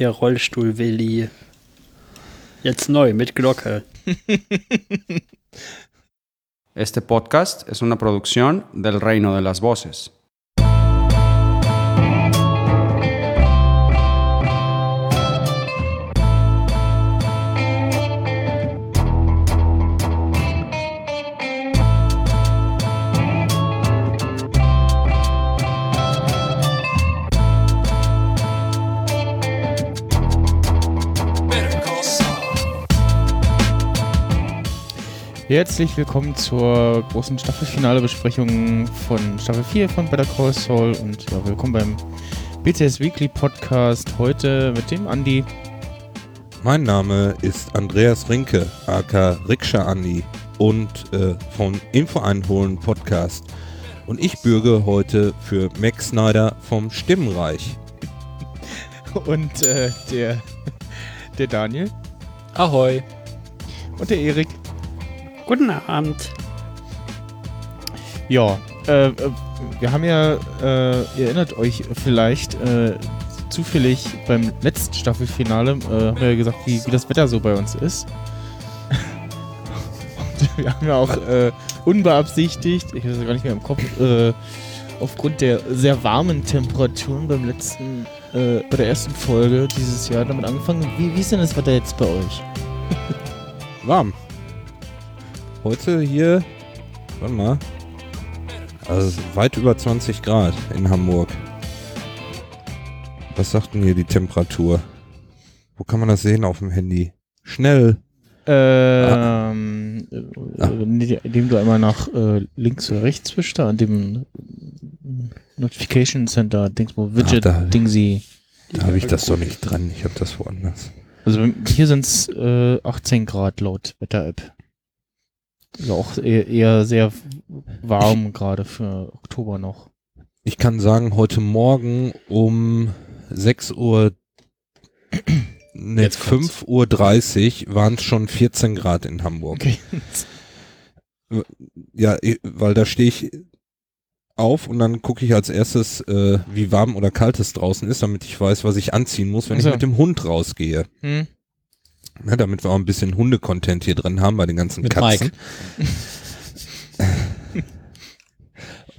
Der Rollstuhl-Willi. Jetzt neu mit Glocke. Este podcast es una producción del Reino de las Voces. Herzlich willkommen zur großen Staffelfinale-Besprechung von Staffel 4 von Better Call Saul und ja, willkommen beim BTS Weekly Podcast. Heute mit dem Andi. Mein Name ist Andreas Rinke, aka Rikscha Andi und äh, vom Info einholen Podcast. Und ich bürge heute für Max Snyder vom Stimmenreich. Und äh, der, der Daniel. Ahoi. Und der Erik. Guten Abend. Ja, äh, äh, wir haben ja, äh, ihr erinnert euch vielleicht äh, zufällig beim letzten Staffelfinale, äh, haben wir ja gesagt, wie, wie das Wetter so bei uns ist. Und wir haben ja auch äh, unbeabsichtigt, ich weiß es gar nicht mehr im Kopf, äh, aufgrund der sehr warmen Temperaturen beim letzten, äh, bei der ersten Folge dieses Jahr damit angefangen. Wie, wie ist denn das Wetter jetzt bei euch? Warm. Heute hier, warte mal, also weit über 20 Grad in Hamburg. Was sagt denn hier die Temperatur? Wo kann man das sehen auf dem Handy? Schnell. Ähm, äh, indem du einmal nach äh, links oder rechts wischst, an dem Notification Center, Dingsbo, Widget, Ach, da- Dingsy. Da habe ich das doch nicht dran. Ich habe das woanders. Also hier sind es äh, 18 Grad laut Wetter-App. Also auch eher, sehr warm gerade für Oktober noch. Ich kann sagen, heute Morgen um 6 Uhr, ne, Jetzt kommt's. 5 Uhr 30 waren es schon 14 Grad in Hamburg. Okay. Ja, weil da stehe ich auf und dann gucke ich als erstes, äh, wie warm oder kalt es draußen ist, damit ich weiß, was ich anziehen muss, wenn Ach so. ich mit dem Hund rausgehe. Hm? Ne, damit wir auch ein bisschen Hunde-Content hier drin haben bei den ganzen Mit Katzen.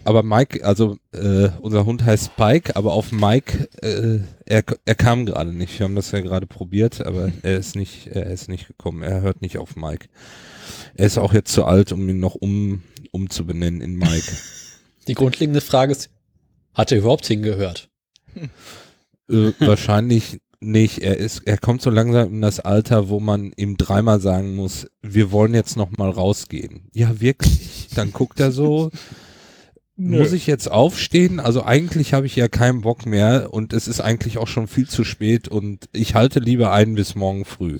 aber Mike, also äh, unser Hund heißt Spike, aber auf Mike, äh, er, er kam gerade nicht. Wir haben das ja gerade probiert, aber er ist nicht, er ist nicht gekommen. Er hört nicht auf Mike. Er ist auch jetzt zu alt, um ihn noch um umzubenennen in Mike. Die grundlegende Frage ist, hat er überhaupt hingehört? äh, wahrscheinlich nicht. Er ist, er kommt so langsam in das Alter, wo man ihm dreimal sagen muss, wir wollen jetzt noch mal rausgehen. Ja, wirklich. Dann guckt er so. Muss ich jetzt aufstehen? Also eigentlich habe ich ja keinen Bock mehr und es ist eigentlich auch schon viel zu spät und ich halte lieber ein bis morgen früh.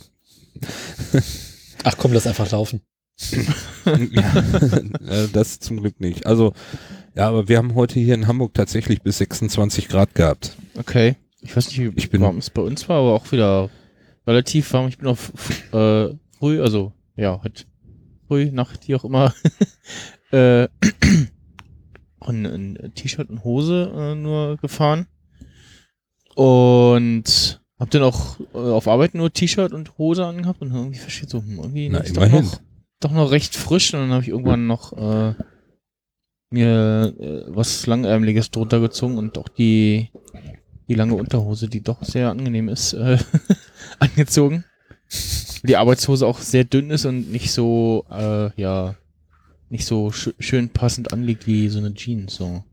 Ach komm, lass einfach laufen. ja, äh, das zum Glück nicht. Also ja, aber wir haben heute hier in Hamburg tatsächlich bis 26 Grad gehabt. Okay. Ich weiß nicht, wie Ich bin- warm es bei uns war, aber auch wieder relativ warm. Ich bin auch f- äh, früh, also ja, heute früh, Nacht, wie auch immer, äh, in, in T-Shirt und Hose äh, nur gefahren. Und hab dann auch äh, auf Arbeit nur T-Shirt und Hose angehabt und irgendwie versteht so, hm, irgendwie Na, doch noch, doch noch recht frisch. Und dann habe ich irgendwann noch äh, mir äh, was Langärmeliges drunter gezogen und auch die die lange Unterhose, die doch sehr angenehm ist, äh, angezogen. Die Arbeitshose auch sehr dünn ist und nicht so, äh, ja, nicht so sch schön passend anliegt wie so eine Jeans. So.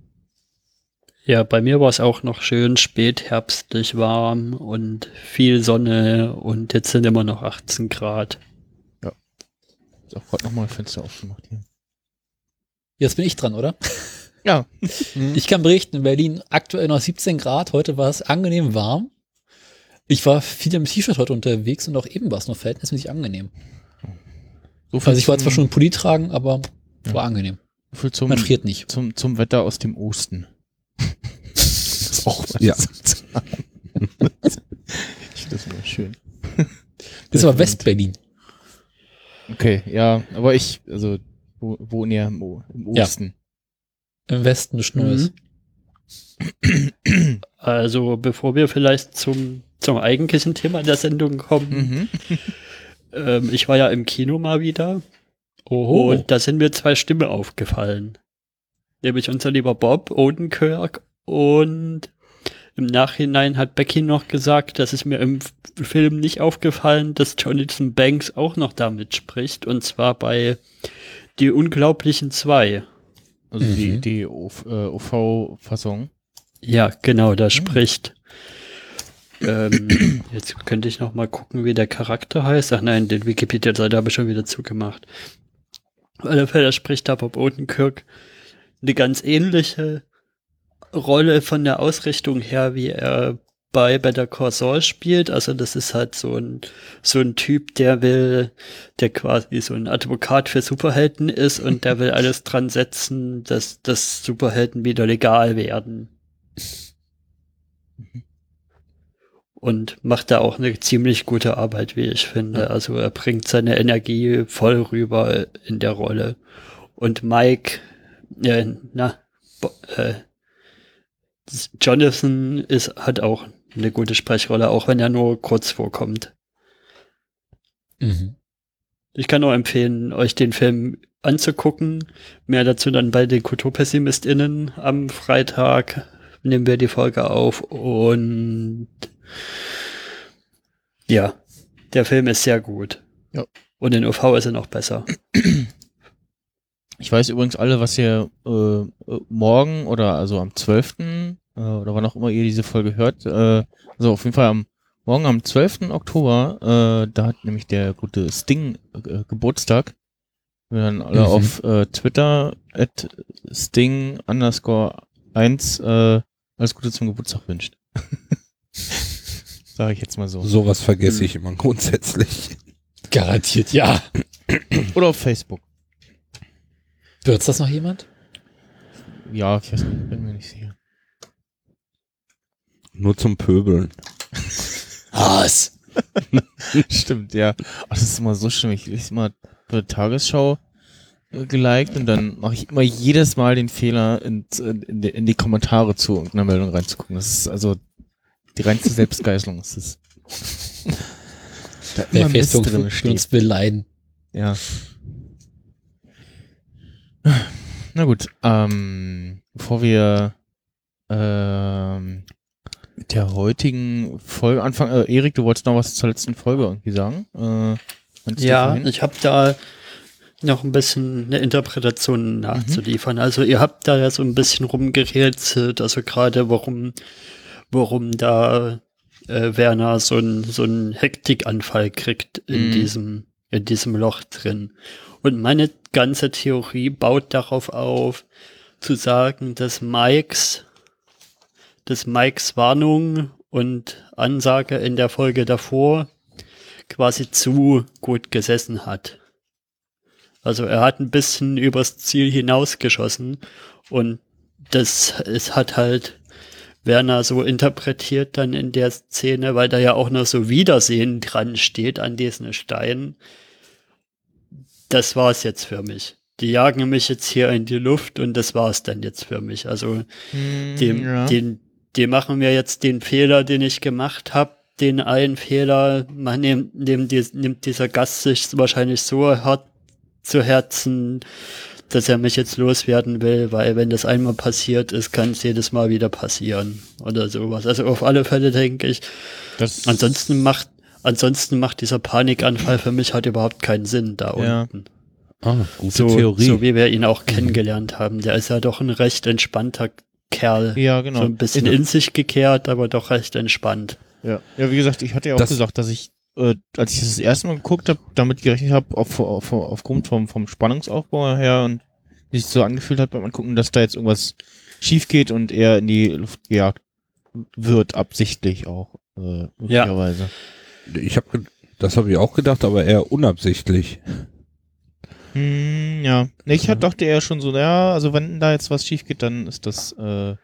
Ja, bei mir war es auch noch schön spätherbstlich warm und viel Sonne und jetzt sind immer noch 18 Grad. Ist auch gerade nochmal Fenster aufgemacht hier. Jetzt bin ich dran, oder? Ja. Ich kann berichten, in Berlin aktuell noch 17 Grad. Heute war es angenehm warm. Ich war viel im T-Shirt heute unterwegs und auch eben war es noch verhältnismäßig angenehm. So viel Also ich war zwar schon im Pulli tragen, aber Ja. war angenehm. so viel zum, Man friert nicht. zum, zum Wetter aus dem Osten. das ist auch was Ja. ich finde das immer schön. Das ist aber West-Berlin. Okay, ja, aber ich, also, wo, wohne ja im, O- im Ja. Osten. Im Westen nichts Neues. Also bevor wir vielleicht zum zum eigentlichen Thema der Sendung kommen. Mhm. Ähm, ich war ja im Kino mal wieder Oho. und da sind mir zwei Stimmen aufgefallen. Nämlich unser lieber Bob Odenkirk und im Nachhinein hat Becky noch gesagt, dass es mir im Film nicht aufgefallen, dass Jonathan Banks auch noch damit spricht und zwar bei Die Unglaublichen zwei. Also die, Mhm. die OV, äh, OV-Fassung. Ja, genau, da spricht. Ähm, jetzt könnte ich noch mal gucken, wie der Charakter heißt. Ach nein, den Wikipedia-Seite habe ich schon wieder zugemacht. Auf alle Fälle spricht da Bob Odenkirk eine ganz ähnliche Rolle von der Ausrichtung her, wie er bei Better Call Saul spielt. Also das ist halt so ein, so ein Typ, der will, der quasi so ein Advokat für Superhelden ist und der will alles dran setzen, dass, dass Superhelden wieder legal werden. Und macht da auch eine ziemlich gute Arbeit, wie ich finde. Also er bringt seine Energie voll rüber in der Rolle. Und Mike, äh, na, äh, Jonathan ist, hat auch eine gute Sprechrolle, auch wenn er nur kurz vorkommt. Mhm. Ich kann auch empfehlen, euch den Film anzugucken. Mehr dazu dann bei den KulturpessimistInnen am Freitag nehmen wir die Folge auf und ja, der Film ist sehr gut. Ja. Und in OV ist er noch besser. Ich weiß übrigens alle, was ihr äh, morgen oder also am 12. Äh, oder wann auch immer ihr diese Folge hört. Äh, also auf jeden Fall am morgen am 12. Oktober, äh, da hat nämlich der gute Sting äh, Geburtstag. Wir dann alle Mhm. auf äh, Twitter at Sting underscore 1 äh, alles Gute zum Geburtstag wünscht. Sage ich jetzt mal so. Sowas vergesse ich immer grundsätzlich. Garantiert, ja. Oder auf Facebook. Wird's das noch jemand? Ja, ich weiß nicht, bin mir nicht sicher. Nur zum Pöbeln. Was? Stimmt, ja. Ach, das ist immer so schlimm. Ich lese immer bei der Tagesschau äh, geliked und dann mache ich immer jedes Mal den Fehler, in, in, die, in die Kommentare zu irgendeiner Meldung reinzugucken. Das ist also die reinste Selbstgeißelung. Das ist da Der Facebook drin steht. uns will leiden. Ja. Na gut, ähm, bevor wir ähm, mit der heutigen Folge anfangen, äh, Erik, du wolltest noch was zur letzten Folge irgendwie sagen? Äh, Ja, ich habe da noch ein bisschen eine Interpretation nachzuliefern. Also ihr habt da ja so ein bisschen rumgerätselt, also gerade warum, warum da äh, Werner so einen so einen Hektikanfall kriegt in Mhm. diesem in diesem Loch drin. Und meine ganze Theorie baut darauf auf, zu sagen, dass Mikes, dass Mikes Warnung und Ansage in der Folge davor quasi zu gut gesessen hat. Also er hat ein bisschen übers Ziel hinausgeschossen und das es hat halt Werner so interpretiert dann in der Szene, weil da ja auch noch so Wiedersehen dran steht an diesen Stein. Das war's jetzt für mich. Die jagen mich jetzt hier in die Luft und das war's dann jetzt für mich. Also Hm, dem, ja. den, die machen mir jetzt den Fehler, den ich gemacht habe, den einen Fehler, man nimmt, nimmt, nimmt dieser Gast sich wahrscheinlich so hart zu Herzen, dass er mich jetzt loswerden will, weil wenn das einmal passiert ist, kann es jedes Mal wieder passieren oder sowas. Also auf alle Fälle denke ich, das, ansonsten macht, ansonsten macht dieser Panikanfall für mich halt überhaupt keinen Sinn da Ja. unten. Ah, gute So, Theorie. so wie wir ihn auch kennengelernt haben. Der ist ja doch ein recht entspannter Kerl. ja, genau. So ein bisschen in sich gekehrt, aber doch recht entspannt. Ja. ja, wie gesagt, ich hatte ja auch Das- gesagt, dass ich, äh, als ich das, das erste Mal geguckt habe, damit gerechnet habe, auf, auf, aufgrund vom, vom Spannungsaufbau her und wie sich so angefühlt hat beim Angucken, dass da jetzt irgendwas schief geht und er in die Luft gejagt wird, absichtlich auch, äh, möglicherweise. Ich habe, das habe ich auch gedacht, aber eher unabsichtlich. Hm, ja. Nee, ich hatte dachte eher schon so, ja, also wenn da jetzt was schief geht, dann ist das äh,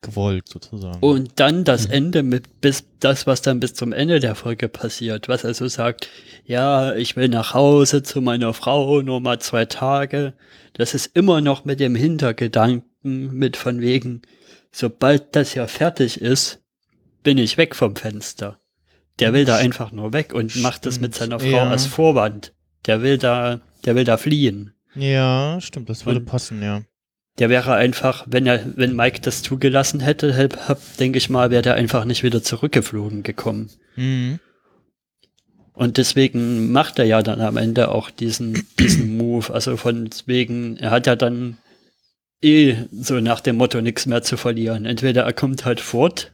gewollt sozusagen. Und dann das Ende mit bis das, was dann bis zum Ende der Folge passiert, was er so sagt, ja, ich will nach Hause zu meiner Frau, nur mal zwei Tage. Das ist immer noch mit dem Hintergedanken, mit von wegen, sobald das ja fertig ist, bin ich weg vom Fenster. Der will da einfach nur weg und macht das mit seiner Frau ja. als Vorwand. Der will da, der will da fliehen. Ja, stimmt, das würde Und- passen, ja. Der wäre einfach, wenn er, wenn Mike das zugelassen hätte, denke ich mal, wäre der einfach nicht wieder zurückgeflogen gekommen. Mhm. Und deswegen macht er ja dann am Ende auch diesen, diesen Move. Also von wegen, er hat ja dann eh so nach dem Motto nichts mehr zu verlieren. Entweder er kommt halt fort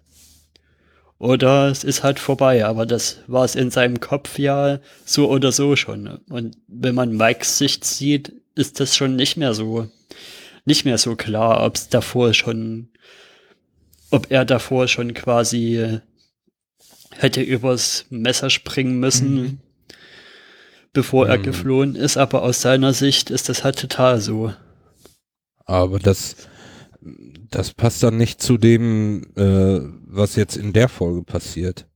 oder es ist halt vorbei. Aber das war es in seinem Kopf ja so oder so schon. Und wenn man Mikes Sicht sieht, ist das schon nicht mehr so, nicht mehr so klar, ob es davor schon, ob er davor schon quasi hätte übers Messer springen müssen, Mhm. bevor er Mhm. geflohen ist, aber aus seiner Sicht ist das halt total so. Aber das, das passt dann nicht zu dem, äh, was jetzt in der Folge passiert.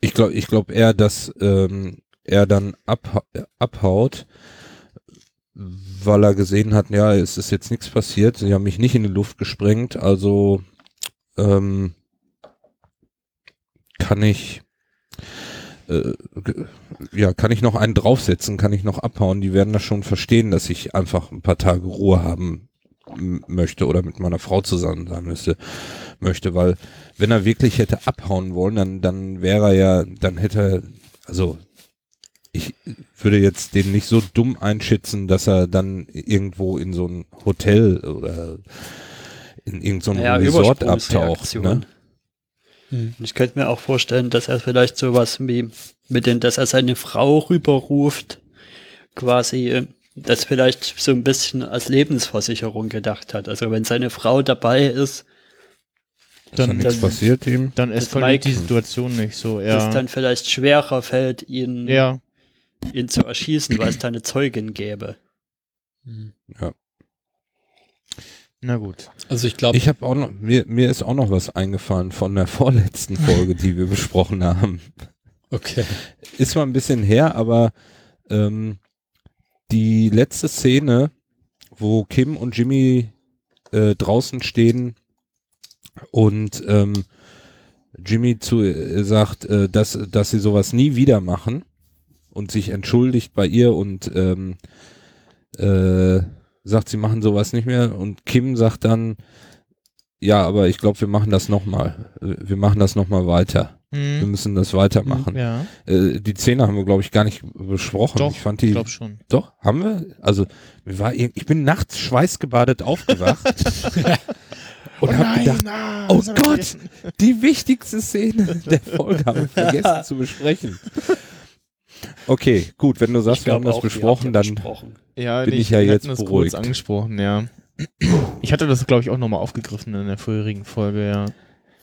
Ich glaube, ich glaube eher, dass ähm, er dann abha abhaut, weil er gesehen hat, ja, es ist jetzt nichts passiert. Sie haben mich nicht in die Luft gesprengt, also ähm, kann ich äh, ja, kann ich noch einen draufsetzen, kann ich noch abhauen. Die werden das schon verstehen, dass ich einfach ein paar Tage Ruhe haben möchte oder mit meiner Frau zusammen sein müsste, möchte, weil wenn er wirklich hätte abhauen wollen, dann, dann wäre er ja, dann hätte er, also ich würde jetzt den nicht so dumm einschätzen, dass er dann irgendwo in so ein Hotel oder in irgendein so Naja, Resort abtaucht. Ne? Hm. Ich könnte mir auch vorstellen, dass er vielleicht sowas wie mit dem, dass er seine Frau rüberruft, quasi äh, das vielleicht so ein bisschen als Lebensversicherung gedacht hat. Also wenn seine Frau dabei ist, Ist da Dann, dann- passiert ihm? dann eskaliert die Situation nicht so, dass ja. es dann vielleicht schwerer fällt, ihn, ja, ihn zu erschießen, weil es da eine Zeugin gäbe. Hm. na gut. Also ich glaube, Ich habe auch noch, mir, mir ist auch noch was eingefallen von der vorletzten Folge, die wir besprochen haben. okay. Ist mal ein bisschen her, aber ähm, die letzte Szene, wo Kim und Jimmy äh, draußen stehen und ähm, Jimmy zu äh, sagt, äh, dass, dass sie sowas nie wieder machen und sich entschuldigt bei ihr und ähm, äh, sagt, sie machen sowas nicht mehr und Kim sagt dann, ja, aber ich glaube, wir machen das nochmal. Wir machen das nochmal weiter. Wir Hm. müssen das weitermachen. Ja, Äh, die Szene haben wir, glaube ich, gar nicht besprochen. Doch, ich fand ich die. glaube schon. Doch, haben wir? Also, war, ich bin nachts schweißgebadet aufgewacht und habe gedacht, ah, oh ich Gott. vergessen. die wichtigste Szene der Folge haben wir vergessen zu besprechen. Okay, gut, wenn du sagst, Ich wir haben das auch, wir besprochen, dann besprochen. Ja, bin nee, ich ja wir jetzt das beruhigt. kurz angesprochen, ja. Ich hatte das, glaube ich, auch nochmal aufgegriffen in der vorherigen Folge, ja.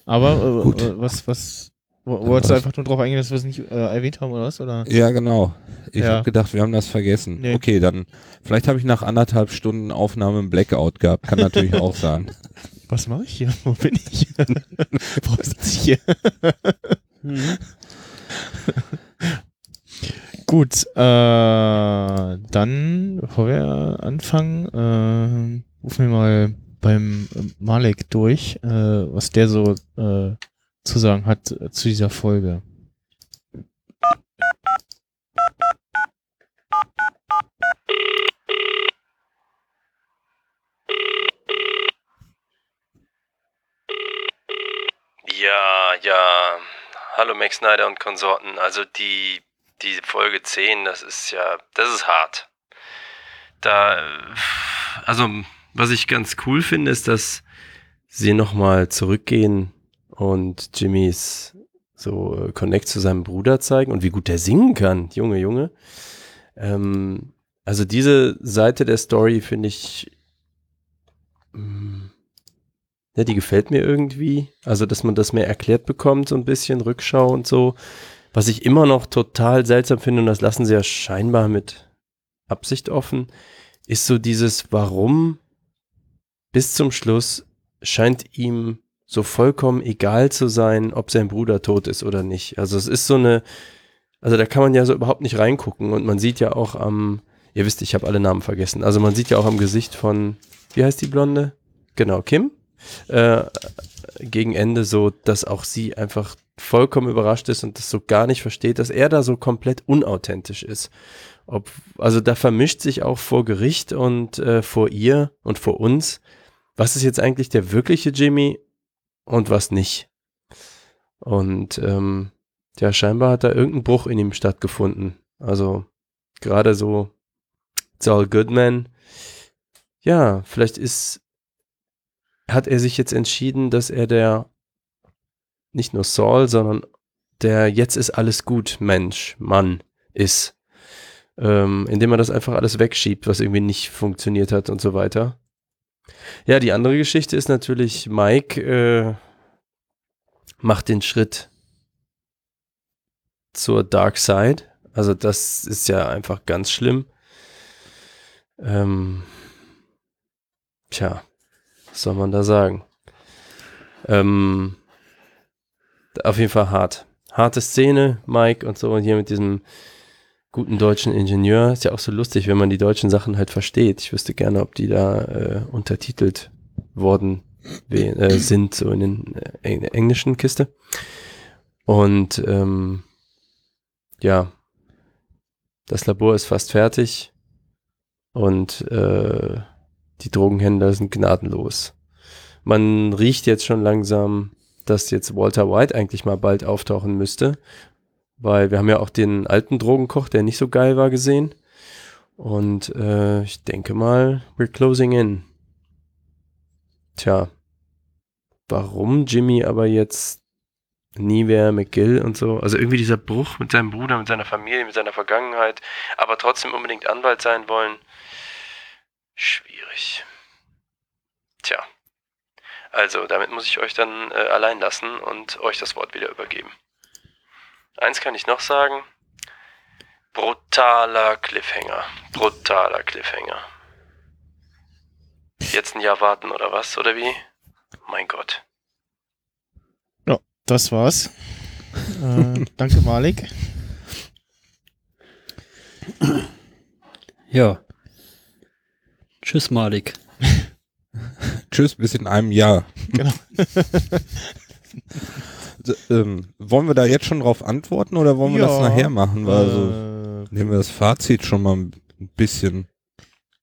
Aber äh, Gut. äh, was, was, wolltest du einfach nur drauf eingehen, dass wir es nicht äh, erwähnt haben oder was? Oder? Ja, genau. Ich Ja. habe gedacht, wir haben das vergessen. Nee. Okay, dann vielleicht habe ich nach anderthalb Stunden Aufnahme einen Blackout gehabt. Kann natürlich auch sein. Was mache ich hier? Wo bin ich? Warum sitze ich hier? Mhm. Gut, äh, dann, bevor wir anfangen, äh, rufen wir mal beim Malek durch, äh, was der so äh, zu sagen hat äh, zu dieser Folge. Ja, ja. Hallo Max Snyder und Konsorten. Also die, die Folge 10, das ist ja, das ist hart. Da, also was ich ganz cool finde, ist, dass sie nochmal zurückgehen und Jimmys so äh, Connect zu seinem Bruder zeigen und wie gut der singen kann. Junge, Junge. Ähm, also diese Seite der Story finde ich, mm, ja, die gefällt mir irgendwie. Also, dass man das mehr erklärt bekommt, so ein bisschen Rückschau und so. Was ich immer noch total seltsam finde, und das lassen sie ja scheinbar mit Absicht offen, ist so dieses, warum bis zum Schluss scheint ihm so vollkommen egal zu sein, ob sein Bruder tot ist oder nicht. Also es ist so eine, also da kann man ja so überhaupt nicht reingucken und man sieht ja auch am, ihr wisst, ich habe alle Namen vergessen, also man sieht ja auch am Gesicht von, wie heißt die Blonde? Genau, Kim. Äh, gegen Ende so, dass auch sie einfach vollkommen überrascht ist und das so gar nicht versteht, dass er da so komplett unauthentisch ist. Ob, also da vermischt sich auch vor Gericht und äh, vor ihr und vor uns, was ist jetzt eigentlich der wirkliche Jimmy und was nicht. Und ähm, ja, scheinbar hat da irgendein Bruch in ihm stattgefunden. Also gerade so Saul Goodman, ja, vielleicht ist, hat er sich jetzt entschieden, dass er der, nicht nur Saul, sondern der jetzt ist alles gut Mensch, Mann ist. Ähm, indem er das einfach alles wegschiebt, was irgendwie nicht funktioniert hat und so weiter. Ja, die andere Geschichte ist natürlich, Mike äh, macht den Schritt zur Dark Side. Also das ist ja einfach ganz schlimm. Ähm, tja, was soll man da sagen? Ähm, auf jeden Fall hart. Harte Szene, Mike und so, und hier mit diesem guten deutschen Ingenieur. Ist ja auch so lustig, wenn man die deutschen Sachen halt versteht. Ich wüsste gerne, ob die da äh, untertitelt worden äh, sind, so in den äh, englischen Kiste. Und ähm, ja, das Labor ist fast fertig und äh, die Drogenhändler sind gnadenlos. Man riecht jetzt schon langsam, dass jetzt Walter White eigentlich mal bald auftauchen müsste, weil wir haben ja auch den alten Drogenkoch, der nicht so geil war, gesehen. Und äh, ich denke mal, we're closing in. Tja, warum Jimmy aber jetzt nie mehr McGill und so, also irgendwie dieser Bruch mit seinem Bruder, mit seiner Familie, mit seiner Vergangenheit, aber trotzdem unbedingt Anwalt sein wollen, schwierig. Tja, also damit muss ich euch dann äh, allein lassen und euch das Wort wieder übergeben. Eins kann ich noch sagen, brutaler Cliffhanger, brutaler Cliffhanger. Jetzt ein Jahr warten oder was, oder wie? Mein Gott. Ja, das war's. äh, danke, Malik. Ja. Tschüss, Malik. Tschüss, bis in einem Jahr. Genau. So, ähm, wollen wir da jetzt schon drauf antworten oder wollen wir Ja, das nachher machen? Weil also, äh, nehmen wir das Fazit schon mal ein bisschen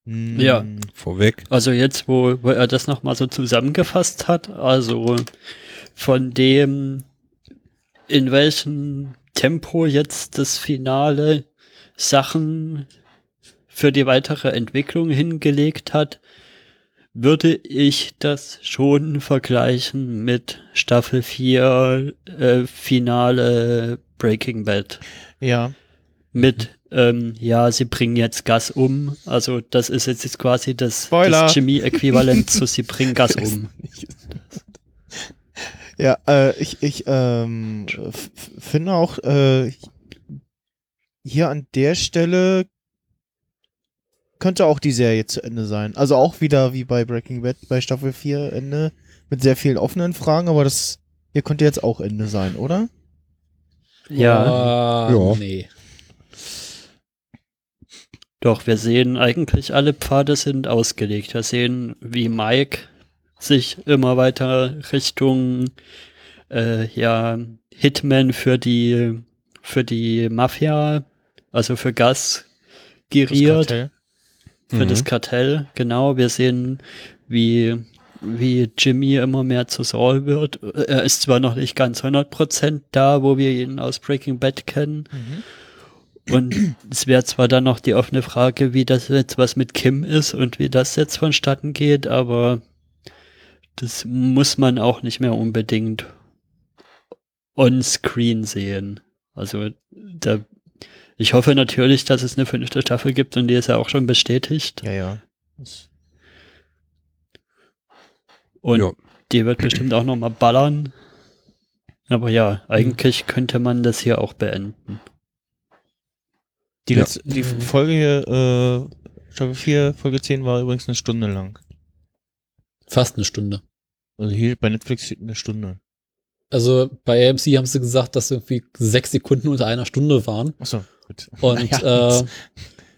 mh, Ja. vorweg. Also jetzt, wo, wo er das nochmal so zusammengefasst hat, also von dem, in welchem Tempo jetzt das Finale Sachen für die weitere Entwicklung hingelegt hat, würde ich das schon vergleichen mit Staffel 4 äh, Finale Breaking Bad Ja. mit, ähm, ja, sie bringen jetzt Gas um. Also das ist jetzt, quasi das, Spoiler. das Chemie-Äquivalent zu sie bringen Gas um. Ja, äh, ich, ich ähm, finde auch äh, hier an der Stelle könnte auch die Serie zu Ende sein. Also auch wieder wie bei Breaking Bad bei Staffel 4 Ende mit sehr vielen offenen Fragen, aber das hier könnte jetzt auch Ende sein, oder? Ja, Ja. Nee. doch, wir sehen eigentlich alle Pfade sind ausgelegt. Wir sehen, wie Mike sich immer weiter Richtung äh, ja, Hitman für die für die Mafia, also für Gas geriert. Für Mhm. das Kartell, genau. Wir sehen, wie, wie Jimmy immer mehr zu Saul wird. Er ist zwar noch nicht ganz 100% da, wo wir ihn aus Breaking Bad kennen. Mhm. Und es wäre zwar dann noch die offene Frage, wie das jetzt was mit Kim ist und wie das jetzt vonstatten geht, aber das muss man auch nicht mehr unbedingt on-screen sehen. Also da ich hoffe natürlich, dass es eine fünfte Staffel gibt und die ist ja auch schon bestätigt. Ja, ja. Und Ja. die wird bestimmt auch noch mal ballern. Aber ja, eigentlich könnte man das hier auch beenden. Die, Ja. letzte, die Folge hier, äh, Staffel 4, Folge 10 war übrigens eine Stunde lang. Fast eine Stunde. Also hier bei Netflix eine Stunde. Also bei AMC haben sie gesagt, dass irgendwie sechs Sekunden unter einer Stunde waren Achso, gut. und Naja. äh,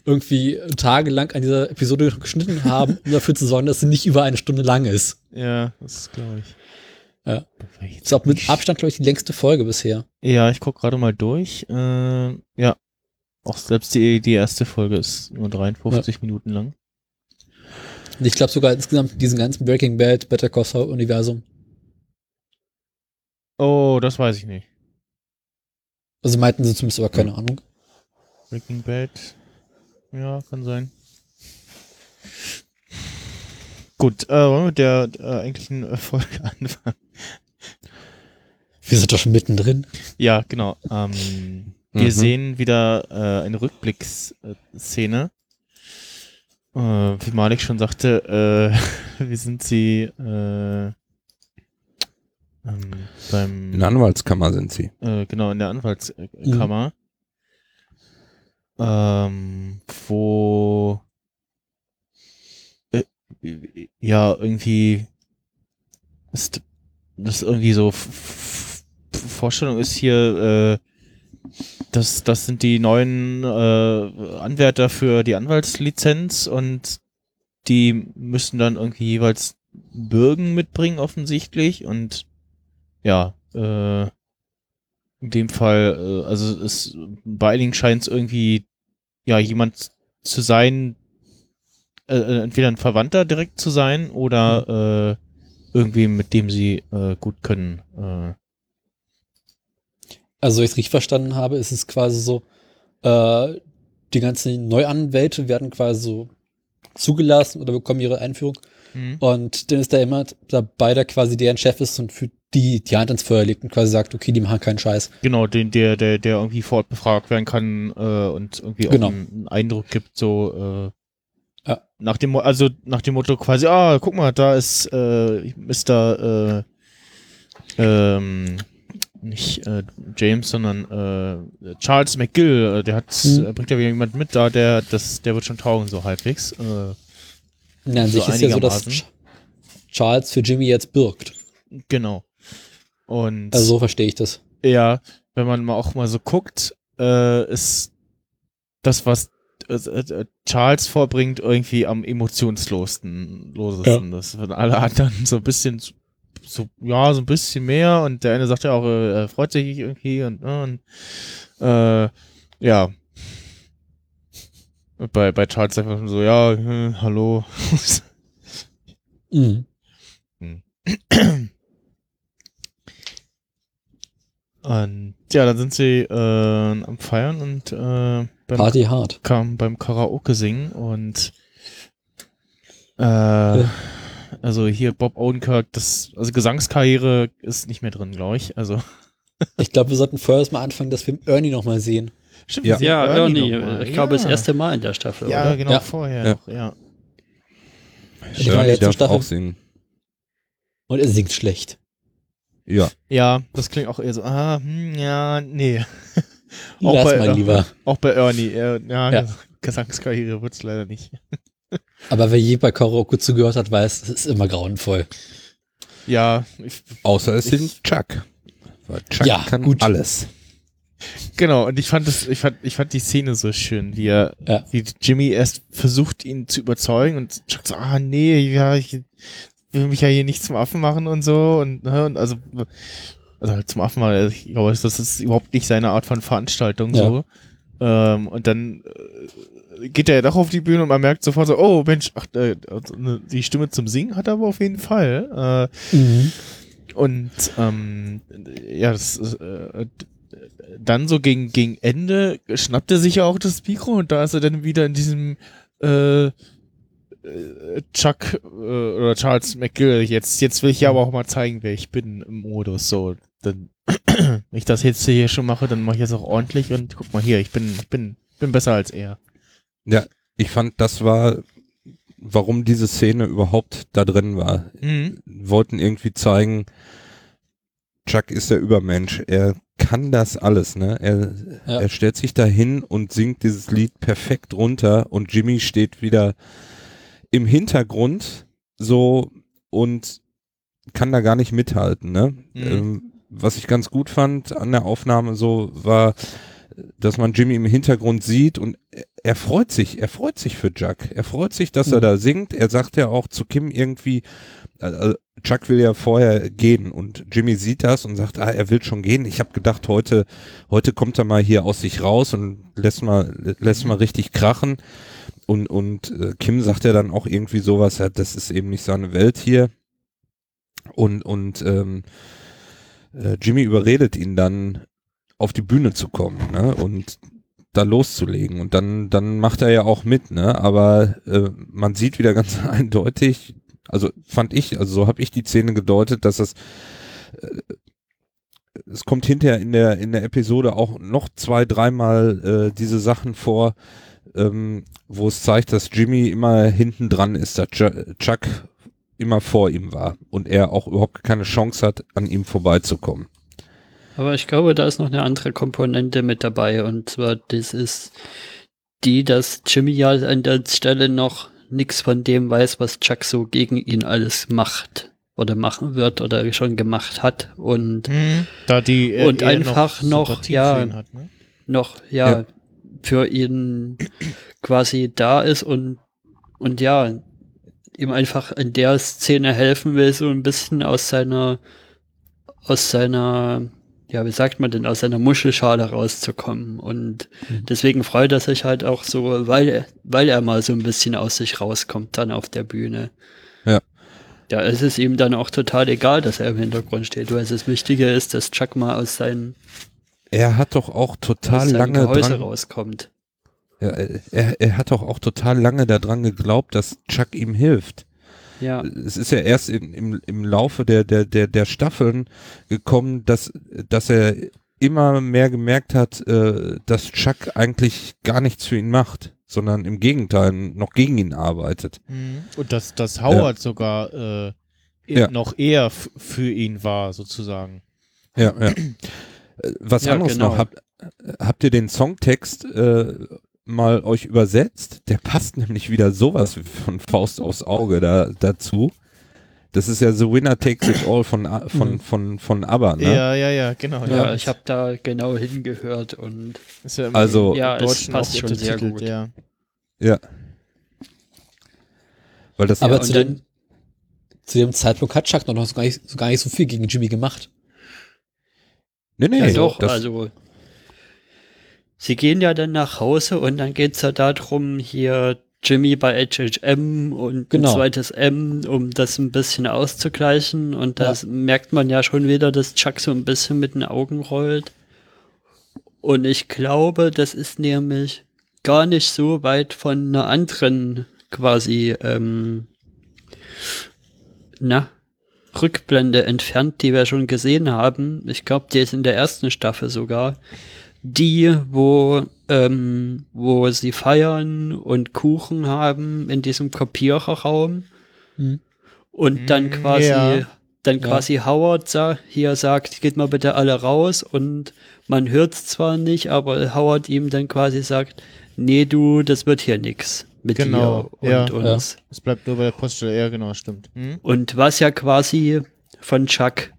irgendwie tagelang an dieser Episode geschnitten haben, um dafür zu sorgen, dass sie nicht über eine Stunde lang ist. Ja, das glaube ich. Ja. Ist auch mit Abstand, glaube ich, die längste Folge bisher. Ja, ich guck gerade mal durch. Äh, ja. Auch selbst die, die erste Folge ist nur 53 Minuten lang. Und ich glaube sogar insgesamt diesen ganzen Breaking Bad, Better Call Saul Universum. Oh, das weiß ich nicht. Also meinten sie zumindest aber keine Ahnung. Breaking Bad. Ja, kann sein. Gut, äh, wollen wir mit der äh, eigentlichen äh, Folge anfangen? Wir sind doch schon mittendrin. Ja, genau. Ähm, wir Mhm. sehen wieder äh, eine Rückblickszene. Äh, wie Malik schon sagte, äh, wir sind sie äh, ähm, beim In der Anwaltskammer sind sie. äh, genau in der Anwaltskammer, ähm, wo äh, ja irgendwie ist das irgendwie so Vorstellung ist hier, äh, das, das sind die neuen äh, Anwärter für die Anwaltslizenz und die müssen dann irgendwie jeweils Bürgen mitbringen offensichtlich und ja, äh, in dem Fall, äh, also es bei einigen scheint es irgendwie ja jemand zu sein, äh, äh, entweder ein Verwandter direkt zu sein oder äh, irgendwie mit dem sie äh, gut können. Äh, Also, wenn ich es richtig verstanden habe, ist es quasi so, äh, die ganzen Neuanwälte werden quasi so zugelassen oder bekommen ihre Einführung. Und dann ist da immer dabei, der quasi deren Chef ist und für die die Hand ins Feuer legt und quasi sagt, okay, die machen keinen Scheiß. Genau, den, der, der, der irgendwie vor Ort befragt werden kann äh, und irgendwie Genau. auch einen, einen Eindruck gibt, so äh, Ja. nach dem also nach dem Motto quasi, ah, guck mal, da ist äh, Mr. Äh, ähm, nicht äh, James, sondern äh, Charles McGill, äh, der hat, Mhm. bringt ja wieder jemand mit da, der, das, der wird schon taugen, so halbwegs. Äh, Na, an So sich ist ja so, dass. Ch- Charles für Jimmy jetzt birgt. genau. Und Also so verstehe ich das. Ja, wenn man mal auch mal so guckt, äh, ist das, was äh, äh, Charles vorbringt, irgendwie am emotionslosesten. Losesten. Das von alle anderen so ein bisschen so- ja, so ein bisschen mehr und der eine sagt ja auch, äh, er freut sich irgendwie und, äh, und äh, ja. Und bei, bei Charles einfach so, ja, äh, hallo. Mhm. Und ja, dann sind sie äh, am Feiern und äh, beim Party hard. kam beim Karaoke singen und äh, also hier Bob Odenkirk, das also Gesangskarriere ist nicht mehr drin, glaube ich. Also Ich glaube, wir sollten vorerst mal anfangen, dass wir Ernie noch mal sehen. stimmt, Ja. Ja, Ernie, mal. ich glaube, das Ja. erste Mal in der Staffel, Ja, oder? genau, Ja. vorher Ja. noch, ja. War Shirley letzte darf Staffel. auch singen. Und er singt schlecht. Ja. Ja, das klingt auch eher so, ah, hm, ja, nee. Auch Lass bei- mal lieber. Auch bei Ernie, er, ja, Ja. Gesangskarriere wird's leider nicht. Aber wer je bei Karaoke zugehört hat, weiß, das ist immer grauenvoll. Ja, ich, Außer es sind Chuck. Weil Chuck Ja, kann gut. alles. Genau, und ich fand das, ich fand, ich fand die Szene so schön, wie er, Ja. wie Jimmy erst versucht, ihn zu überzeugen und Chuck so, ah nee, ja, ich will mich ja hier nicht zum Affen machen und so und, ne, und also, also halt zum Affen machen, ich glaube, das ist überhaupt nicht seine Art von Veranstaltung Ja. so. Ähm, und dann äh, geht er ja doch auf die Bühne und man merkt sofort so, oh Mensch, ach, äh, also, ne, die Stimme zum Singen hat er aber auf jeden Fall. Äh, Mhm. und ähm, ja, das äh, dann so gegen, gegen Ende schnappt er sich ja auch das Mikro und da ist er dann wieder in diesem äh, äh, Chuck äh, oder Charles McGill. Jetzt, jetzt will ich ja aber auch mal zeigen, wer ich bin im Modus. So, dann, wenn ich das jetzt hier schon mache, dann mache ich das auch ordentlich und guck mal hier, ich bin, ich bin, bin besser als er. Ich fand, das war, warum diese Szene überhaupt da drin war. Mhm. Wollten irgendwie zeigen, Chuck ist der Übermensch. Er kann das alles, ne? Er, Ja. er stellt sich da hin und singt dieses Lied perfekt runter und Jimmy steht wieder im Hintergrund so und kann da gar nicht mithalten, ne? Mhm. Ähm, was ich ganz gut fand an der Aufnahme so war, dass man Jimmy im Hintergrund sieht und er- er freut sich, er freut sich für Jack. Er freut sich, dass er Mhm. da singt. Er sagt ja auch zu Kim irgendwie, also Chuck will ja vorher gehen und Jimmy sieht das und sagt, ah, er will schon gehen. Ich habe gedacht, heute, heute kommt er mal hier aus sich raus und lässt mal, lässt mal richtig krachen. Und, und äh, Kim sagt ja dann auch irgendwie sowas, ja, das ist eben nicht seine Welt hier. Und, und ähm, äh, Jimmy überredet ihn dann, auf die Bühne zu kommen, ne? Und da loszulegen. Und dann, dann macht er ja auch mit, ne? Aber äh, man sieht wieder ganz eindeutig, also fand ich, also so habe ich die Szene gedeutet, dass es äh, es kommt hinterher in der in der Episode auch noch zwei, dreimal äh, diese Sachen vor, ähm, wo es zeigt, dass Jimmy immer hinten dran ist, dass Ch- Chuck immer vor ihm war und er auch überhaupt keine Chance hat, an ihm vorbeizukommen. Aber ich glaube, da ist noch eine andere Komponente mit dabei. Und zwar, das ist die, dass Jimmy ja an der Stelle noch nichts von dem weiß, was Chuck so gegen ihn alles macht. Oder machen wird oder schon gemacht hat. Und Mhm. Da die äh, Und einfach noch, Sympathie ja. für ihn hat, ne? noch, ja, Ja. für ihn quasi da ist und, und ja, ihm einfach in der Szene helfen will, so ein bisschen aus seiner, aus seiner, ja, wie sagt man denn, aus seiner Muschelschale rauszukommen. Und Mhm. deswegen freut er sich halt auch so, weil, er- weil er mal so ein bisschen aus sich rauskommt dann auf der Bühne. Ja. Ja, es ist ihm dann auch total egal, dass er im Hintergrund steht, weil das Wichtige ist, dass Chuck mal aus seinen, Er hat doch auch total seinem lange Gehäuse dran, rauskommt. ja, er, er hat doch auch total lange daran geglaubt, dass Chuck ihm hilft. Ja. Es ist ja erst in, im, im Laufe der, der, der, der Staffeln gekommen, dass, dass er immer mehr gemerkt hat, äh, dass Chuck eigentlich gar nichts für ihn macht, sondern im Gegenteil noch gegen ihn arbeitet. Mhm. Und dass, dass Howard sogar äh, Ja. noch eher für ihn war, sozusagen. Ja, ja. Äh, Was Ja, anderes genau. noch, habt, habt ihr den Songtext äh, mal euch übersetzt? Der passt nämlich wieder sowas von Faust aufs Auge da, dazu. Das ist ja The Winner Takes It All von, von, von, von ABBA, ne? Ja, ja, ja, genau. Ja, ich habe da genau hingehört und Ist ja Also- Ja, es passt schon sehr gut. Ja. Ja. Weil das Aber und zu, dem, zu dem Zeitpunkt hat Chuck noch so gar, nicht, so gar nicht so viel gegen Jimmy gemacht. nee, nee, ja doch, das, also sie gehen ja dann nach Hause und dann geht's ja darum, hier Jimmy bei HHM und Genau. ein zweites M, um das ein bisschen auszugleichen und das merkt man ja schon wieder, dass Chuck so ein bisschen mit den Augen rollt. Und ich glaube, das ist nämlich gar nicht so weit von einer anderen quasi, ähm, na, Rückblende entfernt, die wir schon gesehen haben. Ich glaube, die ist in der ersten Staffel sogar. Die, wo, ähm, wo sie feiern und Kuchen haben in diesem Kopiererraum. Mhm. Und dann Mm, quasi, ja. dann Ja. quasi Howard sa hier sagt, geht mal bitte alle raus und man hört's zwar nicht, aber Howard ihm dann quasi sagt, nee du, das wird hier nix mit Genau, dir und ja. uns. Es bleibt nur bei der Poststelle. Ja, genau, stimmt. Mhm. Und was ja quasi von Chuck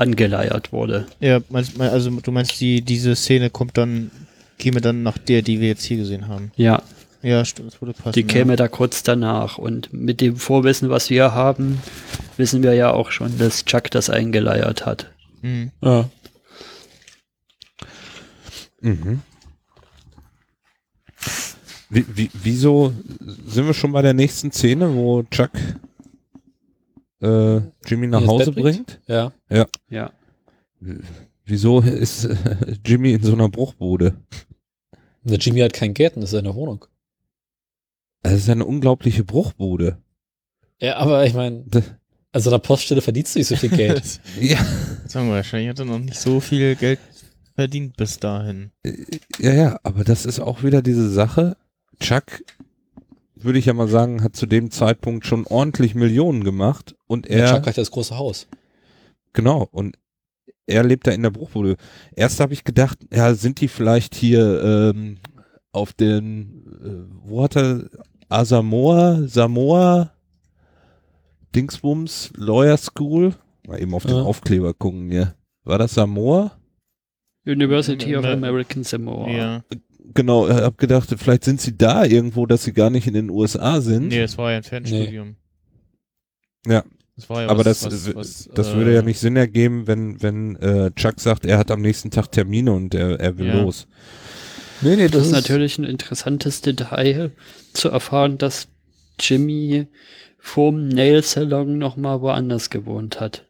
angeleiert wurde. Ja, also du meinst, die, diese Szene kommt dann, käme dann nach der, die wir jetzt hier gesehen haben. Ja, Ja, stimmt, das würde passen. die käme da kurz danach. Und mit dem Vorwissen, was wir haben, wissen wir ja auch schon, dass Chuck das eingeleiert hat. Ja. Mhm. Ja. Mhm. Wie, wie, wieso sind wir schon bei der nächsten Szene, wo Chuck äh, Jimmy nach Hause bringt? Ja. Ja. Wieso ist äh, Jimmy in so einer Bruchbude? Der Jimmy hat kein Gärten, das ist seine Wohnung. Das ist eine unglaubliche Bruchbude. Ja, aber ich meine, also an der Poststelle verdienst du nicht so viel Geld. ja, Sagen wir, wahrscheinlich hat er noch nicht so viel Geld verdient bis dahin. ja, ja, aber das ist auch wieder diese Sache. Chuck, würde ich ja mal sagen, hat zu dem Zeitpunkt schon ordentlich Millionen gemacht und er Chuck hat ja das große Haus. Genau, und er lebt da in der Bruchbude. Erst habe ich gedacht, ja, sind die vielleicht hier ähm, auf den, äh, wo hat er, Asamoah, Samoa, Dingsbums, Lawyer School? Mal eben auf den Ja. Aufkleber gucken hier. War das Samoa? University of Ja. American Samoa. Ja. Genau, ich habe gedacht, vielleicht sind sie da irgendwo, dass sie gar nicht in den USA sind. Nee, es war ja ein Fernstudium. Ja. Das war ja Aber was- das, was- was, das äh, würde ja nicht Sinn ergeben, wenn, wenn äh, Chuck sagt, er hat am nächsten Tag Termine und er, er will Ja. los. Nee, nee, Das ist natürlich ein interessantes Detail zu erfahren, dass Jimmy vorm Nail-Salon nochmal woanders gewohnt hat.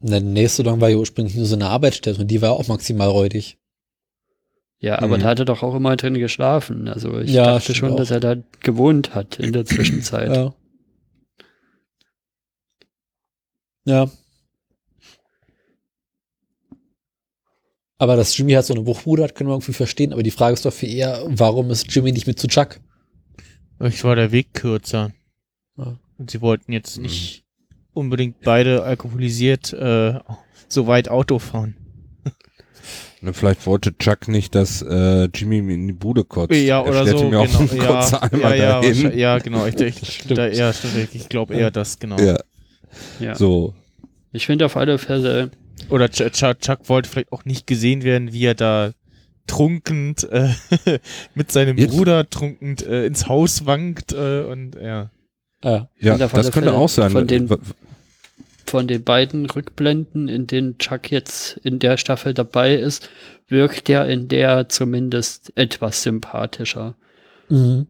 Der nächste Long war ja ursprünglich nur so eine Arbeitsstätte und die war auch maximal räudig. Ja, aber Mhm. da hat er doch auch immer drin geschlafen. Also ich Ja, dachte schon, auch. dass er da gewohnt hat in der Zwischenzeit. Ja. Ja. Aber dass Jimmy halt so eine Bruchbude hat, können wir irgendwie verstehen. Aber die Frage ist doch viel eher, warum ist Jimmy nicht mit zu Chuck? Vielleicht war der Weg kürzer. Ja. Und sie wollten jetzt nicht unbedingt beide alkoholisiert äh, so weit Auto fahren. Ne, vielleicht wollte Chuck nicht, dass äh, Jimmy in die Bude kotzt. Ja, er oder so. mir genau. einen ja, ja, ja, ja, genau. Ich, ich, Stimmt. da, ja, stimmt. Ich glaube eher das, genau. Ja, Ja. so. Ich finde auf alle Fälle, Oder Ch Ch Chuck wollte vielleicht auch nicht gesehen werden, wie er da trunkend äh, mit seinem Jetzt- Bruder trunkend äh, ins Haus wankt äh, und ja. Ja. Ja, auf das könnte Fälle auch sein. von den- von den beiden Rückblenden, in denen Chuck jetzt in der Staffel dabei ist, wirkt er in der zumindest etwas sympathischer. Mhm.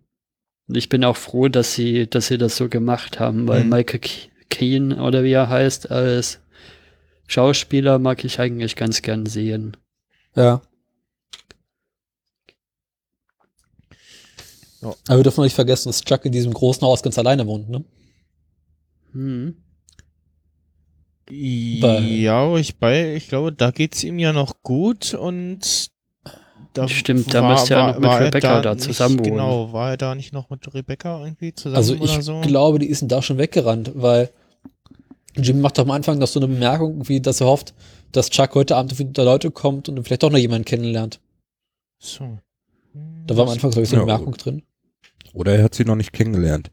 Und ich bin auch froh, dass sie, dass sie das so gemacht haben, weil Mhm. Michael Ke- Keane oder wie er heißt, als Schauspieler mag ich eigentlich ganz gern sehen. Ja. Aber wir dürfen nicht vergessen, dass Chuck in diesem großen Haus ganz alleine wohnt, ne? Hm. Ja, ich bei, ich glaube, da geht's ihm ja noch gut und da Stimmt, da müsste er noch mit Rebecca da nicht- zusammen wohnen. Genau, war er da nicht noch mit Rebecca irgendwie zusammen Also oder ich so? glaube, die ist da schon weggerannt, weil Jim macht doch am Anfang noch so eine Bemerkung, wie dass er hofft, dass Chuck heute Abend wieder Leute kommt und vielleicht doch noch jemanden kennenlernt. so. Da war am Anfang, glaube ich, so eine Ja. Bemerkung drin. Oder er hat sie noch nicht kennengelernt.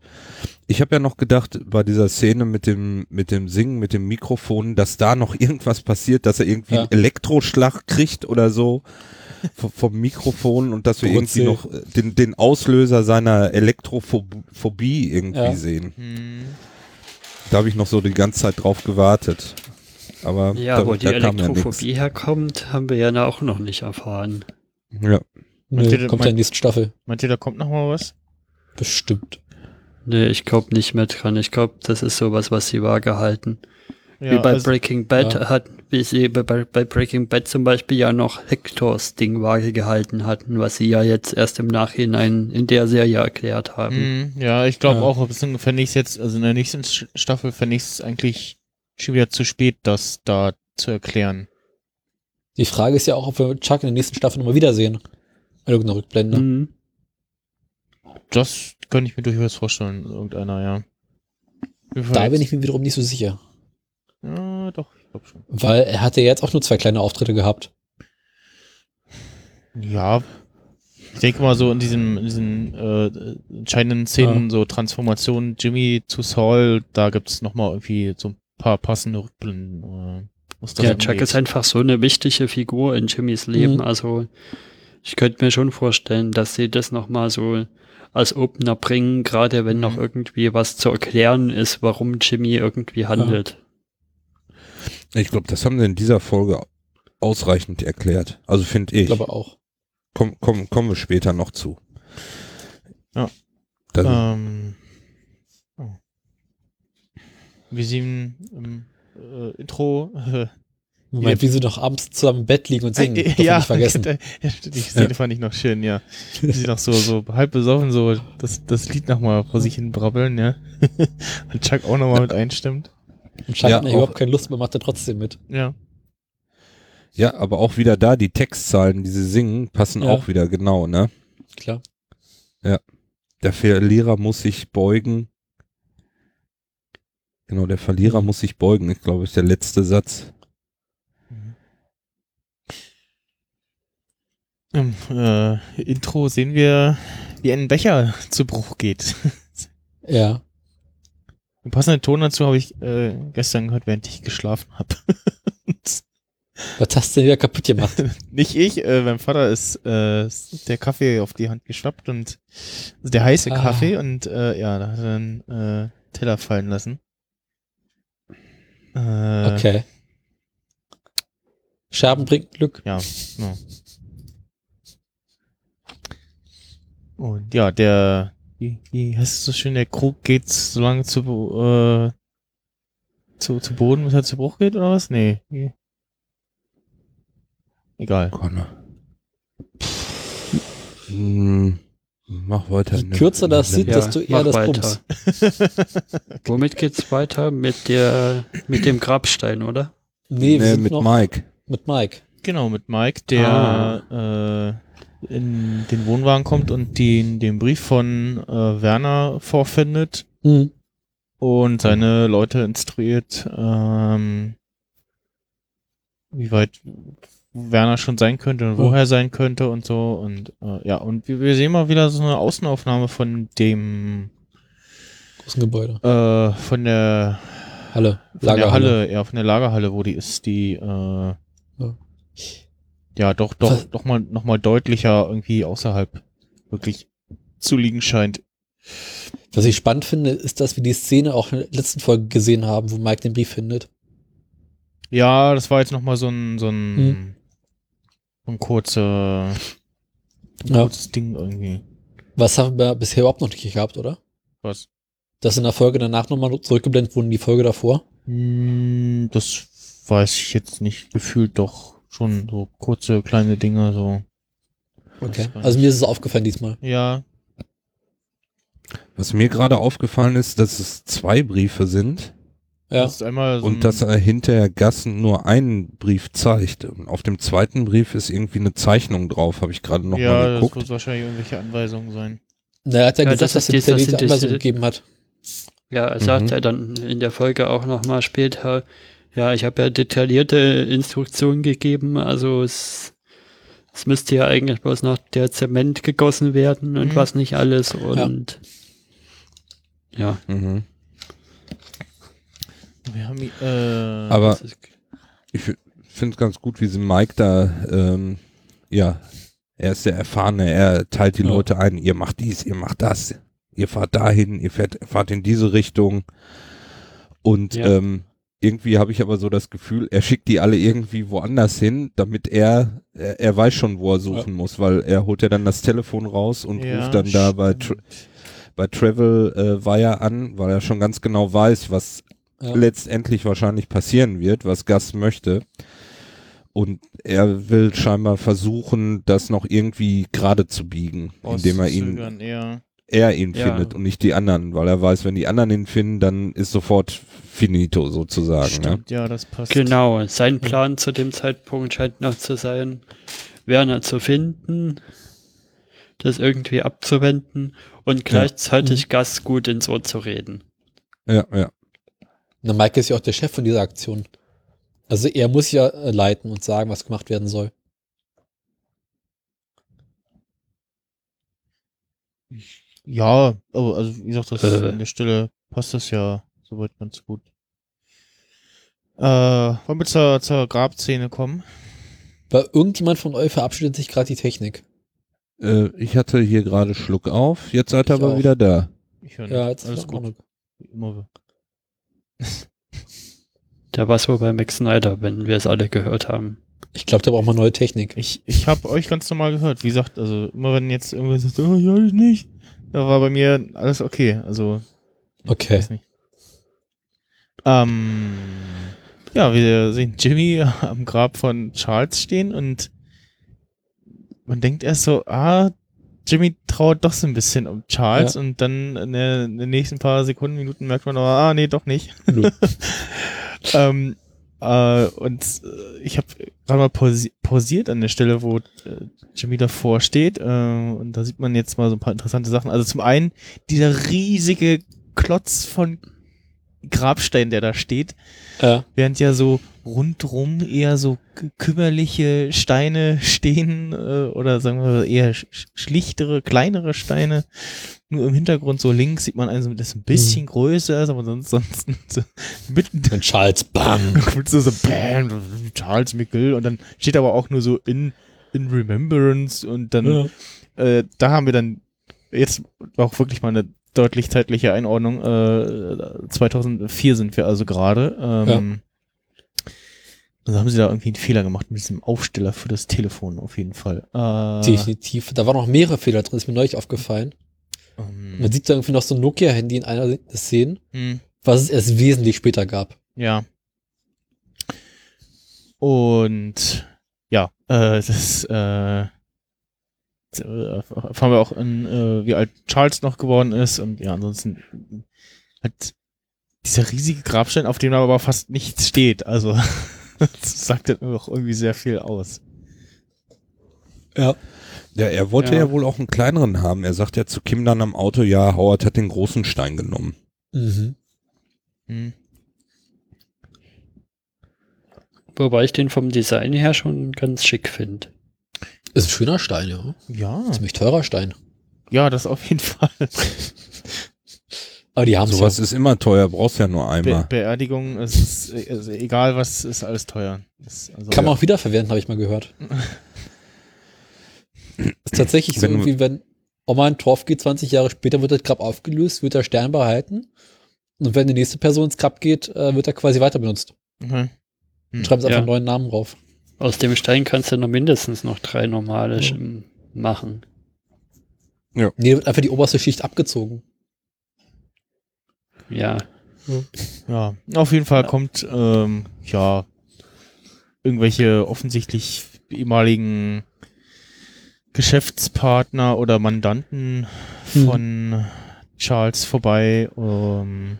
Ich habe ja noch gedacht, bei dieser Szene mit dem, mit dem Singen, mit dem Mikrofon, dass da noch irgendwas passiert, dass er irgendwie Ja. einen Elektroschlag kriegt oder so v- vom Mikrofon und dass wir irgendwie noch äh, den, den Auslöser seiner Elektrophobie irgendwie Ja. sehen. Hm. Da habe ich noch so die ganze Zeit drauf gewartet. Aber Ja, da, wo die da ja Elektrophobie herkommt, haben wir ja auch noch nicht erfahren. Ja. Meint ihr, Nee, kommt ja in der nächsten Staffel. Meint ihr, da kommt noch mal was? Bestimmt. Nee, ich glaube nicht mehr dran. Ich glaube, das ist sowas, was sie vage halten. Ja, wie bei also- Breaking Bad ja. hat, wie sie bei, bei Breaking Bad zum Beispiel ja noch Hectors Ding vage gehalten hatten, was sie ja jetzt erst im Nachhinein in der Serie erklärt haben. Mhm, ja, ich glaube Ja. auch, fände ich jetzt, also in der nächsten Staffel fände ich es eigentlich schon wieder zu spät, das da zu erklären. Die Frage ist ja auch, ob wir Chuck in der nächsten Staffel nochmal wiedersehen. In irgendeiner Rückblende. Mhm. Das könnte ich mir durchaus vorstellen, irgendeiner, ja. Da bin ich mir wiederum nicht so sicher. Ja, doch, ich glaube schon. Weil er hatte ja jetzt auch nur zwei kleine Auftritte gehabt. Ja. Ich denke mal so in diesen, in diesen äh, entscheidenden Szenen, so Transformation Jimmy zu Saul, da gibt es nochmal irgendwie so ein paar passende Rückblenden. Äh, was das Ja, Chuck ist einfach so eine wichtige Figur in Jimmys Leben. Mhm. Also ich könnte mir schon vorstellen, dass sie das nochmal so als Opener bringen, gerade wenn noch Mhm. irgendwie was zu erklären ist, warum Jimmy irgendwie handelt. Ich glaube, das haben sie in dieser Folge ausreichend erklärt. Also finde ich. Ich glaube auch. Komm, komm, kommen wir später noch zu. Ja. Dann, Ähm, oh. Wie sie im, im äh, Intro äh, Moment, wie sie noch abends zusammen im Bett liegen und singen. Äh, man ja, nicht vergessen. ja, stimmt, die Szene Ja. fand ich noch schön, ja. Wie sie noch so, so halb besoffen so das, das Lied nochmal vor sich hin brabbeln, ja. Und Chuck auch nochmal mit einstimmt. Und Chuck Ja, hat ja überhaupt keine Lust mehr, macht er trotzdem mit. Ja. ja, aber auch wieder da, die Textzahlen, die sie singen, passen Ja. auch wieder genau, ne? Klar. Der Verlierer muss sich beugen. Genau, der Verlierer muss sich beugen, ich glaube, ist der letzte Satz. Im äh, Intro sehen wir, wie ein Becher zu Bruch geht. Ja. Den passenden Ton dazu habe ich äh, gestern gehört, während ich geschlafen habe. Was hast du denn wieder kaputt gemacht? Nicht ich, äh, mein Vater ist, äh, der Kaffee auf die Hand geschwappt und also der heiße Ah. Kaffee und äh, ja, da hat er einen äh, Teller fallen lassen. Äh, Okay. Scherben bringt Glück. Ja, genau. Und ja, der, wie, wie heißt es so schön, der Krug geht so lange zu, äh, zu, zu Boden, bis er zu Bruch geht, oder was? Nee. Egal. Connor. Hm, mach weiter. Je kürzer das sieht, Ja, desto eher das weiter. Bums. Womit geht's weiter? Mit der, mit dem Grabstein, oder? Nee, Nee, mit noch Mike. mit Mike. Genau, mit Mike, der äh, in den Wohnwagen kommt und den, den Brief von äh, Werner vorfindet Hm. und seine Leute instruiert, ähm, wie weit Werner schon sein könnte und wo Mhm. er sein könnte und so. Und äh, ja, und wir, wir sehen mal wieder so eine Außenaufnahme von dem, Großen Gebäude. äh, von der, Halle. von der Lagerhalle. Halle, ja, von der Lagerhalle, wo die ist, die, äh, ja, doch, doch, Was- doch mal, noch mal deutlicher irgendwie außerhalb wirklich zu liegen scheint. Was ich spannend finde, ist, dass wir die Szene auch in der letzten Folge gesehen haben, wo Mike den Brief findet. Ja, das war jetzt noch mal so ein, so ein, Hm. so ein kurze, ein Ja. kurzes Ding irgendwie. Was haben wir bisher überhaupt noch nicht gehabt, oder? Was? Dass in der Folge danach nochmal zurückgeblendet wurden, die Folge davor. Hm, Das weiß ich jetzt nicht. Gefühlt doch schon so kurze, kleine Dinge, so. Okay. Also mir ist es aufgefallen diesmal. Ja, Was mir gerade aufgefallen ist, dass es zwei Briefe sind Ja. das ist einmal so und dass er hinterher Gassen nur einen Brief zeigt. Und auf dem zweiten Brief ist irgendwie eine Zeichnung drauf, habe ich gerade noch ja, mal das geguckt. wird wahrscheinlich irgendwelche Anweisungen sein. Na, er hat ja, Ja, gesagt, das dass er Synthese- Anweisungen gegeben hat. Ja, er sagt Mhm. ja dann in der Folge auch nochmal später, ja, ich habe ja detaillierte Instruktionen gegeben, also es, es müsste ja eigentlich bloß noch der Zement gegossen werden und Mhm. was nicht alles und ja, Mhm. Wir haben, äh, Aber ich finde es ganz gut, wie sie Mike da, ähm, ja, er ist der Erfahrene, er teilt die Ja. Leute ein, ihr macht dies, ihr macht das, ihr fahrt dahin, ihr fährt, fahrt in diese Richtung. Und Ja. ähm, irgendwie habe ich aber so das Gefühl, er schickt die alle irgendwie woanders hin, damit er, er, er weiß schon, wo er suchen muss, weil er holt ja dann das Telefon raus und ja, ruft dann da bei, Tra stimmt. bei Travel äh, Wire an, weil er schon ganz genau weiß, was Ja. letztendlich wahrscheinlich passieren wird, was Gus möchte. Und er will scheinbar versuchen, das noch irgendwie gerade zu biegen, indem er ihn, eher. Er ihn Ja. findet und nicht die anderen, weil er weiß, wenn die anderen ihn finden, dann ist sofort finito sozusagen. Ne? Stimmt, ja, das passt. genau, sein Plan zu dem Zeitpunkt scheint noch zu sein, Werner zu finden, das irgendwie abzuwenden und gleichzeitig Gas gut ins Ohr zu reden. Ja, ja. Na, Mike ist ja auch der Chef von dieser Aktion. Also er muss ja leiten und sagen, was gemacht werden soll. Ja, oh, also wie gesagt, das Äh. an der Stelle passt das ja soweit ganz gut. Äh, wollen wir zur, zur Grabszene kommen? Weil irgendjemand von euch verabschiedet sich gerade die Technik. Äh, ich hatte hier gerade Schluck auf, jetzt seid ihr aber auch. wieder da. Ich höre Ja, jetzt Alles ist gut. Wie Immer. Da war es wohl bei Max Snyder, wenn wir es alle gehört haben. Ich glaube, da braucht man neue Technik. Ich, ich habe euch ganz normal gehört. Wie gesagt, also immer wenn jetzt irgendwer sagt, oh, ja, ich nicht, da war bei mir alles okay. Also, Okay. Ähm, ja, wir sehen Jimmy am Grab von Charles stehen und man denkt erst so, ah, Jimmy trauert doch so ein bisschen um Charles Ja. und dann in, der, in den nächsten paar Sekunden, Minuten merkt man aber, ah, nee, doch nicht. Ähm, äh, und äh, ich habe gerade mal pausi pausiert an der Stelle, wo äh, Jimmy davor steht. Äh, und da sieht man jetzt mal so ein paar interessante Sachen. Also zum einen dieser riesige Klotz von Grabstein, der da steht, Äh, während ja so rundrum eher so kümmerliche Steine stehen äh, oder sagen wir eher sch schlichtere, kleinere Steine. Nur im Hintergrund so links sieht man einen, so, das ein bisschen größer ist, aber sonst, sonst so mitten und Charles, bam. so, so bam, Charles Mickel und dann steht aber auch nur so in, in Remembrance und dann, Ja. äh, da haben wir dann jetzt auch wirklich mal eine deutlich zeitliche Einordnung. Äh, 2004 sind wir also gerade. Ähm, Also haben sie da irgendwie einen Fehler gemacht mit diesem Aufsteller für das Telefon auf jeden Fall. Äh, Definitiv. Da waren noch mehrere Fehler drin, ist mir neulich aufgefallen. Ähm, Man sieht da irgendwie noch so ein Nokia-Handy in einer der Szenen, hm. was es erst wesentlich später gab. Ja. Und ja, äh, das äh, erfahren wir auch, in, äh, wie alt Charles noch geworden ist und ja, ansonsten hat dieser riesige Grabstein, auf dem aber fast nichts steht. Also das sagt dann auch irgendwie sehr viel aus. Ja. Ja, er wollte Ja. ja. wohl auch einen kleineren haben. Er sagt ja zu Kim dann am Auto, ja, Howard hat den großen Stein genommen. Mhm. Hm. Wobei ich den vom Design her schon ganz schick finde. Ist ein schöner Stein, ja. Ja, Ziemlich teurer Stein. ja, das auf jeden Fall. Aber die haben Sowas ja. ist immer teuer, brauchst ja nur Be einmal. Beerdigung, es ist also egal was, ist alles teuer. Das, also, Kann man auch wiederverwenden, habe ich mal gehört. ist tatsächlich so Wenn du- irgendwie, wenn Oma in Torf geht, 20 Jahre später wird das Grab aufgelöst, wird der Stern behalten. Und wenn die nächste Person ins Grab geht, äh, wird er quasi weiter benutzt. Mhm. Dann schreiben sie einfach Ja. einen neuen Namen drauf. Aus dem Stein kannst du noch mindestens noch drei normale Ja. sch- machen. Nee, wird einfach die oberste Schicht abgezogen. Ja. Ja, auf jeden Fall Ja. kommt, ähm, ja, irgendwelche offensichtlich ehemaligen Geschäftspartner oder Mandanten Hm. von Charles vorbei, ähm,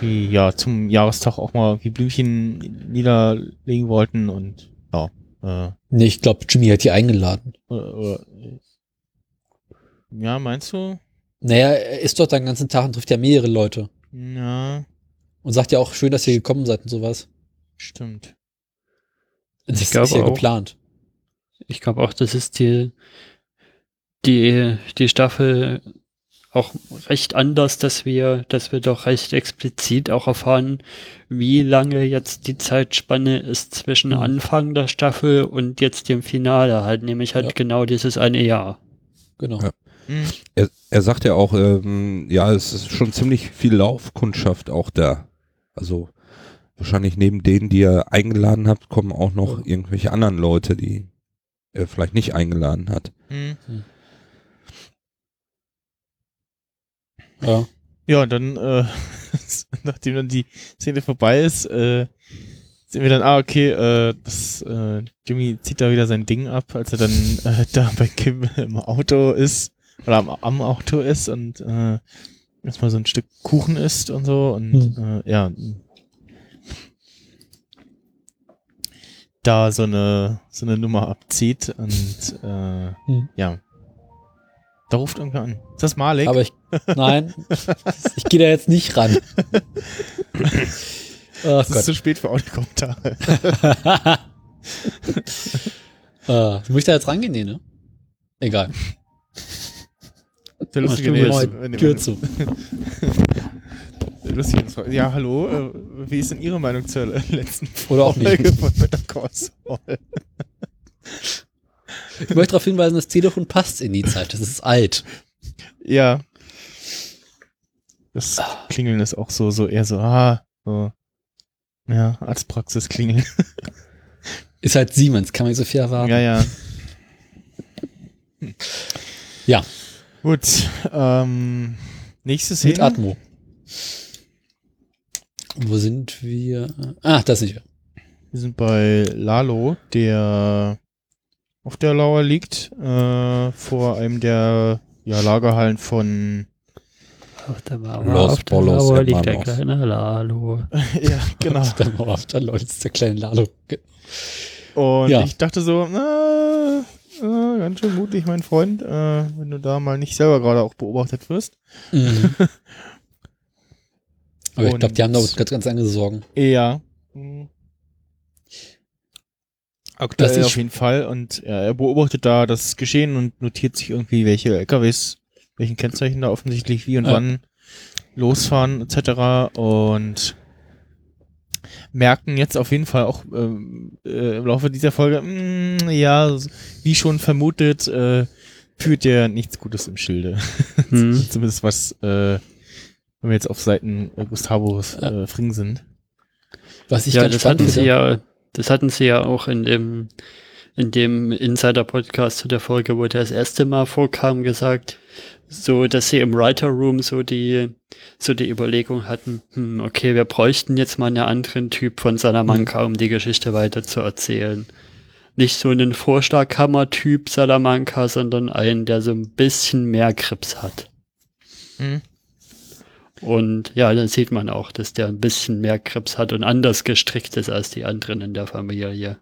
die ja zum Jahrestag auch mal irgendwie Blümchen niederlegen wollten und ja, äh, Nee, ich glaube, Jimmy hat die eingeladen. oder, oder, ja, meinst du? Naja, er ist dort den ganzen Tag und trifft ja mehrere Leute. Ja, Und sagt ja auch schön, dass ihr gekommen seid und sowas. stimmt. Das Ich glaube ist ja auch. geplant. Ich glaube auch, das ist die, die, die Staffel auch recht anders, dass wir, dass wir doch recht explizit auch erfahren, wie lange jetzt die Zeitspanne ist zwischen Mhm. Anfang der Staffel und jetzt dem Finale halt, nämlich halt Ja. genau dieses eine Jahr. Genau. Ja. Hm. Er, er sagt ja auch, ähm, ja, es ist schon ziemlich viel Laufkundschaft auch da. Also wahrscheinlich neben denen, die er eingeladen hat, kommen auch noch irgendwelche anderen Leute, die er vielleicht nicht eingeladen hat. Hm. Ja. Ja, dann, äh, nachdem dann die Szene vorbei ist, äh, sehen wir dann, ah, okay, äh, das, äh, Jimmy zieht da wieder sein Ding ab, als er dann äh, da bei Kim im Auto ist, oder am, am Auto ist und äh, erstmal so ein Stück Kuchen isst und so und äh, ja, da so eine, so eine Nummer abzieht und äh, Hm. ja. Da ruft irgendwer an. Ist das Malik? Aber ich, nein, ich gehe da jetzt nicht ran. Ach Es ist zu spät für Audiokommentare. äh, muss ich da jetzt rangehen? Nee, ne? Egal. Der lustige Tür zu. Der lustige ist- Ja, hallo, äh, wie ist denn Ihre Meinung zur letzten Oder auch nicht. Folge von Better Call Saul? Ich möchte darauf hinweisen, das Telefon passt in die Zeit. Das ist alt. Ja. Das Klingeln ist auch so, so eher so, ah, so. Ja, Arztpraxis klingeln. Ist halt Siemens, kann man nicht so viel erwarten. Ja, ja. Ja. Gut, ähm, nächste Szene. Mit Atmo. Wo sind wir? Ah, das sind wir. Wir sind bei Lalo, der auf der Lauer liegt, äh, vor einem der ja, Lagerhallen von Auf der Mauer, Los auf der Bolos Mauer liegt der kleine Lalo. ja, genau. Der Mauer auf der Leute ist der kleine Lalo. Und Ja. ich dachte so, na, äh, ganz schön mutig, mein Freund, äh, wenn du da mal nicht selber gerade auch beobachtet wirst. Mhm. Aber ich Und- glaube, die haben da ganz, ganz andere Sorgen. Ja. Mhm. Aktuell Das ist auf jeden Fall. Und ja, er beobachtet da das Geschehen und notiert sich irgendwie, welche LKWs, welchen Kennzeichen da offensichtlich wie und Ja. wann losfahren etc. Und merken jetzt auf jeden Fall auch ähm, äh, im Laufe dieser Folge, mh, ja, wie schon vermutet, äh, führt der nichts Gutes im Schilde. Hm. Zumindest was, äh, wenn wir jetzt auf Seiten äh, Gustavos äh, Fring sind. Was ich ja, ganz das spannend hatten sie ja, das hatten sie ja auch in dem, in dem Insider-Podcast zu der Folge, wo der das erste Mal vorkam, gesagt, so, dass sie im Writer Room so die, so die Überlegung hatten, hm, okay, wir bräuchten jetzt mal einen anderen Typ von Salamanca, um die Geschichte weiter zu erzählen. Nicht so einen Vorschlaghammer-Typ Salamanca, sondern einen, der so ein bisschen mehr Grips hat. Mhm. Und ja, dann sieht man auch, dass der ein bisschen mehr Krebs hat und anders gestrickt ist als die anderen in der Familie.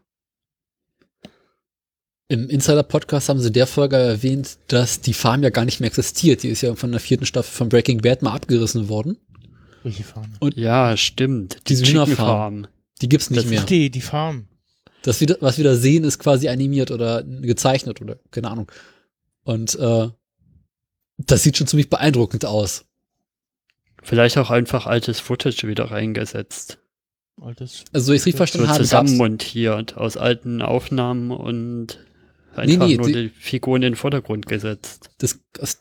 Im Insider-Podcast haben sie der Folge erwähnt, dass die Farm ja gar nicht mehr existiert. Die ist ja von der vierten Staffel von Breaking Bad mal abgerissen worden. Welche Farm? Ja, stimmt. Diese Chicken Hühnerfarm. Die gibt's nicht Das mehr. Die, die Farm. Das, wieder, was wir da sehen, ist quasi animiert oder gezeichnet oder keine Ahnung. Und äh, das sieht schon ziemlich beeindruckend aus. Vielleicht auch einfach altes Footage wieder reingesetzt. Altes. Also, so ich es richtig So verstanden habe, gab's, zusammenmontiert aus alten Aufnahmen und einfach nee, nur die- die Figur in den Vordergrund gesetzt. das, aus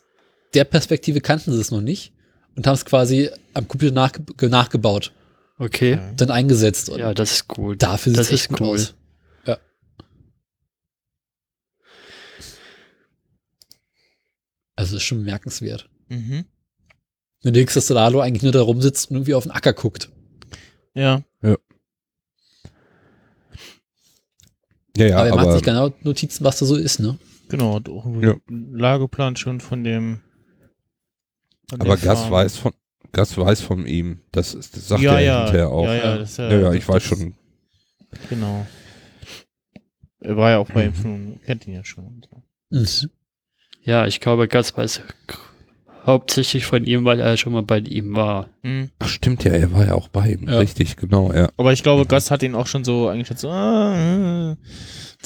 der Perspektive kannten sie es noch nicht und haben es quasi am Computer nachge nachgebaut, Okay. Dann eingesetzt. Und Ja, das ist gut. dafür sieht das es echt cool. aus. Ja. Also ist schon bemerkenswert. Mhm. Wenn du denkst, dass der Lalo eigentlich nur da rumsitzt und irgendwie auf den Acker guckt. Ja. Ja, ja, aber er aber, macht sich genau Notizen, was da so ist, ne? Genau. auch Ja. Lageplan schon von dem. von aber Gas weiß von Gas weiß von ihm. Das, ist, das sagt ja, er ja, hinterher auch. Ja, ja, Ja. das, ist Ja, ja, ich das- weiß schon. Genau. Er war ja auch bei ihm Mhm. schon, kennt ihn ja schon. und. Mhm. Ja, ich glaube, Gas weiß hauptsächlich von ihm, weil er schon mal bei ihm war. Mhm. Ach, stimmt ja, er war ja auch bei ihm. Ja. Richtig, genau, ja. Aber ich glaube, Gus hat ihn auch schon so eingeschätzt. So, ah, äh,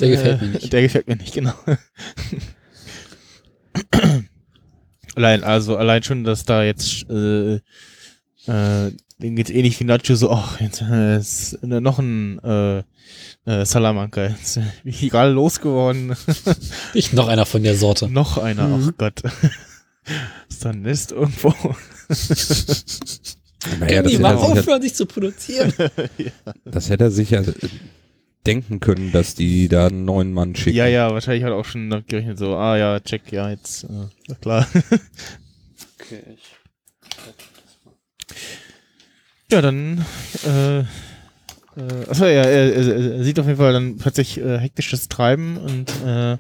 Der äh, gefällt mir nicht. Der gefällt mir nicht, genau. allein, also allein schon, dass da jetzt äh, äh, dem geht's ähnlich wie Nacho so, ach, jetzt äh, ist äh, noch ein äh, äh, Salamanca. Jetzt bin ich gerade losgeworden. Ich noch einer von der Sorte. noch einer, Mhm. ach Gott. Ist da ein Nest irgendwo? Naja, er sicher, aufhören, sich zu produzieren. das hätte er sicher äh, denken können, dass die da einen neuen Mann schicken. ja, ja, wahrscheinlich hat er auch schon gerechnet, so, ah ja, check, ja, jetzt, äh, ja, klar. Okay, Ja, dann, äh, äh, achso, ja, er, er, er sieht auf jeden Fall dann plötzlich äh, hektisches Treiben und äh,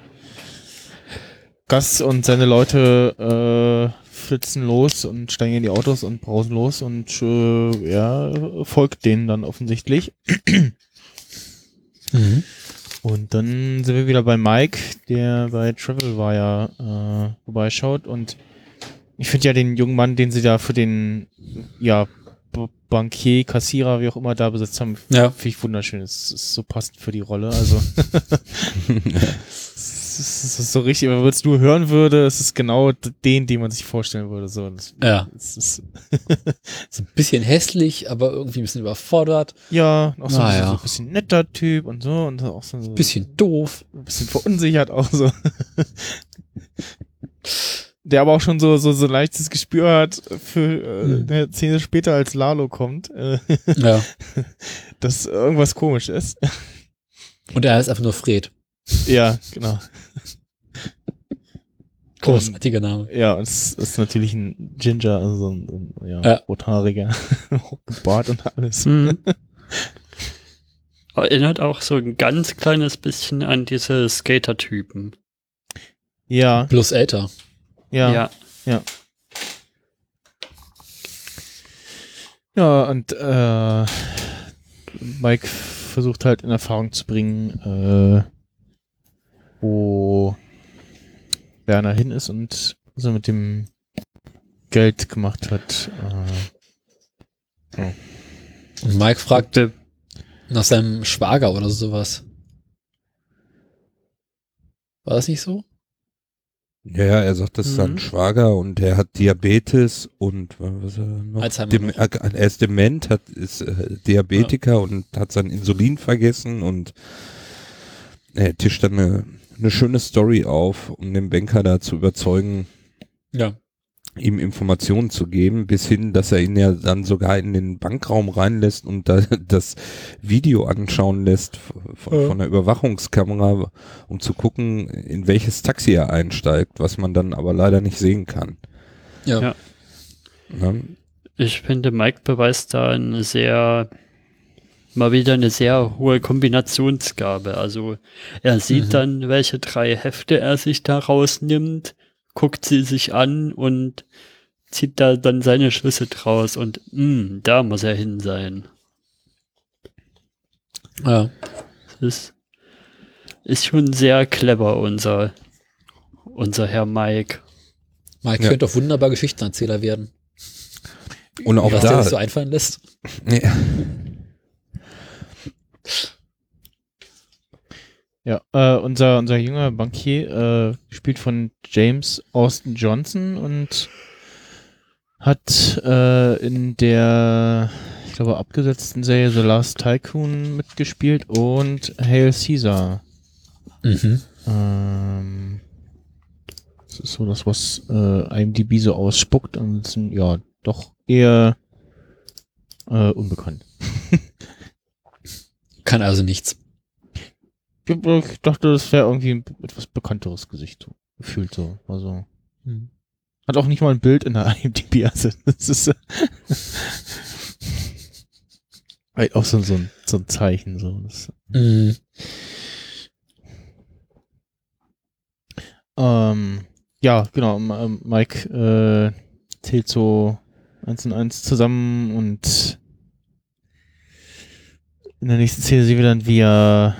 Gus und seine Leute äh, flitzen los und steigen in die Autos und brausen los und äh, er folgt denen dann offensichtlich. Mhm. Und dann sind wir wieder bei Mike, der bei Travelwire äh, vorbeischaut und ich finde ja den jungen Mann, den sie da für den ja Bankier, Kassierer, wie auch immer da besetzt haben, Ja. finde ich wunderschön. Es ist so passend für die Rolle. Also ist, es ist so richtig, wenn man es nur hören würde, es ist genau den, den man sich vorstellen würde. So, das, Ja. es ist, So ein bisschen hässlich, aber irgendwie ein bisschen überfordert. ja, auch so, Na so, ein bisschen netter Typ und so und auch so, so Bisschen doof. ein bisschen verunsichert auch so. Der aber auch schon so, so, so leichtes Gespür hat für äh, Hm. eine Szene später, als Lalo kommt, äh, Ja. dass irgendwas komisch ist. Und er heißt einfach nur Fred. Ja, genau. Großartiger Name. Ja, und es ist natürlich ein Ginger, also so ein, ein ja, Ja. rothaariger, Bart und alles. Mhm. Erinnert auch so ein ganz kleines bisschen an diese Skater-Typen. Ja, Plus älter. ja, ja. Ja, und äh, Mike versucht halt in Erfahrung zu bringen, äh, wo Werner hin ist und was er mit dem Geld gemacht hat. Äh, Und Mike fragt Be nach seinem Schwager oder sowas. War das nicht so? Ja, ja, er sagt, das ist sein Mhm. Schwager und er hat Diabetes und was er noch? Alzheimer Dem, noch. er, er ist dement, hat, ist äh, Diabetiker und hat sein Insulin vergessen und er tischt dann eine, eine schöne Story auf, um den Banker da zu überzeugen, Ja. ihm Informationen zu geben, bis hin, dass er ihn ja dann sogar in den Bankraum reinlässt und da das Video anschauen lässt von, Ja. von der Überwachungskamera, um zu gucken, in welches Taxi er einsteigt, was man dann aber leider nicht sehen kann. Ja. Ja. Ich finde, Mike beweist da eine sehr, mal wieder eine sehr hohe Kombinationsgabe. Also er sieht Mhm. dann, welche drei Hefte er sich da rausnimmt, guckt sie sich an und zieht da dann seine Schlüsse draus und mh, da muss er hin sein. ja. Das ist, ist schon sehr clever, unser, unser Herr Mike. Mike Ja. könnte auch wunderbar Geschichtenerzähler werden. Und auch was da, sich so einfallen lässt. ja, Ja, äh, unser, unser junger Bankier äh, spielt von James Austin Johnson und hat äh, in der, ich glaube, abgesetzten Serie The Last Tycoon mitgespielt und Hail Caesar. Mhm. Ähm, das ist so das, was äh, IMDb so ausspuckt. Ansonsten, ja, doch eher äh, unbekannt. Kann also nichts. Ich dachte, das wäre irgendwie ein etwas bekannteres Gesicht, so gefühlt so. Also Hm. hat auch nicht mal ein Bild in der IMDb. Also das ist äh, halt auch so, so, ein, so ein Zeichen. So. Das, Mhm. ähm, ja, genau. Mike äh, zählt so eins und eins zusammen und in der nächsten Szene sehen wir dann, wie er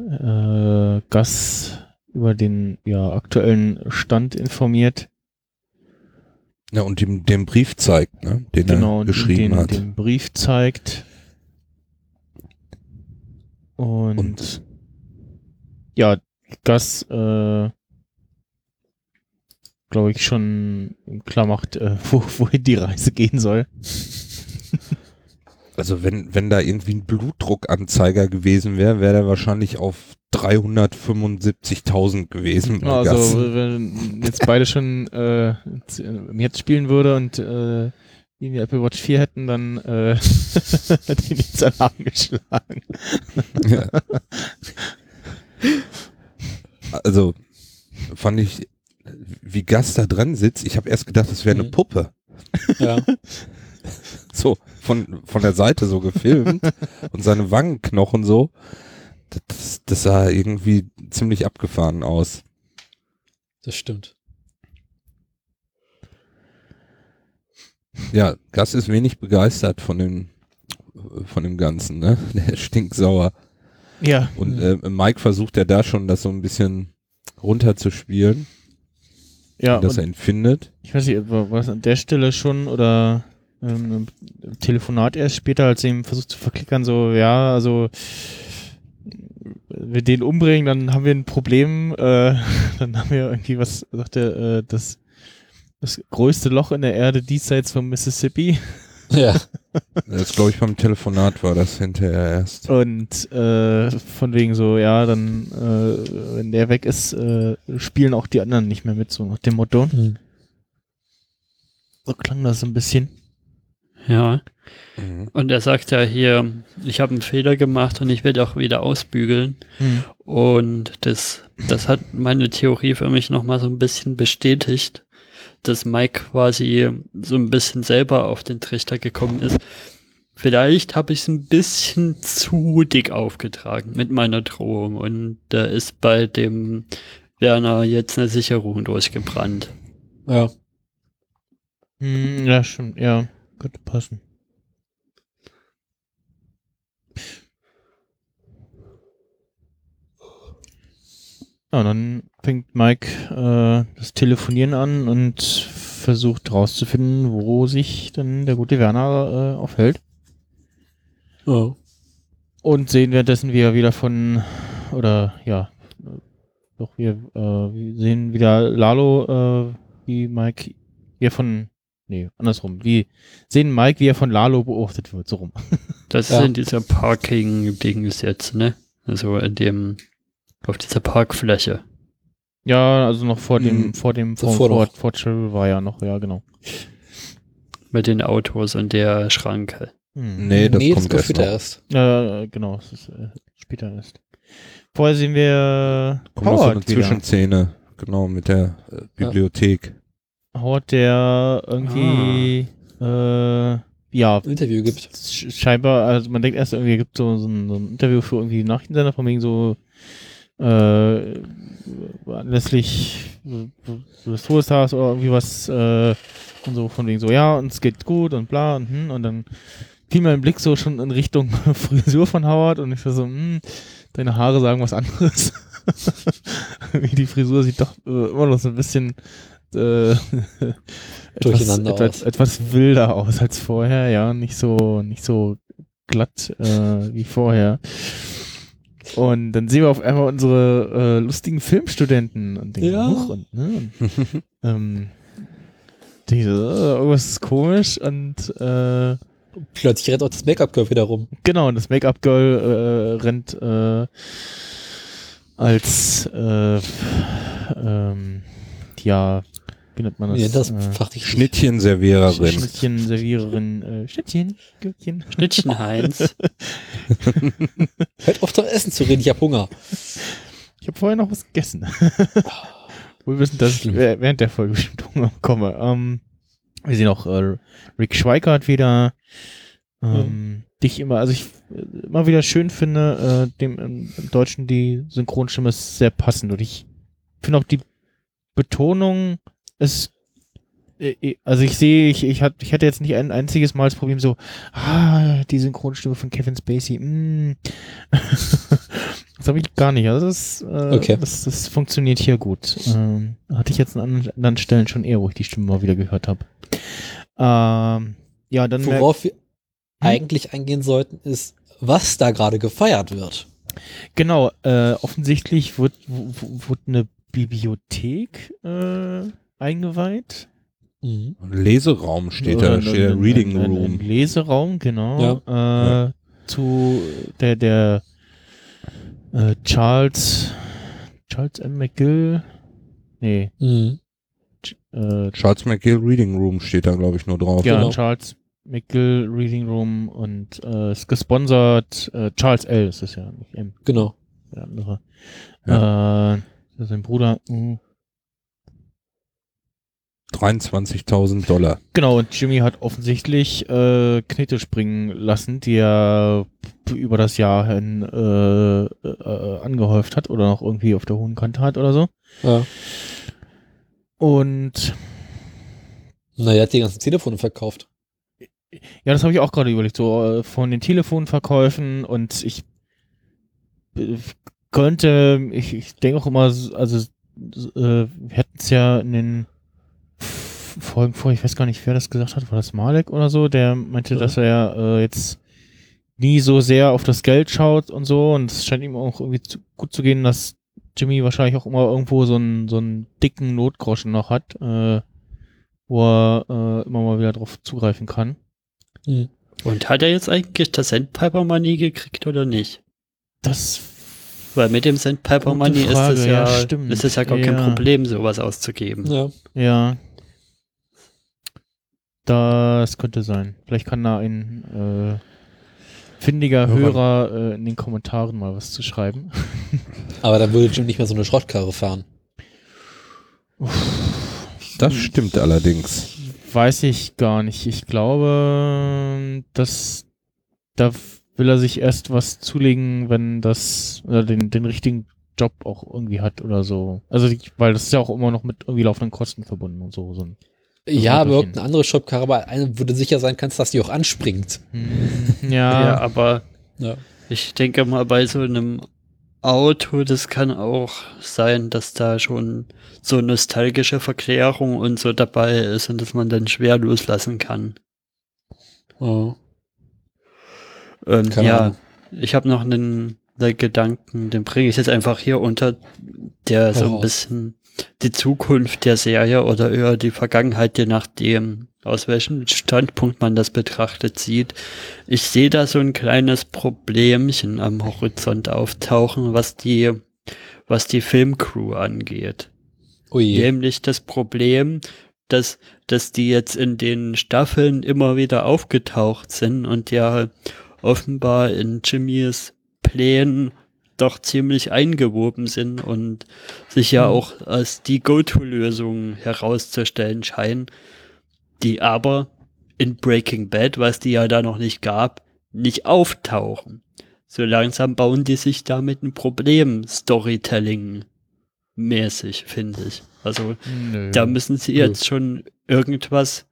äh, Gus über den ja, aktuellen Stand informiert. ja, und ihm den Brief zeigt, ne, den genau, er geschrieben den, hat. den Brief zeigt. Und, Und- ja, Gus, äh, glaube ich, schon klar macht, äh, wo, wohin die Reise gehen soll. Also wenn, wenn da irgendwie ein Blutdruckanzeiger gewesen wäre, wäre der wahrscheinlich auf 375.000 gewesen. Also, wenn jetzt beide schon äh, jetzt, im Jetzt spielen würde und äh, die die Apple Watch 4 hätten, dann äh, hätte ich nichts Alarm geschlagen. Ja. Also fand ich, wie Gas da dran sitzt, ich habe erst gedacht, das wäre eine Mhm. Puppe. Ja. So, von, von der Seite so gefilmt und seine Wangenknochen so. Das, das sah irgendwie ziemlich abgefahren aus. Das stimmt. Ja, Gas ist wenig begeistert von dem, von dem Ganzen, ne? Der stinkt sauer. Ja. Und äh, Mike versucht ja da schon, das so ein bisschen runterzuspielen, Ja, dass er ihn findet. ich weiß nicht, war das an der Stelle schon oder ähm, Telefonat erst später, als er ihm versucht zu verklickern, so, ja, also wenn wir den umbringen, dann haben wir ein Problem, äh, dann haben wir irgendwie was, sagt er, äh, das, das größte Loch in der Erde diesseits vom Mississippi. Ja. Das glaube ich beim Telefonat war das hinterher erst. Und äh, von wegen so, ja, dann, äh, wenn der weg ist, äh, spielen auch die anderen nicht mehr mit, so nach dem Motto. Mhm. So klang das so ein bisschen. Ja. Mhm. Und er sagt ja hier, ich habe einen Fehler gemacht und ich werde auch wieder ausbügeln. Hm. Und das, das hat meine Theorie für mich nochmal so ein bisschen bestätigt, dass Mike quasi so ein bisschen selber auf den Trichter gekommen ist. Vielleicht habe ich es ein bisschen zu dick aufgetragen mit meiner Drohung und da ist bei dem Werner jetzt eine Sicherung durchgebrannt. Ja. Hm, ja, schon, ja, könnte passen. Ja, dann fängt Mike äh, das Telefonieren an und versucht rauszufinden, wo sich dann der gute Werner äh, aufhält. Oh. Und sehen währenddessen, wie er wieder von, oder ja, doch, wir, äh, wir sehen wieder Lalo, äh, wie Mike, wie er von, nee, andersrum, wie sehen Mike, wie er von Lalo beobachtet wird, so rum. Das Ja. sind diese Parking-Dings jetzt, ne? Also in dem, auf dieser Parkfläche. Ja, also noch vor dem, Mhm. vor dem, vor, Davor vor, noch. vor Travel war ja noch, ja, genau. Mit den Autos und der Schranke. Hm. Nee, das nee, kommt das erst erst. Äh, genau, es ist äh, später erst. Vorher sehen wir Kommt noch so eine Howard wieder. Zwischenszene, genau, mit der äh, Bibliothek. Howard, der irgendwie, Ah. äh, ja, Ein Interview gibt. sch- scheinbar, also man denkt erst irgendwie, er gibt so, so, ein, so ein Interview für irgendwie Nachrichtensender von wegen so, äh, anlässlich des Todestags oder irgendwie was, äh, und so von wegen so, ja, uns geht gut und bla und hm, und dann fiel mein Blick so schon in Richtung Frisur von Howard und ich war so, hm, deine Haare sagen was anderes. Die Frisur sieht doch äh, immer noch so ein bisschen äh, etwas, etwas, etwas wilder aus als vorher, ja, nicht so, nicht so glatt äh, wie vorher. Und dann sehen wir auf einmal unsere äh, lustigen Filmstudenten und denken, Ja. huch, und, ne, und, ähm, diese, äh, irgendwas ist komisch und äh, Plötzlich rennt auch das Make-up-Girl wieder rum. Genau, und das Make-up-Girl äh, rennt äh, als äh, ähm, ja, wie nennt man das? Ja, das äh, Schnittchenserviererin. Schnittchen, Serviererin, äh, Schnittchen, Gürkchen. Schnittchen Heinz. Hört auf doch Essen zu reden, ich hab Hunger. Ich habe vorher noch was gegessen. Wir wissen, dass ich wäh- während der Folge bestimmt Hunger bekomme. Ähm, wir sehen auch äh, Rick Schweikart wieder. Ähm, Dich immer, also ich äh, immer wieder schön finde, äh, dem im, im Deutschen die Synchronstimme ist sehr passend und ich finde auch die Betonung äh, äh, also ich sehe, ich, ich, hat, ich hatte jetzt nicht ein einziges Mal das Problem so, ah, die Synchronstimme von Kevin Spacey, mm. das habe ich gar nicht. Also das, äh, Okay. das, das funktioniert hier gut. Ähm, hatte ich jetzt an anderen, anderen Stellen schon eher, wo ich die Stimme mal wieder gehört habe. Ähm, ja, dann Worauf wir eigentlich eingehen sollten, ist, was da gerade gefeiert wird. genau, äh, offensichtlich wird, wird eine Bibliothek äh, eingeweiht. Mhm. Leseraum steht Oder da, ein- steht da ein- Reading ein, Room. Ein Leseraum, genau. Äh, Ja. Zu der, der äh, Charles Charles M. McGill. Nee, Mhm. äh, Charles McGill Reading Room steht da, glaube ich, nur drauf. ja, genau. Charles McGill Reading Room und äh, ist gesponsert. Äh, Charles L. ist es ja, nicht M. Genau. Der andere. Äh, das ist sein Bruder. mhm. 23.000 Dollar. Genau, und Jimmy hat offensichtlich äh, Knete springen lassen, die er über das Jahr hin äh, äh, angehäuft hat oder noch irgendwie auf der hohen Kante hat oder so. Ja. Und Na, er hat die ganzen Telefone verkauft. ja, das habe ich auch gerade überlegt, so äh, von den Telefonverkäufen und ich äh, könnte, ich, ich denke auch immer, so- also äh, wir hatten es ja in den Folgen vor, ich weiß gar nicht, wer das gesagt hat, war das Malek oder so, der meinte, Ja. dass er äh, jetzt nie so sehr auf das Geld schaut und so und es scheint ihm auch irgendwie zu, gut zu gehen, dass Jimmy wahrscheinlich auch immer irgendwo so einen so einen dicken Notgroschen noch hat, äh, wo er äh, immer mal wieder drauf zugreifen kann. Mhm. Und hat er jetzt eigentlich das Sandpiper Money gekriegt oder nicht? Das Weil mit dem Sandpiper Money ist Frage, es ja, ja, ist es ja gar kein Ja. Problem, sowas auszugeben. Ja. Ja. Das könnte sein. Vielleicht kann da ein äh, findiger Hörer äh, in den Kommentaren mal was zu schreiben. Aber dann würde Jim nicht mehr so eine Schrottkarre fahren. Das stimmt allerdings. Weiß ich gar nicht. Ich glaube, dass da will er sich erst was zulegen, wenn das oder den, den richtigen Job auch irgendwie hat oder so. Also weil das ist ja auch immer noch mit irgendwie laufenden Kosten verbunden und so. so ein, Ja, aber Motorchen. irgendeine andere Schrottkarre, aber eine, wo du sicher sein kannst, dass die auch anspringt. Hm, Ja, ja, aber Ja. ich denke mal, bei so einem Auto, das kann auch sein, dass da schon so nostalgische Verklärung und so dabei ist und dass man dann schwer loslassen kann. Oh. Ähm, ja, Ahnung. ich habe noch einen, einen Gedanken, den bringe ich jetzt einfach hier unter, der so ein raus. bisschen die Zukunft der Serie oder eher die Vergangenheit, je nachdem, aus welchem Standpunkt man das betrachtet sieht. Ich sehe da so ein kleines Problemchen am Horizont auftauchen, was die, was die Filmcrew angeht. Oh je. Nämlich das Problem, dass, dass die jetzt in den Staffeln immer wieder aufgetaucht sind und ja offenbar in Jimmys Plänen doch ziemlich eingewoben sind und sich ja auch als die Go-To-Lösung herauszustellen scheinen, die aber in Breaking Bad, was die ja da noch nicht gab, nicht auftauchen. So langsam bauen die sich damit ein Problem, Storytelling mäßig, finde ich. Also Nö. da müssen sie jetzt schon irgendwas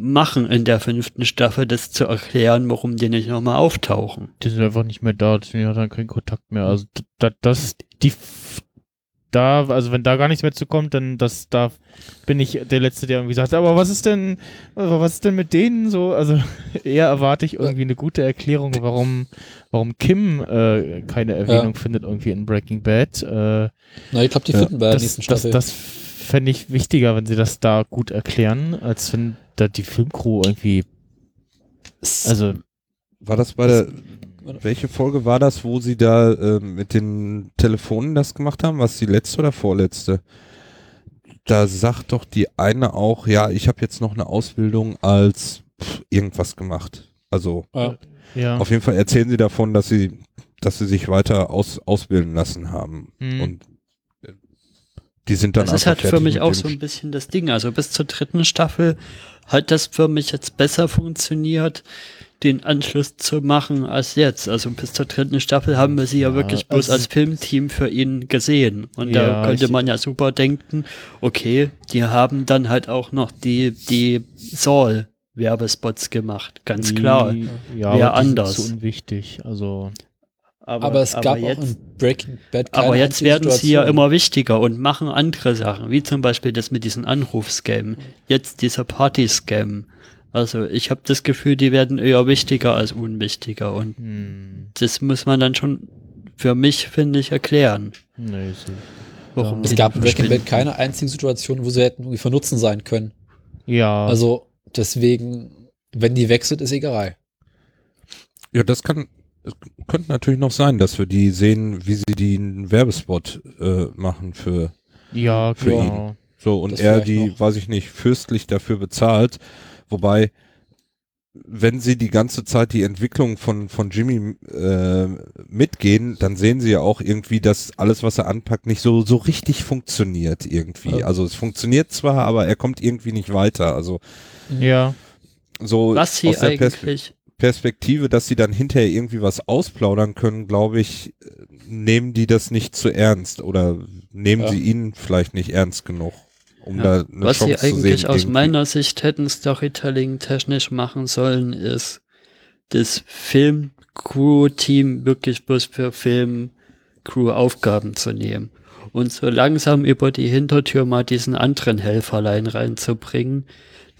machen in der fünften Staffel, das zu erklären, warum die nicht nochmal auftauchen. Die sind einfach nicht mehr da, deswegen hat er keinen Kontakt mehr. Also da, das, die, da, also wenn da gar nichts mehr zu kommt, dann das, da bin ich der Letzte, der irgendwie sagt, aber was ist denn, was ist denn mit denen so? Also eher erwarte ich irgendwie eine gute Erklärung, warum, warum Kim äh, keine Erwähnung findet irgendwie in Breaking Bad. Äh, Na, ich glaube, die Ja, finden bei der das, nächsten das, Staffel. das fände ich wichtiger, wenn sie das da gut erklären, als wenn da die Filmcrew irgendwie, also War das bei der, welche Folge war das, wo sie da äh, mit den Telefonen das gemacht haben? Was die letzte oder vorletzte? Da sagt doch die eine auch, ja, ich habe jetzt noch eine Ausbildung als pff, irgendwas gemacht. Also ja. ja. auf jeden Fall erzählen sie davon, dass sie, dass sie sich weiter aus, ausbilden lassen haben. Hm. Und die sind dann Das ist halt für mich auch so ein bisschen das Ding. Also bis zur dritten Staffel hat das für mich jetzt besser funktioniert, den Anschluss zu machen als jetzt. Also bis zur dritten Staffel haben wir sie ja, Ja, wirklich bloß also- als Filmteam für ihn gesehen. Und Ja, da könnte man ja super denken, okay, die haben dann halt auch noch die, die Saul Werbespots gemacht. Ganz klar. Ja, Wär aber die anders. Sind zu unwichtig. Also aber, es gab jetzt, auch in Breaking Bad keine aber jetzt werden sie ja immer wichtiger und machen andere Sachen, wie zum Beispiel das mit diesen Anrufscam. Jetzt dieser Party-Scam. Also ich habe das Gefühl, die werden eher wichtiger als unwichtiger und hm, das muss man dann schon für mich, finde ich, erklären. nee, so. Warum Es gab in Breaking. Bad keine einzige Situation, wo sie hätten irgendwie von Nutzen sein können. Ja, Also deswegen, wenn die wechselt, ist egal. Ja, das kann, es könnte natürlich noch sein, dass wir die sehen, wie sie den Werbespot äh, machen für ja, für genau. so und Das er die, noch. weiß ich nicht, fürstlich dafür bezahlt. Wobei, wenn sie die ganze Zeit die Entwicklung von, von Jimmy äh, mitgehen, dann sehen sie ja auch irgendwie, dass alles, was er anpackt, nicht so, so richtig funktioniert irgendwie. Ja. Also es funktioniert zwar, aber er kommt irgendwie nicht weiter. Also Ja, so Was sie aus der Perspe eigentlich, Perspektive, dass sie dann hinterher irgendwie was ausplaudern können, glaube ich, nehmen die das nicht zu ernst oder nehmen Ja. sie ihn vielleicht nicht ernst genug, um Ja. da eine was sie Chance zu eigentlich sehen. aus irgendwie. meiner Sicht hätten Storytelling technisch machen sollen, ist das Film-Crew-Team wirklich bloß für Film-Crew-Aufgaben zu nehmen. Und so langsam über die Hintertür mal diesen anderen Helferlein reinzubringen,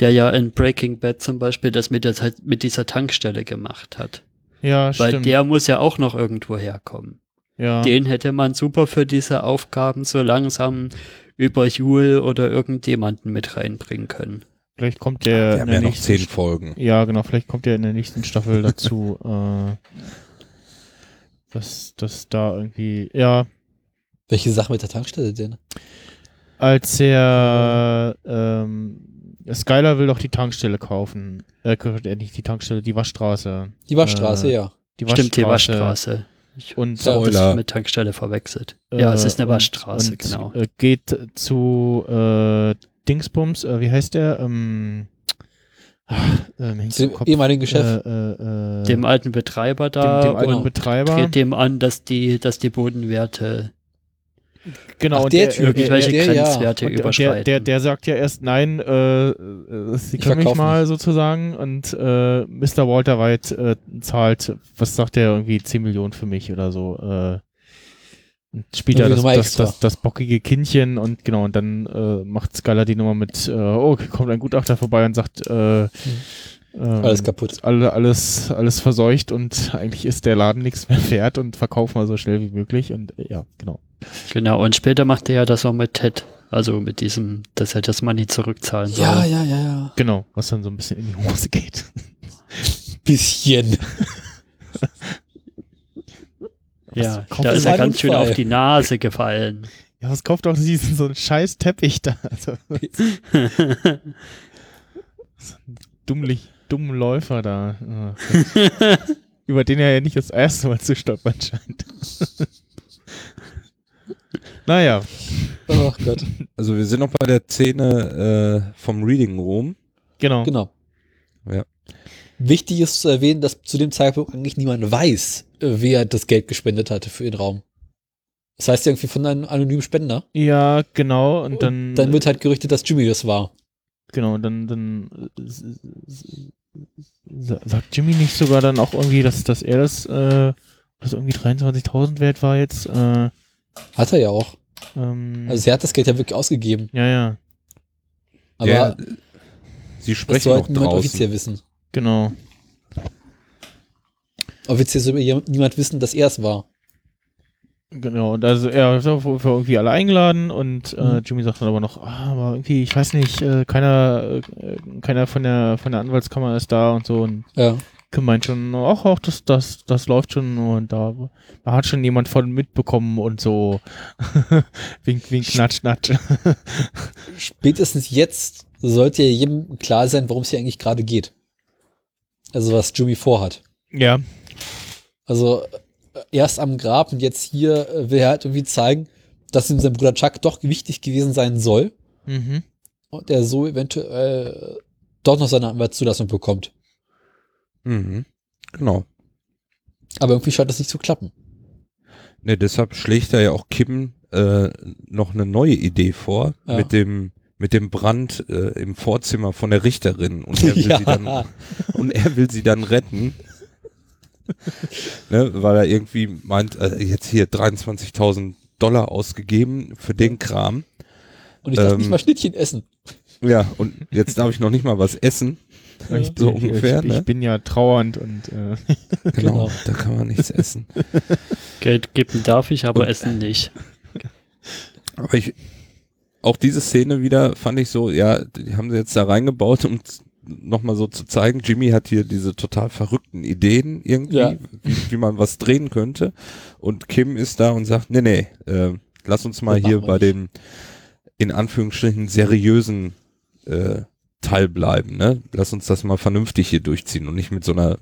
der ja in Breaking Bad zum Beispiel das mit, der, mit dieser Tankstelle gemacht hat. ja, Weil stimmt. der muss ja auch noch irgendwo herkommen. ja. Den hätte man super für diese Aufgaben so langsam über Jule oder irgendjemanden mit reinbringen können. Vielleicht kommt der Wir in haben der ja noch nächsten zehn Folgen. Ja, genau, vielleicht kommt der in der nächsten Staffel dazu, äh, dass, dass da irgendwie, ja, Welche Sache mit der Tankstelle denn? als er, ähm, Skyler will doch die Tankstelle kaufen, äh, kauft er nicht die Tankstelle, die Waschstraße. Die Waschstraße, Äh, ja. Die Stimmt, die Waschstraße. Ich Und, Ja, habe Spoiler. das mit Tankstelle verwechselt. ja, es ist eine und- Waschstraße, und, genau. Äh, geht zu äh, Dingsbums, äh, wie heißt der? Ähm, äh, Zu im dem Kopf. ehemaligen. Äh, äh, äh, Dem alten Betreiber da dem, dem alten und Betreiber. dreht dem an, dass die, dass die Bodenwerte Genau, Ach, und der der, Typ, irgendwelche der, ja. Grenzwerte der, überschreiten. der, der sagt ja erst nein, äh, äh, sie Ich können mich verkauf mal sozusagen und äh, Mr. Walter White äh, zahlt, was sagt er, irgendwie 10 Millionen für mich oder so. Äh, und spielt ja das, das, das, das bockige Kindchen und genau, und dann äh, macht Skylar die Nummer mit, äh, oh, kommt ein Gutachter vorbei und sagt, äh, ähm, Alles kaputt. alle, alles, alles verseucht und eigentlich ist der Laden nichts mehr wert und verkaufen wir so schnell wie möglich und äh, ja, genau. Genau, und später macht er ja das auch mit Ted. Also mit diesem, dass er das Money zurückzahlen soll. Ja, ja, ja, ja. Genau, was dann so ein bisschen in die Hose geht. Bisschen. ja da das ist er ein ganz schön auf die Nase gefallen. Ja, was kauft doch diesen so einen scheiß Teppich da? Also, so ein dummlich, dummen Läufer da. Ja, über den er ja nicht das erste Mal zu stolpern scheint. Naja. Oh Gott. Also wir sind noch bei der Szene äh, vom Reading Room. Genau. Genau. Ja. Wichtig ist zu erwähnen, dass zu dem Zeitpunkt eigentlich niemand weiß, wer das Geld gespendet hatte für den Raum. Das heißt irgendwie von einem anonymen Spender. Ja, genau. Und dann. Dann wird halt gerüchtet, dass Jimmy das war. Genau, dann, dann äh, sagt Jimmy nicht sogar dann auch irgendwie, dass, dass er das, äh, das irgendwie 23.000 wert war jetzt. Äh, Hat er ja auch. ähm, Also er hat das Geld ja wirklich ausgegeben. ja, ja, Aber ja, sie das sprechen soll noch halt niemand draußen. offiziell wissen. genau. Offiziell soll ja niemand wissen, dass er es war. Genau, und also er ist auch für irgendwie alle eingeladen und äh, Mhm. Jimmy sagt dann aber noch, ah, aber irgendwie, ich weiß nicht, äh, keiner, äh, keiner von der von der Anwaltskammer ist da und so und Ja. Kim meint schon, ach, ach, das, das, das läuft schon und da, da hat schon jemand von mitbekommen und so. wink, wink, natsch, natsch. Spätestens jetzt sollte ja jedem klar sein, worum es hier eigentlich gerade geht. Also was Jimmy vorhat. ja, Also äh, erst am Grab und jetzt hier äh, will er halt irgendwie zeigen, dass ihm sein Bruder Chuck doch wichtig gewesen sein soll mhm. und er so eventuell äh, doch noch seine Anwaltszulassung bekommt. Mhm. Genau. Aber irgendwie scheint das nicht zu klappen. Ne, deshalb schlägt er ja auch Kim äh, noch eine neue Idee vor Ja. mit dem mit dem Brand äh, im Vorzimmer von der Richterin und er will Ja. sie dann und er will sie dann retten. ne, weil er irgendwie meint, äh, jetzt hier 23.000 Dollar ausgegeben für den Kram. Und ich darf Ähm, nicht mal Schnittchen essen. Ja, und jetzt darf ich noch nicht mal was essen. Ich, So ich, ungefähr, ich, ne? ich bin ja trauernd und äh, Genau, Genau. da kann man nichts essen. Geld geben darf ich, aber Und- essen nicht. Aber ich, auch diese Szene wieder fand ich so, ja, die haben sie jetzt da reingebaut, um nochmal so zu zeigen, Jimmy hat hier diese total verrückten Ideen irgendwie, Ja. wie, wie man was drehen könnte. Und Kim ist da und sagt, nee, nee, äh, lass uns mal Das hier bei nicht. dem, in Anführungsstrichen, seriösen äh, Teil bleiben, ne? Lass uns das mal vernünftig hier durchziehen und nicht mit so einer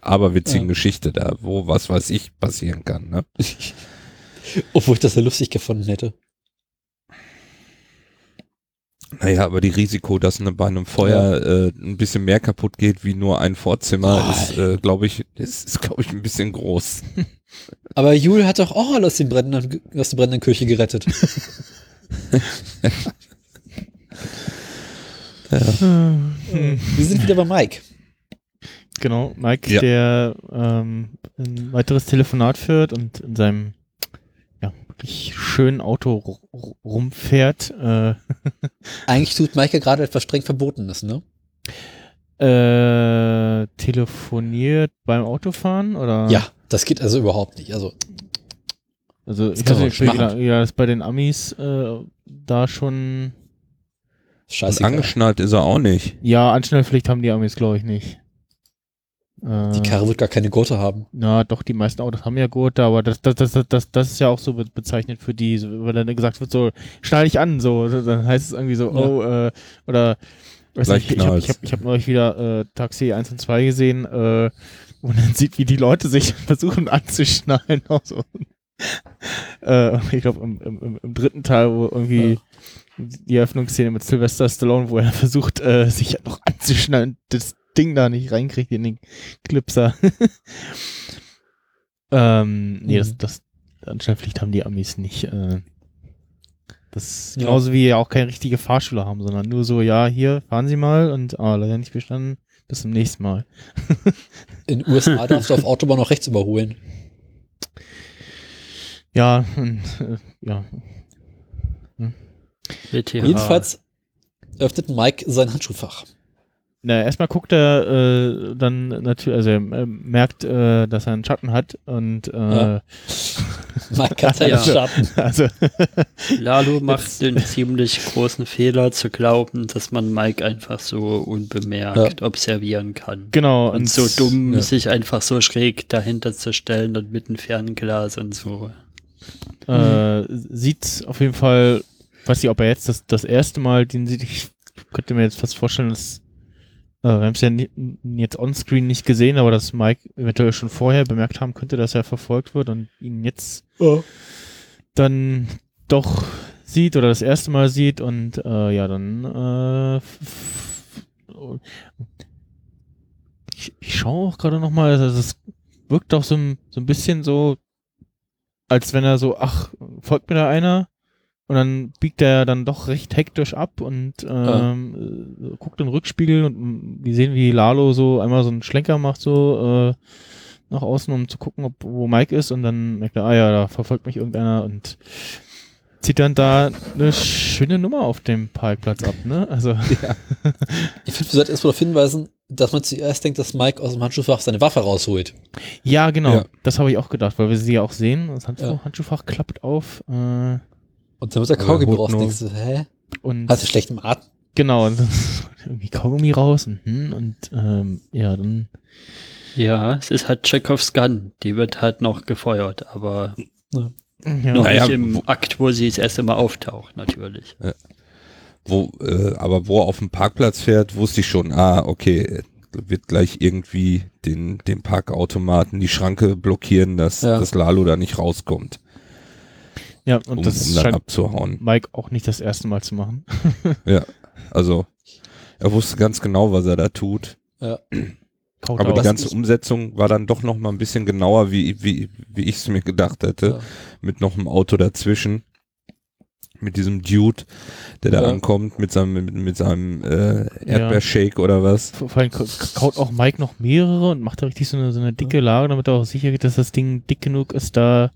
aberwitzigen Ja. Geschichte da, wo was weiß ich passieren kann, ne? Obwohl ich das ja lustig gefunden hätte. Naja, aber die Risiko, dass eine, bei einem Feuer äh, ein bisschen mehr kaputt geht wie nur ein Vorzimmer, Oh. ist, äh, glaube ich, ist, ist glaube ich, ein bisschen groß. Aber Jule hat doch auch aus, brennenden, aus der brennenden Kirche gerettet. hm. Wir sind wieder bei Mike. genau, Mike, Ja. der ähm, ein weiteres Telefonat führt und in seinem ja, wirklich schönen Auto rumfährt. Äh, Eigentlich tut Mike ja gerade etwas streng Verbotenes, ne? äh, telefoniert beim Autofahren oder? Ja, das geht also überhaupt nicht. Also, Also Das ich kann weiß nicht, ja, ja, ist bei den Amis äh, da schon. Und scheiße. angeschnallt ist er auch nicht. Ja, Anschnellpflicht haben die Amis, glaube ich, nicht. Äh, Die Karre wird gar keine Gurte haben. Na, doch, die meisten Autos haben ja Gurte, aber das, das, das, das, das, ist ja auch so be- bezeichnet für die, weil dann gesagt wird, so, schnall dich an, so, dann heißt es irgendwie so, Ja. oh, äh, oder, weiß Gleich nicht, ich habe ich hab, ich hab neulich wieder äh, Taxi 1 und 2 gesehen, äh, wo man dann sieht, wie die Leute sich versuchen anzuschnallen. Auch so. äh, ich glaube, im, im, im- im dritten Teil, wo irgendwie die Eröffnungsszene mit Sylvester Stallone, wo er versucht, äh, sich noch anzuschnallen, das Ding da nicht reinkriegt in den Clipser. ähm, nee, das, Mhm. das Anschnallpflicht haben die Amis nicht. Äh, das ist Ja. genauso wie auch keine richtige Fahrschule haben, sondern nur so, ja, hier, fahren Sie mal und ah, leider nicht bestanden, bis zum nächsten Mal. In USA darfst du auf Autobahn noch rechts überholen. Ja, und, äh, ja. WTH. Jedenfalls öffnet Mike sein Handschuhfach. Na, erstmal guckt er äh, dann natürlich, also er merkt, äh, dass er einen Schatten hat und äh, Ja. Mike hat seinen Ja. Schatten. also Lalo macht den ziemlich großen Fehler zu glauben, dass man Mike einfach so unbemerkt observieren kann. genau Und so dumm ja. sich einfach so schräg dahinter zu stellen und mit einem Fernglas und so. Äh, Sieht auf jeden Fall, weiß nicht, ob er jetzt das, das erste Mal den sieht, ich könnte mir jetzt fast vorstellen, dass äh, wir haben es ja nie, jetzt onscreen nicht gesehen, aber dass Mike eventuell schon vorher bemerkt haben könnte, dass er verfolgt wird und ihn jetzt Oh. dann doch sieht oder das erste Mal sieht und äh, ja, dann äh, ich, ich schaue auch gerade nochmal, also es wirkt doch so, so ein bisschen so, als wenn er so, ach, folgt mir da einer? Und dann biegt er dann doch recht hektisch ab und ähm, äh, guckt in den Rückspiegel und mm, wir sehen, wie Lalo so einmal so einen Schlenker macht, so äh, nach außen, um zu gucken, ob wo Mike ist und dann merkt er, ah ja, da verfolgt mich irgendeiner und zieht dann da eine schöne Nummer auf dem Parkplatz ab, ne? Also Ich finde, wir sollten erst mal darauf hinweisen, dass man zuerst denkt, dass Mike aus dem Handschuhfach seine Waffe rausholt. ja, genau, Ja. das habe ich auch gedacht, weil wir sie ja auch sehen. Das Handschuh, Ja. Handschuhfach klappt auf äh, Und dann muss er Aber Kaugummi raus. Denkst du, hä? und Hast du schlechten Atem? genau und dann irgendwie Kaugummi raus und, hm, und ähm, ja, dann Ja, es ist halt Chekhovs Gun. Die wird halt noch gefeuert, aber ja, noch Naja, nicht im wo- Akt, wo sie das erste Mal auftaucht, natürlich. Wo, äh, aber wo er auf dem Parkplatz fährt, wusste ich schon, ah, okay, wird gleich irgendwie den, den Parkautomaten die Schranke blockieren, dass Ja. das Lalo da nicht rauskommt, ja und um, das um dann scheint abzuhauen. Mike auch nicht das erste Mal zu machen. Also er wusste ganz genau, was er da tut. Kaut Aber die ganze Umsetzung war dann doch noch mal ein bisschen genauer, wie, wie, wie ich es mir gedacht hätte. Ja. Mit noch einem Auto dazwischen. Mit diesem Dude, der da Ja. ankommt, mit seinem, mit, mit seinem äh, Erdbeershake oder was. Vor allem ka- kaut auch Mike noch mehrere und macht da richtig so eine, so eine dicke Lage, damit er auch sicher geht, dass das Ding dick genug ist, da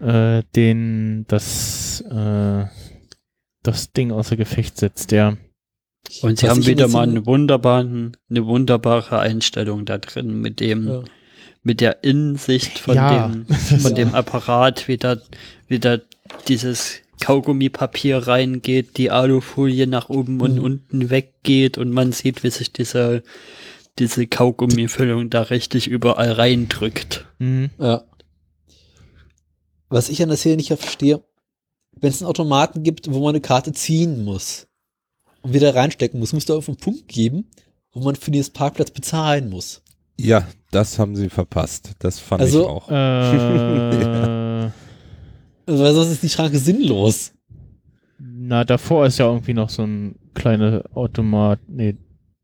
äh, den das äh, das Ding außer Gefecht setzt, ja. Und sie Was haben wieder der mal einen wunderbaren, eine wunderbare Einstellung da drin mit dem, Ja. mit der Innensicht von Ja. dem, von dem Apparat, wie da, wie da dieses Kaugummipapier reingeht, die Alufolie nach oben und Mhm. unten weggeht und man sieht, wie sich diese, diese Kaugummifüllung da richtig überall reindrückt. Mhm. Ja. Was ich an der Szene nicht verstehe, wenn es einen Automaten gibt, wo man eine Karte ziehen muss und wieder reinstecken muss, muss da auf einen Punkt geben, wo man für dieses Parkplatz bezahlen muss. Ja, das haben sie verpasst. Das fand Also, ich auch. Äh, Weil sonst ist die Schranke sinnlos. Na, davor ist ja irgendwie noch so ein kleiner Automat. Nee,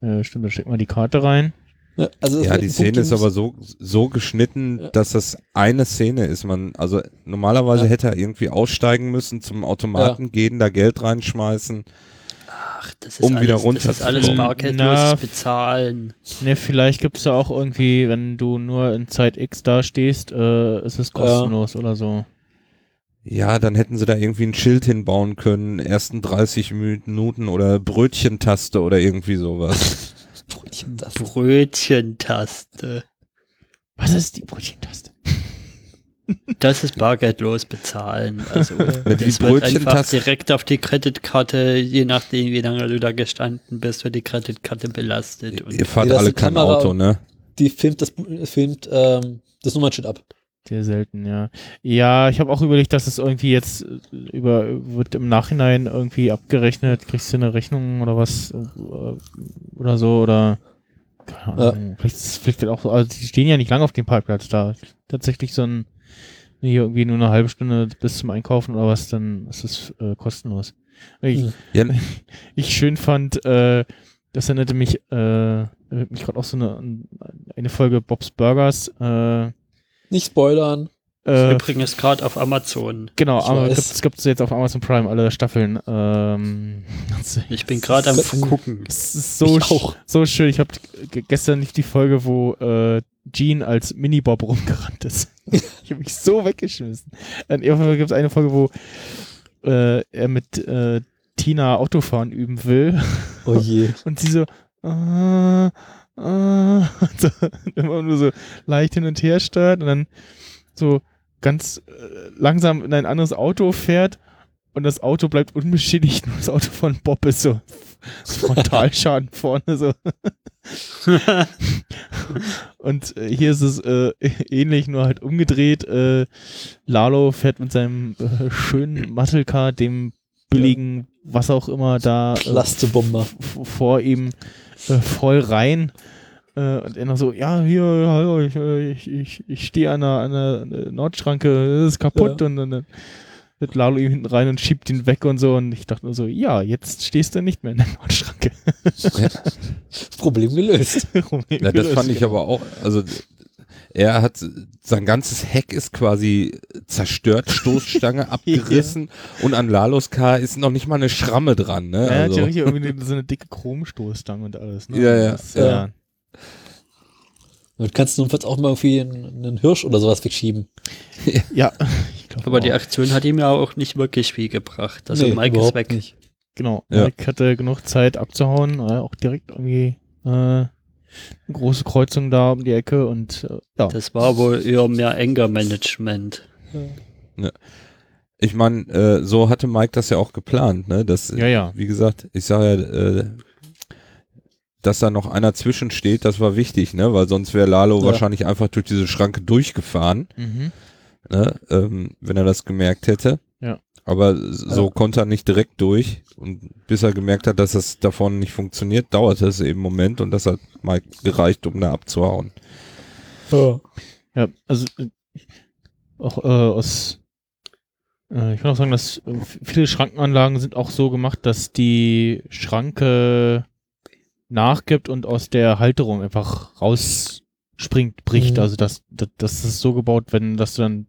äh, stimmt, da steckt man die Karte rein. Ja, also es Ja, die Szene Punkt ist aber so, so geschnitten, Ja. dass das eine Szene ist. Man, also normalerweise Ja. hätte er irgendwie aussteigen müssen, zum Automaten gehen, da Geld reinschmeißen. Ach, das ist Um alles, wieder das ist alles bargeldlos Na, bezahlen. Ne, vielleicht gibt's da auch irgendwie, wenn du nur in Zeit X da stehst, äh, ist es kostenlos oder so. Ja, dann hätten sie da irgendwie ein Schild hinbauen können, ersten 30 Minuten oder Brötchentaste oder irgendwie sowas. Brötchen das. Brötchentaste. Was ist die Brötchentaste? Das ist bargeldlos bezahlen. Also die das wird einfach Brötchentaste- direkt auf die Kreditkarte, je nachdem, wie lange du da gestanden bist, wird die Kreditkarte belastet. Und Ihr fahrt Nee, alle kein Kamera- Auto, ne? Die filmt das, filmt ähm, das Nummernschild ab. Sehr selten, ja. Ja, ich habe auch überlegt, dass es irgendwie jetzt über wird im Nachhinein irgendwie abgerechnet, kriegst du eine Rechnung oder was äh, oder so oder Ahnung. Vielleicht, ist- vielleicht auch so, also die stehen ja nicht lange auf dem Parkplatz da. Tatsächlich so ein hier irgendwie nur eine halbe Stunde bis zum Einkaufen oder was, dann ist es äh, kostenlos. Ich. Ja, ich schön fand, äh, das erinnerte mich, äh, erinnert mich gerade auch so eine, eine Folge Bob's Burgers, äh, Nicht spoilern. Äh, übrigens gerade auf Amazon. Genau, weiß. gibt es jetzt auf Amazon Prime alle Staffeln. Ähm, Ich bin gerade am gucken. es ist so, schön. Ich habe gestern nicht die Folge, wo äh, Gene als Minibob rumgerannt ist. ich habe mich so weggeschmissen. Dann irgendwann gibt es eine Folge, wo äh, er mit äh, Tina Autofahren üben will Oh je. und sie so, äh, äh, und so immer nur so leicht hin und her steuert und dann so ganz äh, langsam in ein anderes Auto fährt und das Auto bleibt unbeschädigt, nur das Auto von Bob ist so Frontalschaden vorne so. Und äh, hier ist es äh, ähnlich, nur halt umgedreht. Äh, Lalo fährt mit seinem äh, schönen Mattelcar, dem billigen, was auch immer da vor ihm voll rein. Äh, und er noch so, ja, hier, hallo, ich, äh, ich, ich, ich stehe an einer, an einer Nordschranke, das ist kaputt. Ja. Und dann wird Lalo ihm hinten rein und schiebt ihn weg und so. Und ich dachte nur so, ja, jetzt stehst du nicht mehr in der Nordschranke. Problem gelöst. Ja, das fand ich aber auch, also er hat sein ganzes Heck ist quasi zerstört, Stoßstange abgerissen und an Lalos Car ist noch nicht mal eine Schramme dran, ne? Ja, er hat ja Also, richtig irgendwie so eine dicke Chromstoßstange und alles. Ne? Ja, ja. Das, Ja. Und kannst du notfalls auch mal irgendwie einen, einen Hirsch oder sowas wegschieben. ja. Ich glaub Aber die. Aktion hat ihm ja auch nicht wirklich viel gebracht. Also Nee, Mike ist überhaupt weg. nicht. Genau, Ja. Mike hatte genug Zeit abzuhauen, äh, auch direkt irgendwie äh, eine große Kreuzung da um die Ecke und äh, ja. Das war wohl eher mehr Anger-Management. ich meine, äh, so hatte Mike das ja auch geplant, ne? Das, Ja, ja. wie gesagt, ich sage ja, äh, dass da noch einer zwischensteht, das war wichtig, ne? Weil sonst wäre Lalo Ja. wahrscheinlich einfach durch diese Schranke durchgefahren. Mhm. ne, ähm, wenn er das gemerkt hätte. Ja. Aber so Ja. konnte er nicht direkt durch. Und bis er gemerkt hat, dass es davon nicht funktioniert, dauerte es eben einen Moment und das hat mal gereicht, um da abzuhauen. Ja. Ja, also äh, auch äh, aus äh, ich kann auch sagen, dass äh, viele Schrankenanlagen sind auch so gemacht, dass die Schranke nachgibt und aus der Halterung einfach rausspringt, bricht. Mhm. Also das, das, das ist so gebaut, wenn dass du dann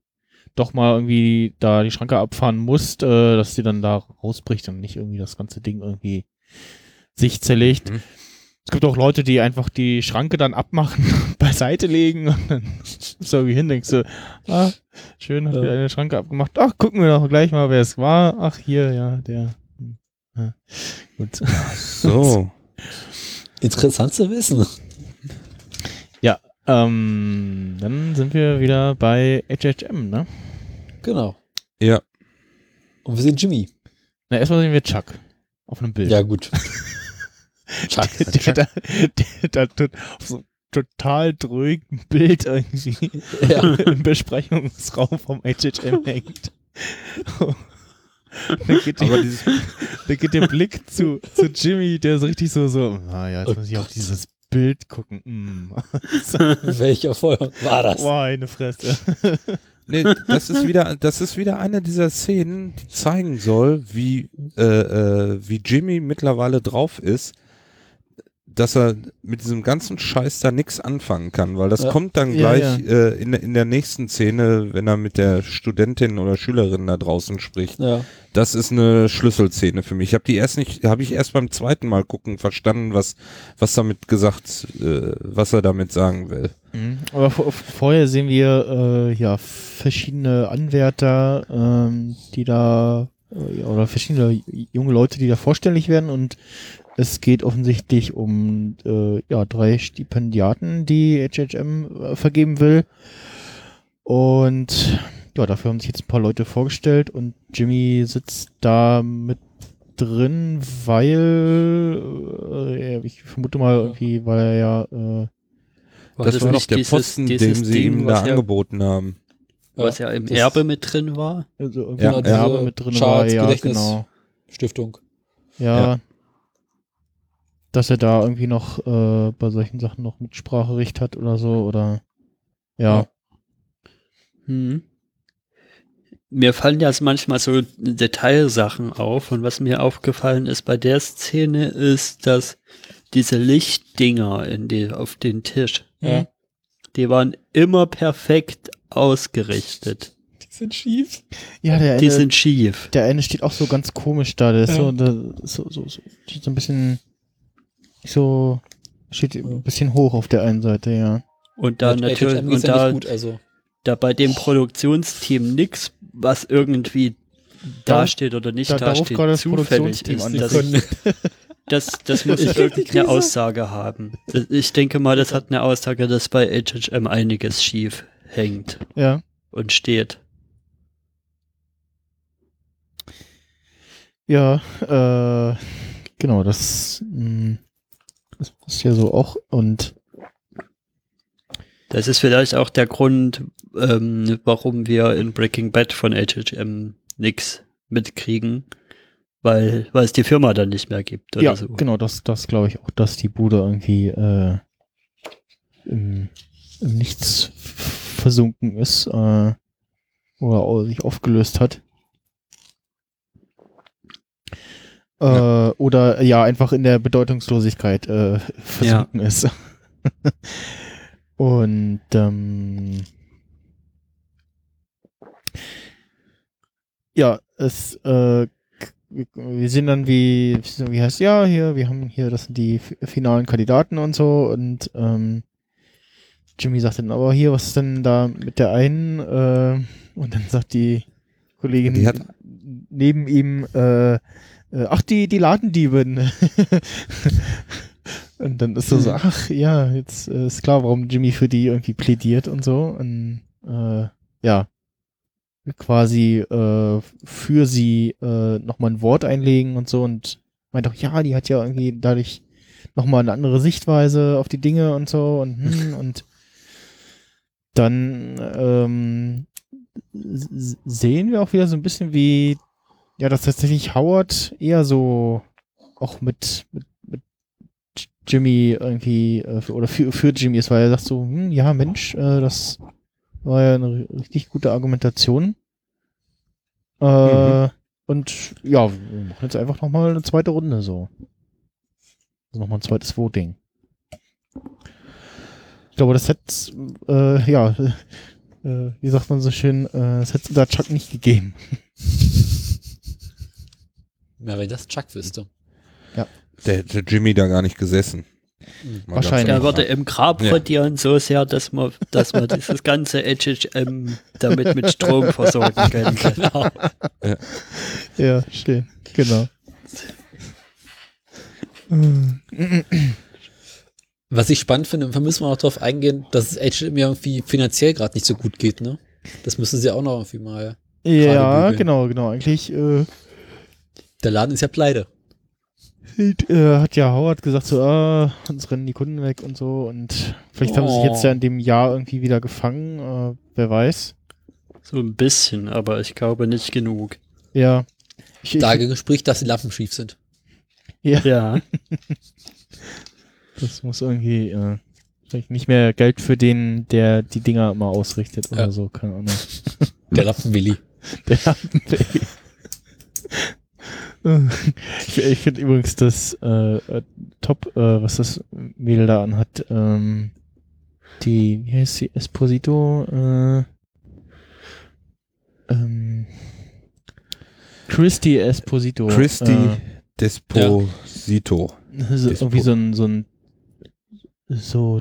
doch mal irgendwie da die Schranke abfahren musst, äh, dass die dann da rausbricht und nicht irgendwie das ganze Ding irgendwie sich zerlegt. Mhm. Es gibt auch Leute, die einfach die Schranke dann abmachen, beiseite legen und dann so irgendwie hin, denkst du, ah, schön, hat Ja. eine Schranke abgemacht. Ach, gucken wir doch gleich mal, wer es war. Ach, hier, ja, der. Hm, Ja. Gut. So. Interessant zu wissen. Ähm, dann sind wir wieder bei HHM, ne? Genau. Ja. Und wir sehen Jimmy. Na, erstmal sehen wir Chuck auf einem Bild. Ja, gut. Chuck. der, der, der, der, der auf so einem total drögen Bild irgendwie Ja. im Besprechungsraum vom HHM hängt. dann, geht die, dieses, dann geht der Blick zu, zu Jimmy, der so richtig so, so, ah ja, jetzt muss ich auf dieses Bild gucken. Mm. Welcher Feuer war das? Boah, eine Fresse. nee, das ist wieder, das ist wieder eine dieser Szenen, die zeigen soll, wie, äh, äh, wie Jimmy mittlerweile drauf ist, dass er mit diesem ganzen Scheiß da nichts anfangen kann, weil das Ja. kommt dann Ja, gleich Äh, in, in der nächsten Szene, wenn er mit der Studentin oder Schülerin da draußen spricht. Ja. Das ist eine Schlüsselszene für mich. Ich habe die erst nicht, habe ich erst beim zweiten Mal gucken verstanden, was was damit gesagt, äh, was er damit sagen will. Mhm. Aber vor, vorher sehen wir äh, ja verschiedene Anwärter, ähm, die da äh, ja, oder verschiedene junge Leute, die da vorstellig werden und es geht offensichtlich um äh, ja drei Stipendiaten, die HHM äh, vergeben will und ja dafür haben sich jetzt ein paar Leute vorgestellt und Jimmy sitzt da mit drin, weil äh, ich vermute mal irgendwie, weil er ja äh, War das, war doch nicht der dieses- Posten, dieses dem sie Ding, ihm da ja, angeboten haben. was ja im Das- Erbe mit drin war? also irgendwie Ja. Erbe mit drin war, Charles ja Gedächtnis. genau. Stiftung. Ja. Ja. Dass er da irgendwie noch äh, bei solchen Sachen noch Mitspracherecht hat oder so, oder ja. Hm. Mir fallen ja manchmal so Detailsachen auf und was mir aufgefallen ist bei der Szene ist, dass diese Lichtdinger in die, auf den Tisch, Ja. die waren immer perfekt ausgerichtet. Die sind schief. Ja, der Die eine, sind schief. der eine steht auch so ganz komisch da, der ist Ja. so, der, so, so, so, so ein bisschen so, steht ein bisschen hoch auf der einen Seite, ja. Und da Mit natürlich, und da, gut, also. da bei dem Produktionsteam nix, was irgendwie Da- dasteht oder nicht da- da dasteht, das zufällig ist. Das, das, das muss irgendeine Krise. Aussage haben. Ich denke mal, das hat eine Aussage, dass bei HHM einiges schief hängt Ja. und steht. Ja, äh, genau, das, mh, das ist ja so auch und Das ist vielleicht auch der Grund, ähm, warum wir in Breaking Bad von HHM nichts mitkriegen, weil, weil es die Firma dann nicht mehr gibt oder ja, so. genau, das, das glaube ich auch, dass die Bude irgendwie äh, im, im Nichts versunken ist äh, oder sich aufgelöst hat. Äh, Oder ja, einfach in der Bedeutungslosigkeit äh, versunken ist. Und ähm, ja, es äh, wir sehen dann, wie, wie heißt ja, hier, wir haben hier, das sind die finalen Kandidaten und so und ähm, Jimmy sagt dann, aber hier, was ist denn da mit der einen? Äh, und dann sagt die Kollegin Die neben ihm, äh, äh, ach, die, die Ladendiebin. und dann ist so, so, ach ja, jetzt äh, ist klar, warum Jimmy für die irgendwie plädiert und so. Und äh, ja, quasi äh, für sie äh, nochmal ein Wort einlegen und so und meint auch, ja, die hat ja irgendwie dadurch nochmal eine andere Sichtweise auf die Dinge und so und hm, und dann ähm, sehen wir auch wieder so ein bisschen wie ja, dass tatsächlich Howard eher so auch mit, mit, mit Jimmy irgendwie äh, für, oder für, für Jimmy ist, weil er sagt so, hm, ja Mensch, äh, das war ja eine richtig gute Argumentation. Äh, Und ja, wir machen jetzt einfach nochmal eine zweite Runde so. Also nochmal ein zweites Voting. Ich glaube, das hätte, äh, ja, äh, wie sagt man so schön, äh, das hätte es unter Chuck nicht gegeben. Ja, wenn das Chuck wüsste. Der hätte Jimmy da gar nicht gesessen. Mal Wahrscheinlich. ganz Er würde im Grab Ja. rotieren so sehr, dass man, dass man dieses ganze HHM damit mit Strom versorgen könnte. Genau. Ja, schön. Genau. Was ich spannend finde, da müssen wir noch drauf eingehen, dass es H&M irgendwie finanziell gerade nicht so gut geht, ne? Das müssen sie auch noch irgendwie mal. Ja, genau, genau. Eigentlich äh, Der Laden ist ja pleite. äh, hat ja Howard gesagt, so, ah, uns rennen die Kunden weg und so. Und vielleicht haben sie sich Oh. jetzt ja in dem Jahr irgendwie wieder gefangen. Äh, wer weiß. So ein bisschen, aber ich glaube nicht genug. Ja. Ich, ich, Dagegen spricht, dass die Lampen schief sind. Ja, das muss irgendwie äh, vielleicht nicht mehr Geld für den, der die Dinger immer ausrichtet oder Ja. so, keine Ahnung. Der Lampenwilli. Der Lampenbaby. ich ich finde übrigens das äh, äh, top, äh, was das Mädel da anhat. Ähm, die, wie heißt sie? Esposito? Äh, ähm, Christy Esposito. Christy Äh, Desposito. so, Despo- irgendwie so ein, so ein, so,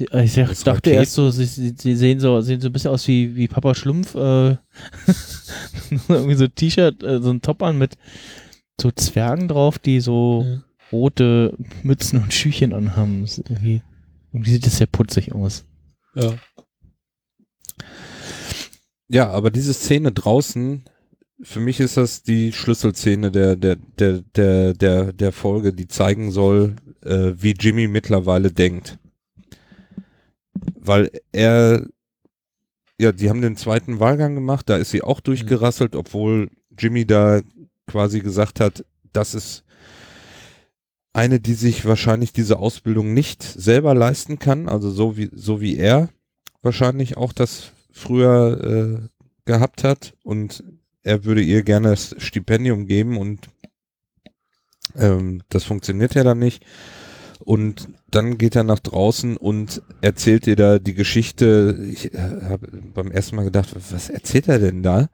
ich Das dachte Raket- erst so, sie, sie, sehen so, sehen so ein bisschen aus wie, wie Papa Schlumpf, äh, irgendwie so ein T-Shirt, äh, so ein Top an mit so Zwergen drauf, die so Mhm. rote Mützen und Schüchen anhaben. Irgendwie, irgendwie sieht das sehr putzig aus. Ja. Ja, aber diese Szene draußen, für mich ist das die Schlüsselszene der, der, der, der, der, der Folge, die zeigen soll, äh, wie Jimmy mittlerweile denkt. Weil er, ja, die haben den zweiten Wahlgang gemacht, da ist sie auch durchgerasselt, obwohl Jimmy da quasi gesagt hat, das ist eine, die sich wahrscheinlich diese Ausbildung nicht selber leisten kann, also so wie, so wie er wahrscheinlich auch das früher äh, gehabt hat und er würde ihr gerne das Stipendium geben und ähm, das funktioniert ja dann nicht. Und dann geht er nach draußen und erzählt ihr da die Geschichte. Ich äh, habe beim ersten Mal gedacht, was erzählt er denn da?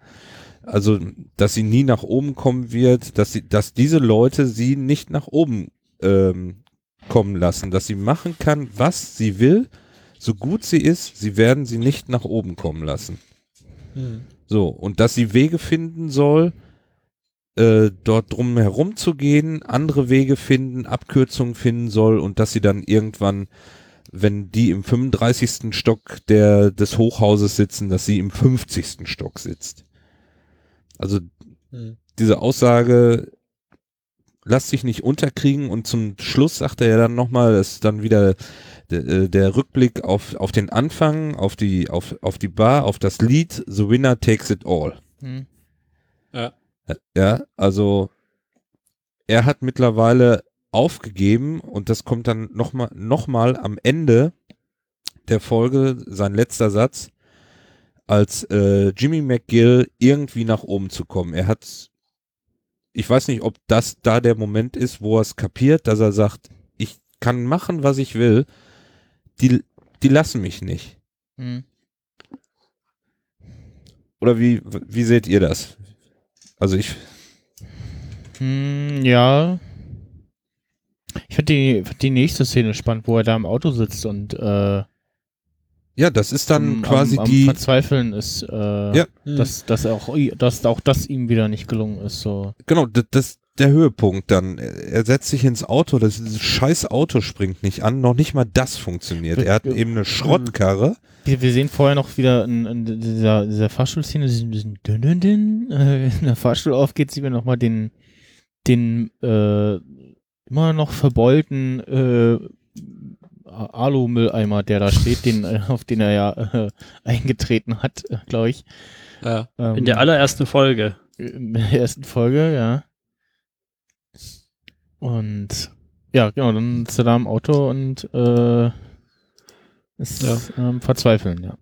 Also, dass sie nie nach oben kommen wird, dass sie, dass diese Leute sie nicht nach oben ähm, kommen lassen, dass sie machen kann, was sie will, so gut sie ist, sie werden sie nicht nach oben kommen lassen. Hm. So, und dass sie Wege finden soll, äh, dort drum herum zu gehen, andere Wege finden, Abkürzungen finden soll und dass sie dann irgendwann, wenn die im 35. Stock der, des Hochhauses sitzen, dass sie im 50. Stock sitzt. Also Hm. diese Aussage, lass dich nicht unterkriegen und zum Schluss sagt er ja dann nochmal, das ist dann wieder der, äh, der Rückblick auf, auf den Anfang, auf die, auf, auf die Bar, auf das Lied The Winner Takes It All. Hm. Ja, also er hat mittlerweile aufgegeben und das kommt dann nochmal noch mal am Ende der Folge, sein letzter Satz, als äh, Jimmy McGill irgendwie nach oben zu kommen. Er hat, ich weiß nicht, ob das da der Moment ist, wo er es kapiert, dass er sagt, ich kann machen, was ich will, die, die lassen mich nicht. Hm. Oder wie, wie seht ihr das? Also ich, Hm, ja. Ich finde die, find die nächste Szene spannend, wo er da im Auto sitzt und äh, ja, das ist dann am, quasi am, am die, Verzweifeln ist, äh, Ja. dass, dass, auch, dass auch das ihm wieder nicht gelungen ist. So. genau, das, das der Höhepunkt dann. Er setzt sich ins Auto, das scheiß Auto springt nicht an, noch nicht mal das funktioniert. Er hat eben eine Schrottkarre. Wir, wir sehen vorher noch wieder in, in dieser, dieser Fahrstuhlszene, diesen, diesen dünn, dünn, dünn, äh, wenn der Fahrstuhl aufgeht, sehen wir nochmal den, den äh, immer noch verbeulten äh, Alu-Mülleimer, der da steht, den, äh, auf den er ja äh, eingetreten hat, äh, glaube ich. Ja. Ähm, In der allerersten Folge. in der ersten Folge, ja. Und ja, genau, dann ist er da im Auto und äh, ist Ja. ähm, verzweifeln, ja.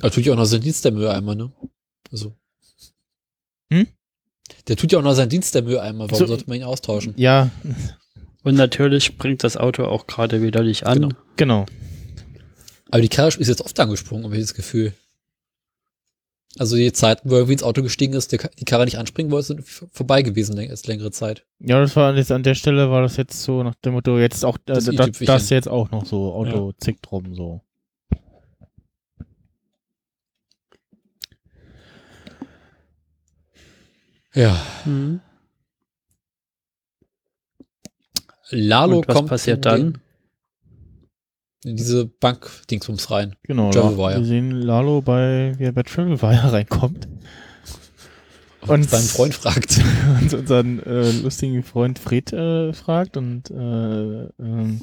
Aber tut ja auch noch seinen Dienst der Mülleimer, ne? Also. Hm? Der tut ja auch noch seinen Dienst der Mülleimer. Warum So- sollte man ihn austauschen? Ja, Und natürlich springt das Auto auch gerade wieder nicht an. Genau. genau. Aber die Karre ist jetzt oft angesprungen, habe ich das Gefühl. Also die Zeiten, wo er irgendwie ins Auto gestiegen ist, der, die Karre nicht anspringen wollte, sind vorbei gewesen jetzt längere Zeit. Ja, das war jetzt an der Stelle war das jetzt so nach dem Motto, jetzt auch äh, Das das, i-Tüpfelchen. das jetzt auch noch so, Auto zickt drum so. Ja. Mhm. Lalo Und was kommt passiert dann? In diese Bank-Dingsbums rein. Genau. Travel La- Wire. Wir sehen Lalo bei, wie er bei Travel Wire reinkommt. Und Seinen Freund fragt. und unseren äh, lustigen Freund Fred äh, fragt und äh, ähm,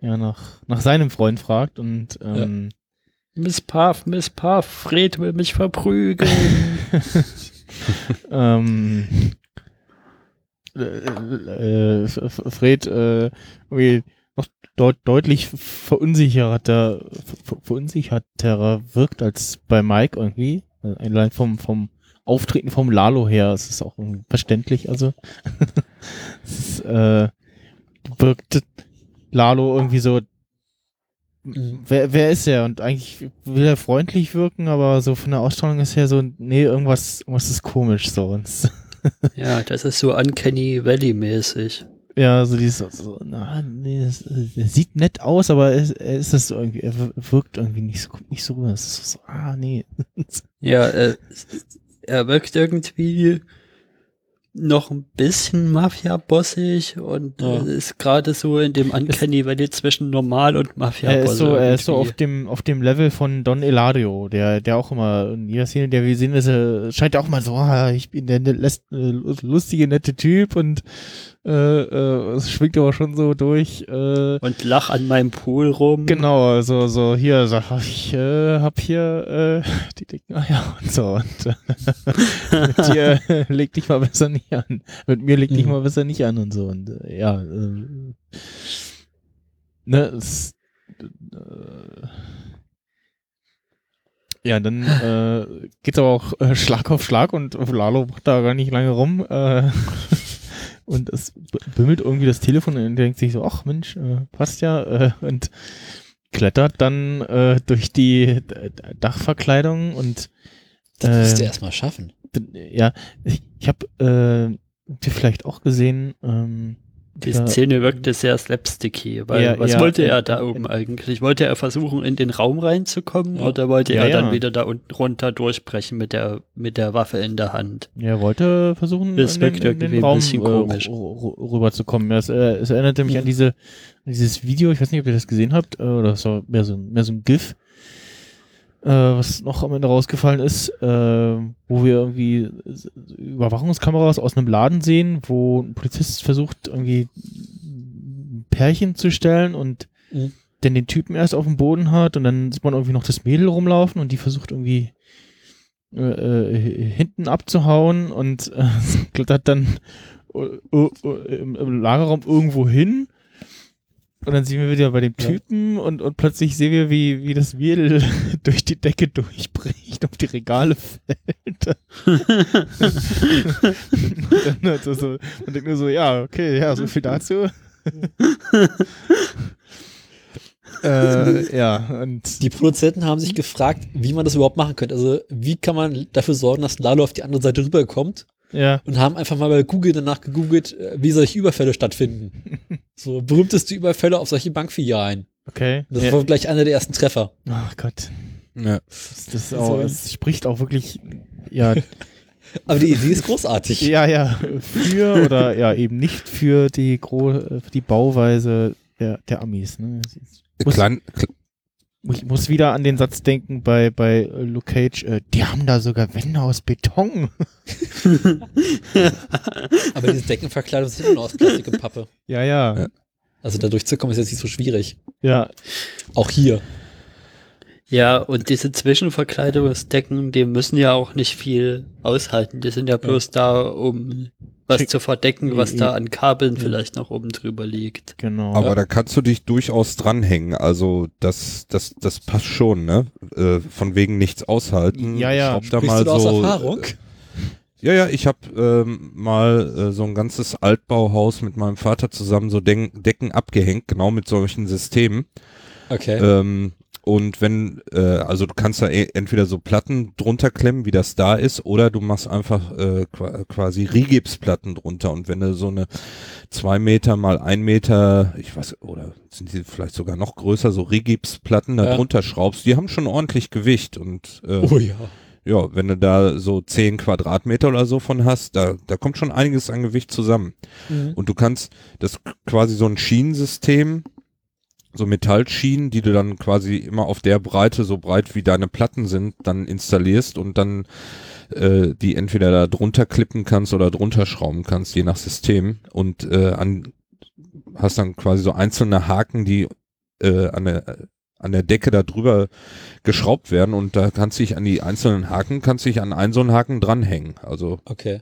ja, nach, nach seinem Freund fragt und ähm, Miss Puff, Miss Puff, Fred will mich verprügeln. ähm, äh, äh, F- Fred äh, irgendwie deut deutlich verunsicherter, ver verunsicherterer wirkt als bei Mike irgendwie. Allein vom, vom Auftreten vom Lalo her, es ist auch irgendwie verständlich, also es äh, wirkt Lalo irgendwie so. Wer, wer ist er? Und eigentlich will er freundlich wirken, aber so von der Ausstrahlung ist er so, nee, irgendwas, irgendwas ist komisch so. Es- ja, das ist so Uncanny Valley-mäßig. Ja, so dieses, so, na, nee, das, er sieht nett aus, aber er, er ist das so irgendwie, er wir- wirkt irgendwie nicht so, nicht so rüber. Es ist so, ah, nee. Ja, äh, er wirkt irgendwie noch ein bisschen Mafia-bossig und Ja. äh, ist gerade so in dem Uncanny Valley zwischen normal und mafia er ist so, er ist so irgendwie. auf dem, auf dem Level von Don Eladio, der, der auch immer in jeder Szene, der wir sehen, ist er, scheint auch mal so, ah, ich bin der ne- lässt- äh, lustige, nette Typ und äh, äh, es schwingt aber schon so durch, äh, und lach an meinem Pool rum. Genau, so, so, hier, so, ich äh, hab hier die dicken Eier und so. Und mit dir leg dich mal besser nicht an. Mit mir leg dich Mhm. mal besser nicht an und so. Und ja, ne, es, ja, dann äh, geht's aber auch Schlag auf Schlag und Lalo macht da gar nicht lange rum. Und es bimmelt irgendwie das Telefon und denkt sich so, ach Mensch, äh, passt ja. Äh, und klettert dann äh, durch die Dachverkleidung und Das musst du äh, erstmal schaffen. ja, ich, ich habe äh, ihr vielleicht auch gesehen, ähm, Die. Szene wirkte sehr slapsticky, weil Ja, was ja, wollte in- er da in- oben eigentlich? Wollte er versuchen, in den Raum reinzukommen Ja. oder wollte er dann wieder da unten runter durchbrechen mit der, mit der Waffe in der Hand? Er wollte versuchen, Das in den, wirkt in den irgendwie ein Raum bisschen äh, komisch. rüberzukommen. Es, äh, es erinnerte mich an diese, an dieses Video, ich weiß nicht, ob ihr das gesehen habt, äh, oder es war mehr so, ein- mehr so ein GIF, äh, was noch am Ende rausgefallen ist, äh, wo wir irgendwie Überwachungskameras aus einem Laden sehen, wo ein Polizist versucht, irgendwie ein Pärchen zu stellen und Mhm. dann den Typen erst auf dem Boden hat und dann sieht man irgendwie noch das Mädel rumlaufen und die versucht irgendwie äh, äh, hinten abzuhauen und äh, klettert dann äh, äh, im, im Lagerraum irgendwo hin. Und dann sehen wir wieder bei dem Ja. Typen und, und plötzlich sehen wir, wie, wie das Mädel durch die Decke durchbricht, auf die Regale fällt. und dann er so, man denkt nur so, ja, okay, ja, so viel dazu. äh, ja, und Die Produzenten haben sich gefragt, wie man das überhaupt machen könnte. Also, wie kann man dafür sorgen, dass Lalo auf die andere Seite rüberkommt? Ja, Und haben einfach mal bei Google danach gegoogelt, äh, wie solche Überfälle stattfinden. so berühmteste Überfälle auf solche Bankfilialen. okay. Das ja. war gleich einer der ersten Treffer. Ach Gott. Ja. Das, das ist auch, es spricht auch wirklich, ja, Aber die Idee ist großartig. ja, ja, für oder ja, eben nicht für die, Gro für die Bauweise der, der Amis. Ne? Klein, kle- Ich muss wieder an den Satz denken bei, bei äh, Luke Cage, äh, die haben da sogar Wände aus Beton. Aber diese Deckenverkleidung ist immer nur aus Plastik und Pappe. Ja, ja, Ja. Also da durchzukommen ist jetzt nicht so schwierig. ja. Auch hier. Ja, und diese Zwischenverkleidungsdecken, die müssen ja auch nicht viel aushalten. Die sind ja bloß da, um was Schick. zu verdecken, was Ja, da ja. an Kabeln vielleicht noch oben drüber liegt. Genau. aber da kannst du dich durchaus dranhängen. Also das, das, das passt schon, ne? Äh, von wegen nichts aushalten. Ja, ja. Schraub da mal du da aus so, Erfahrung? Ja, ja, ich habe ähm, mal äh, so ein ganzes Altbauhaus mit meinem Vater zusammen so Den Decken abgehängt, genau mit solchen Systemen. Okay. Ähm, und wenn, äh, also du kannst da e- entweder so Platten drunter klemmen, wie das da ist, oder du machst einfach äh, qua- quasi Rigipsplatten drunter. Und wenn du so eine zwei Meter mal ein Meter, ich weiß, oder sind die vielleicht sogar noch größer, so Rigipsplatten da Ja. drunter schraubst, die haben schon ordentlich Gewicht. Und äh, oh ja. ja, wenn du da so 10 Quadratmeter oder so von hast, da, da kommt schon einiges an Gewicht zusammen. Mhm. Und du kannst das quasi so ein Schienensystem, so Metallschienen, die du dann quasi immer auf der Breite, so breit wie deine Platten sind, dann installierst und dann äh, die entweder da drunter klippen kannst oder drunter schrauben kannst, je nach System. Und äh, an, hast dann quasi so einzelne Haken, die äh, an der an der Decke da drüber geschraubt werden und da kannst du dich an die einzelnen Haken, kannst dich an einen so einen Haken dranhängen. Also Okay.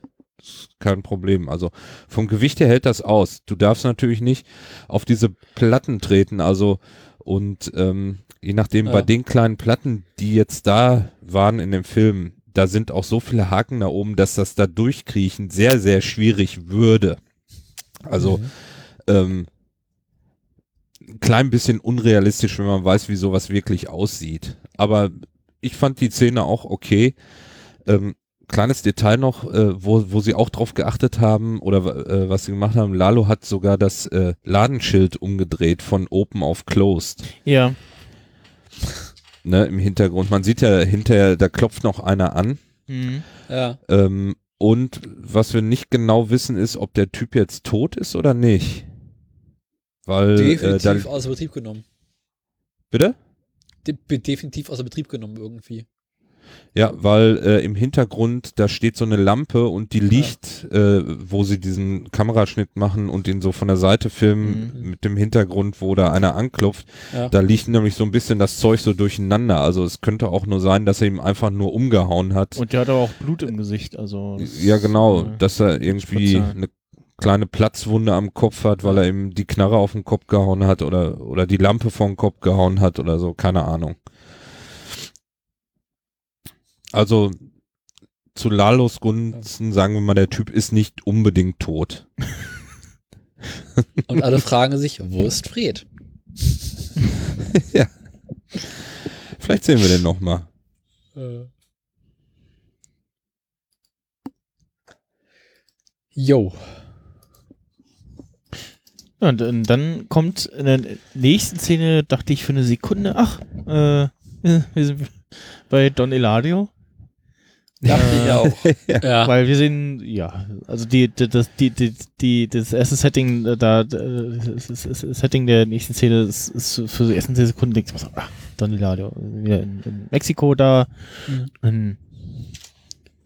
Kein Problem. Also vom Gewicht her hält das aus. Du darfst natürlich nicht auf diese Platten treten. Also und ähm, je nachdem Ja. bei den kleinen Platten, die jetzt da waren in dem Film, da sind auch so viele Haken da oben, dass das da durchkriechen sehr sehr schwierig würde. Also Mhm. ähm, ein klein bisschen unrealistisch, wenn man weiß, wie sowas wirklich aussieht. Aber ich fand die Szene auch okay. Ähm, kleines Detail noch, äh, wo, wo sie auch drauf geachtet haben oder äh, was sie gemacht haben, Lalo hat sogar das äh, Ladenschild umgedreht von Open auf Closed, ja, ne, im Hintergrund. Man sieht ja hinterher, da klopft noch einer an. mhm. Ja. Ähm, und was wir nicht genau wissen, ist, ob der Typ jetzt tot ist oder nicht. Weil äh, Definitiv außer Betrieb genommen. bitte? De definitiv außer Betrieb genommen irgendwie. Ja, weil äh, im Hintergrund, da steht so eine Lampe und die liegt, äh, wo sie diesen Kameraschnitt machen und ihn so von der Seite filmen Mhm. mit dem Hintergrund, wo da einer anklopft. Ja. Da liegt nämlich so ein bisschen das Zeug so durcheinander. Also es könnte auch nur sein, dass er ihm einfach nur umgehauen hat. Und der hat aber auch Blut im Gesicht, also. ja, genau, äh, dass er irgendwie eine kleine Platzwunde am Kopf hat, weil er ihm die Knarre auf den Kopf gehauen hat oder, oder die Lampe den Kopf gehauen hat oder so, keine Ahnung. Also zu Lalos Gunsten sagen wir mal, der Typ ist nicht unbedingt tot. Und alle fragen sich, wo ist Fred? ja. Vielleicht sehen wir den noch mal. Yo. Ja, und, und dann kommt in der nächsten Szene, dachte ich für eine Sekunde, ach, äh, wir sind bei Don Eladio. Dachte ich auch. ja. Weil wir sehen, ja, also die, die, das, die, die, die, das erste Setting äh, da, äh, das, das, das Setting der nächsten Szene ist, ist für die ersten zehn Sekunden denkst du, so, ah, Don Eladio, wieder in, in Mexiko da, Mhm. in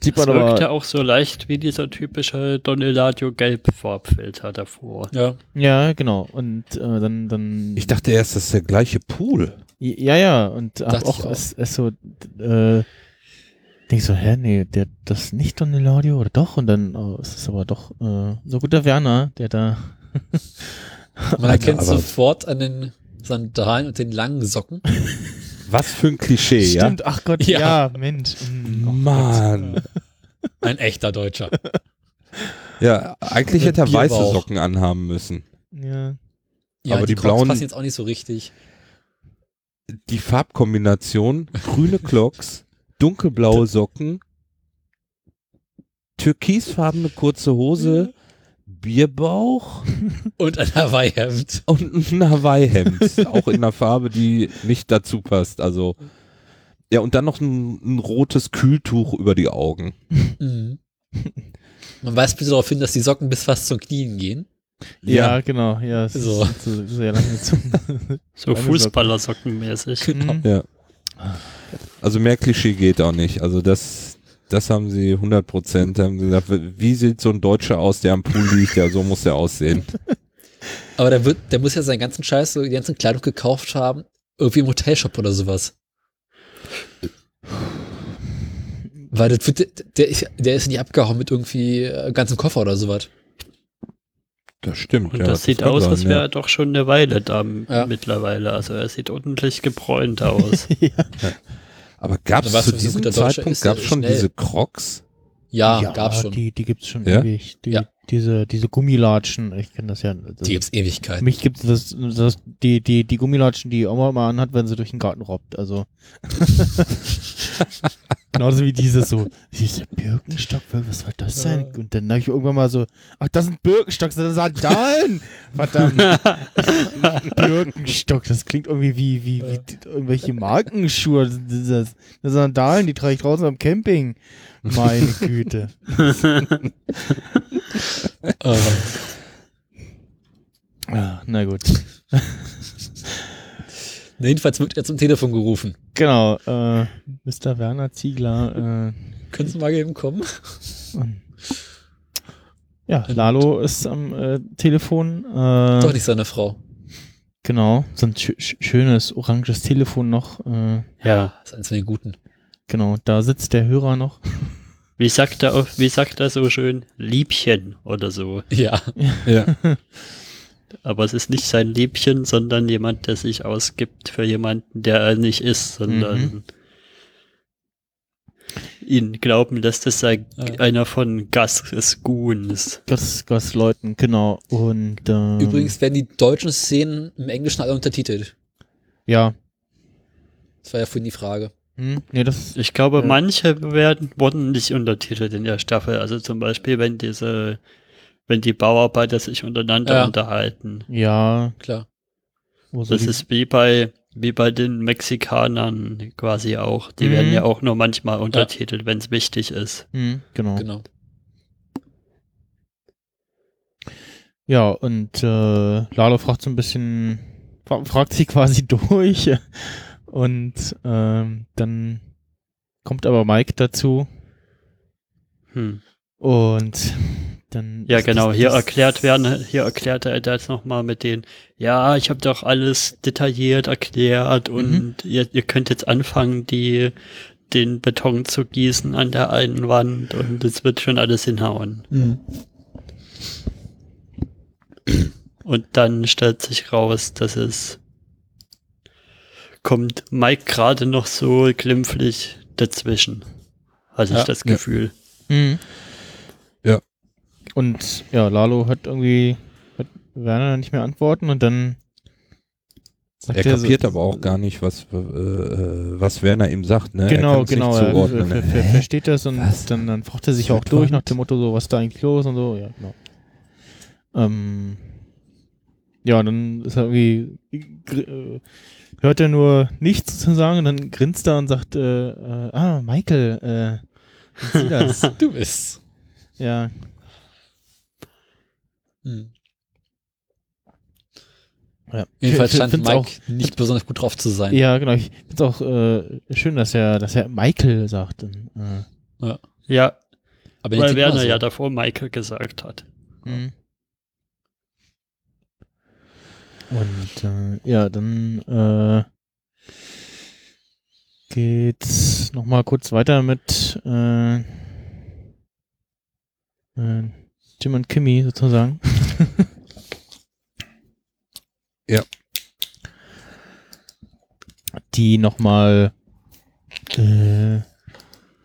Sieht Das man aber. wirkte auch so leicht wie dieser typische Doneladio Gelb-Farbfilter davor. Ja. Ja, genau. Und äh, dann, dann. Ich dachte erst, das ist der gleiche Pool. Ja, ja, und Dachte auch, auch. Es, es so, äh, denk so, hä, nee, der, das ist nicht Don Eladio oder doch? Und dann oh, es ist aber doch äh, so guter Werner, der da. Man erkennt sofort an den Sandalen und den langen Socken. Was für ein Klischee, Stimmt, ach Gott, ja, Ja. Mensch. ja? Oh Mann. Ein echter Deutscher. Ja, eigentlich hätte er weiße. Socken anhaben müssen. Ja. Ja, Aber die Crocs blauen- passen jetzt auch nicht so richtig. Die Farbkombination, grüne Clocks, dunkelblaue Socken, türkisfarbene kurze Hose, Bierbauch Und ein Hawaii-Hemd. und ein Hawaii-Hemd. auch in einer Farbe, die nicht dazu passt. Also, ja, und dann noch ein, ein rotes Kühltuch über die Augen. Mhm. Man weist bitte darauf hin, dass die Socken bis fast zum Knien gehen. Ja, genau, ja, So. ist so, sehr lang gezogen. So Meine Fußballersockenmäßig. Genau. Mhm. Ja. Also mehr Klischee geht auch nicht. Also das, das haben sie 100 Prozent. Haben sie gesagt, wie sieht so ein Deutscher aus, der am Pool liegt? Ja, so muss der aussehen. Aber der, wird, der muss ja seinen ganzen Scheiß, so die ganzen Kleidung gekauft haben, irgendwie im Hotelshop oder sowas. Weil das wird, der, ist, der ist nicht abgehauen mit irgendwie äh, ganzen Koffer oder sowas. Das stimmt. Und ja, das sieht kann aus, sein, als wäre ja. er doch schon eine Weile da Ja. mittlerweile. Also er sieht ordentlich gebräunt aus. Aber gab Also es zu für so ein diesem Zeitpunkt gab's schon schnell. diese Crocs? Ja, gab's schon. Die, die gibt's schon Ja? ewig. Die, Ja. Diese, diese Gummilatschen, ich kenne das ja. Das, Die gibt's Ewigkeiten. Mich gibt's das, das, die, die, die Gummilatschen, die Oma mal anhat, wenn sie durch den Garten robbt. Also. Genauso wie diese so, diese Birkenstock, was soll das sein? Und dann habe ich irgendwann mal so, ach, das sind Birkenstock, das sind Sandalen! Verdammt. Birkenstock, das klingt irgendwie wie, wie, wie irgendwelche Markenschuhe. Das, das, das das Sandalen, die trage ich draußen am Camping. Meine Güte. Ja, na gut. Jedenfalls wird er zum Telefon gerufen. Genau, äh, Mr. Werner Ziegler, äh, Können Sie mal eben kommen? und- ja, Lalo ist am äh, Telefon. Äh, Doch nicht seine Frau. Genau, so ein sch- schönes oranges Telefon noch. Äh, ja. Das ist eins von den guten. genau, da sitzt der Hörer noch. Wie sagt er, wie sagt er so schön? Liebchen oder so. Ja. Ja. Aber es ist nicht sein Liebchen, sondern jemand, der sich ausgibt für jemanden, der er nicht ist, sondern Mhm. ihn glauben lässt, dass er Ja. einer von Gus Goons. Gas, Gasleuten, genau. Und ähm, Übrigens werden die deutschen Szenen im Englischen alle untertitelt. Ja. Das war ja vorhin die Frage. Hm, nee, das Ich glaube, Ja. manche werden, wurden nicht untertitelt in der Staffel. Also zum Beispiel, wenn diese, wenn die Bauarbeiter sich untereinander Ja. unterhalten. ja, Klar. wo so Das ist wie bei, wie bei den Mexikanern quasi auch. Die Mhm. werden ja auch nur manchmal untertitelt, wenn es wichtig ist. hm, genau. Genau. Ja, und äh, Lalo fragt so ein bisschen, fra fragt sie quasi durch und ähm, dann kommt aber Mike dazu Hm. und dann Ja, genau. das- Hier das- erklärt werden, hier erklärt er das nochmal mit den, ja, ich habe doch alles detailliert erklärt und ihr, ihr könnt jetzt anfangen, die, den Beton zu gießen an der einen Wand und es wird schon alles hinhauen. Und dann stellt sich raus, dass es kommt Mike gerade noch so glimpflich dazwischen. Hatte ich Ja, das ja. Gefühl. Mhm. Und ja, Lalo hat irgendwie hat Werner nicht mehr antworten und dann Er so- kapiert aber auch gar nicht, was, äh, was Werner ihm sagt. Ne? Genau, genau. Nicht Er zuordnen, ver ne? ver versteht das und Was? dann, dann fragt er sich auch durch nach dem Motto, so, was ist da eigentlich los und so. Ja, genau. Ähm, ja, dann ist er irgendwie, äh, hört er nur nichts zu sagen und dann grinst er und sagt, äh, äh, ah, Michael, äh, Sie das? Du bist. ja, Hm. ja. Jedenfalls scheint Mike auch, nicht besonders gut drauf zu sein. ja, genau. Ich finde es auch äh, schön, dass er, dass er Michael sagt. Und, äh, Ja, Aber weil Werner so. ja davor Michael gesagt hat. Mhm. Und äh, ja, dann äh, geht's noch mal kurz weiter mit äh, äh, Jim und Kimmy sozusagen. Ja. Die noch mal äh, ja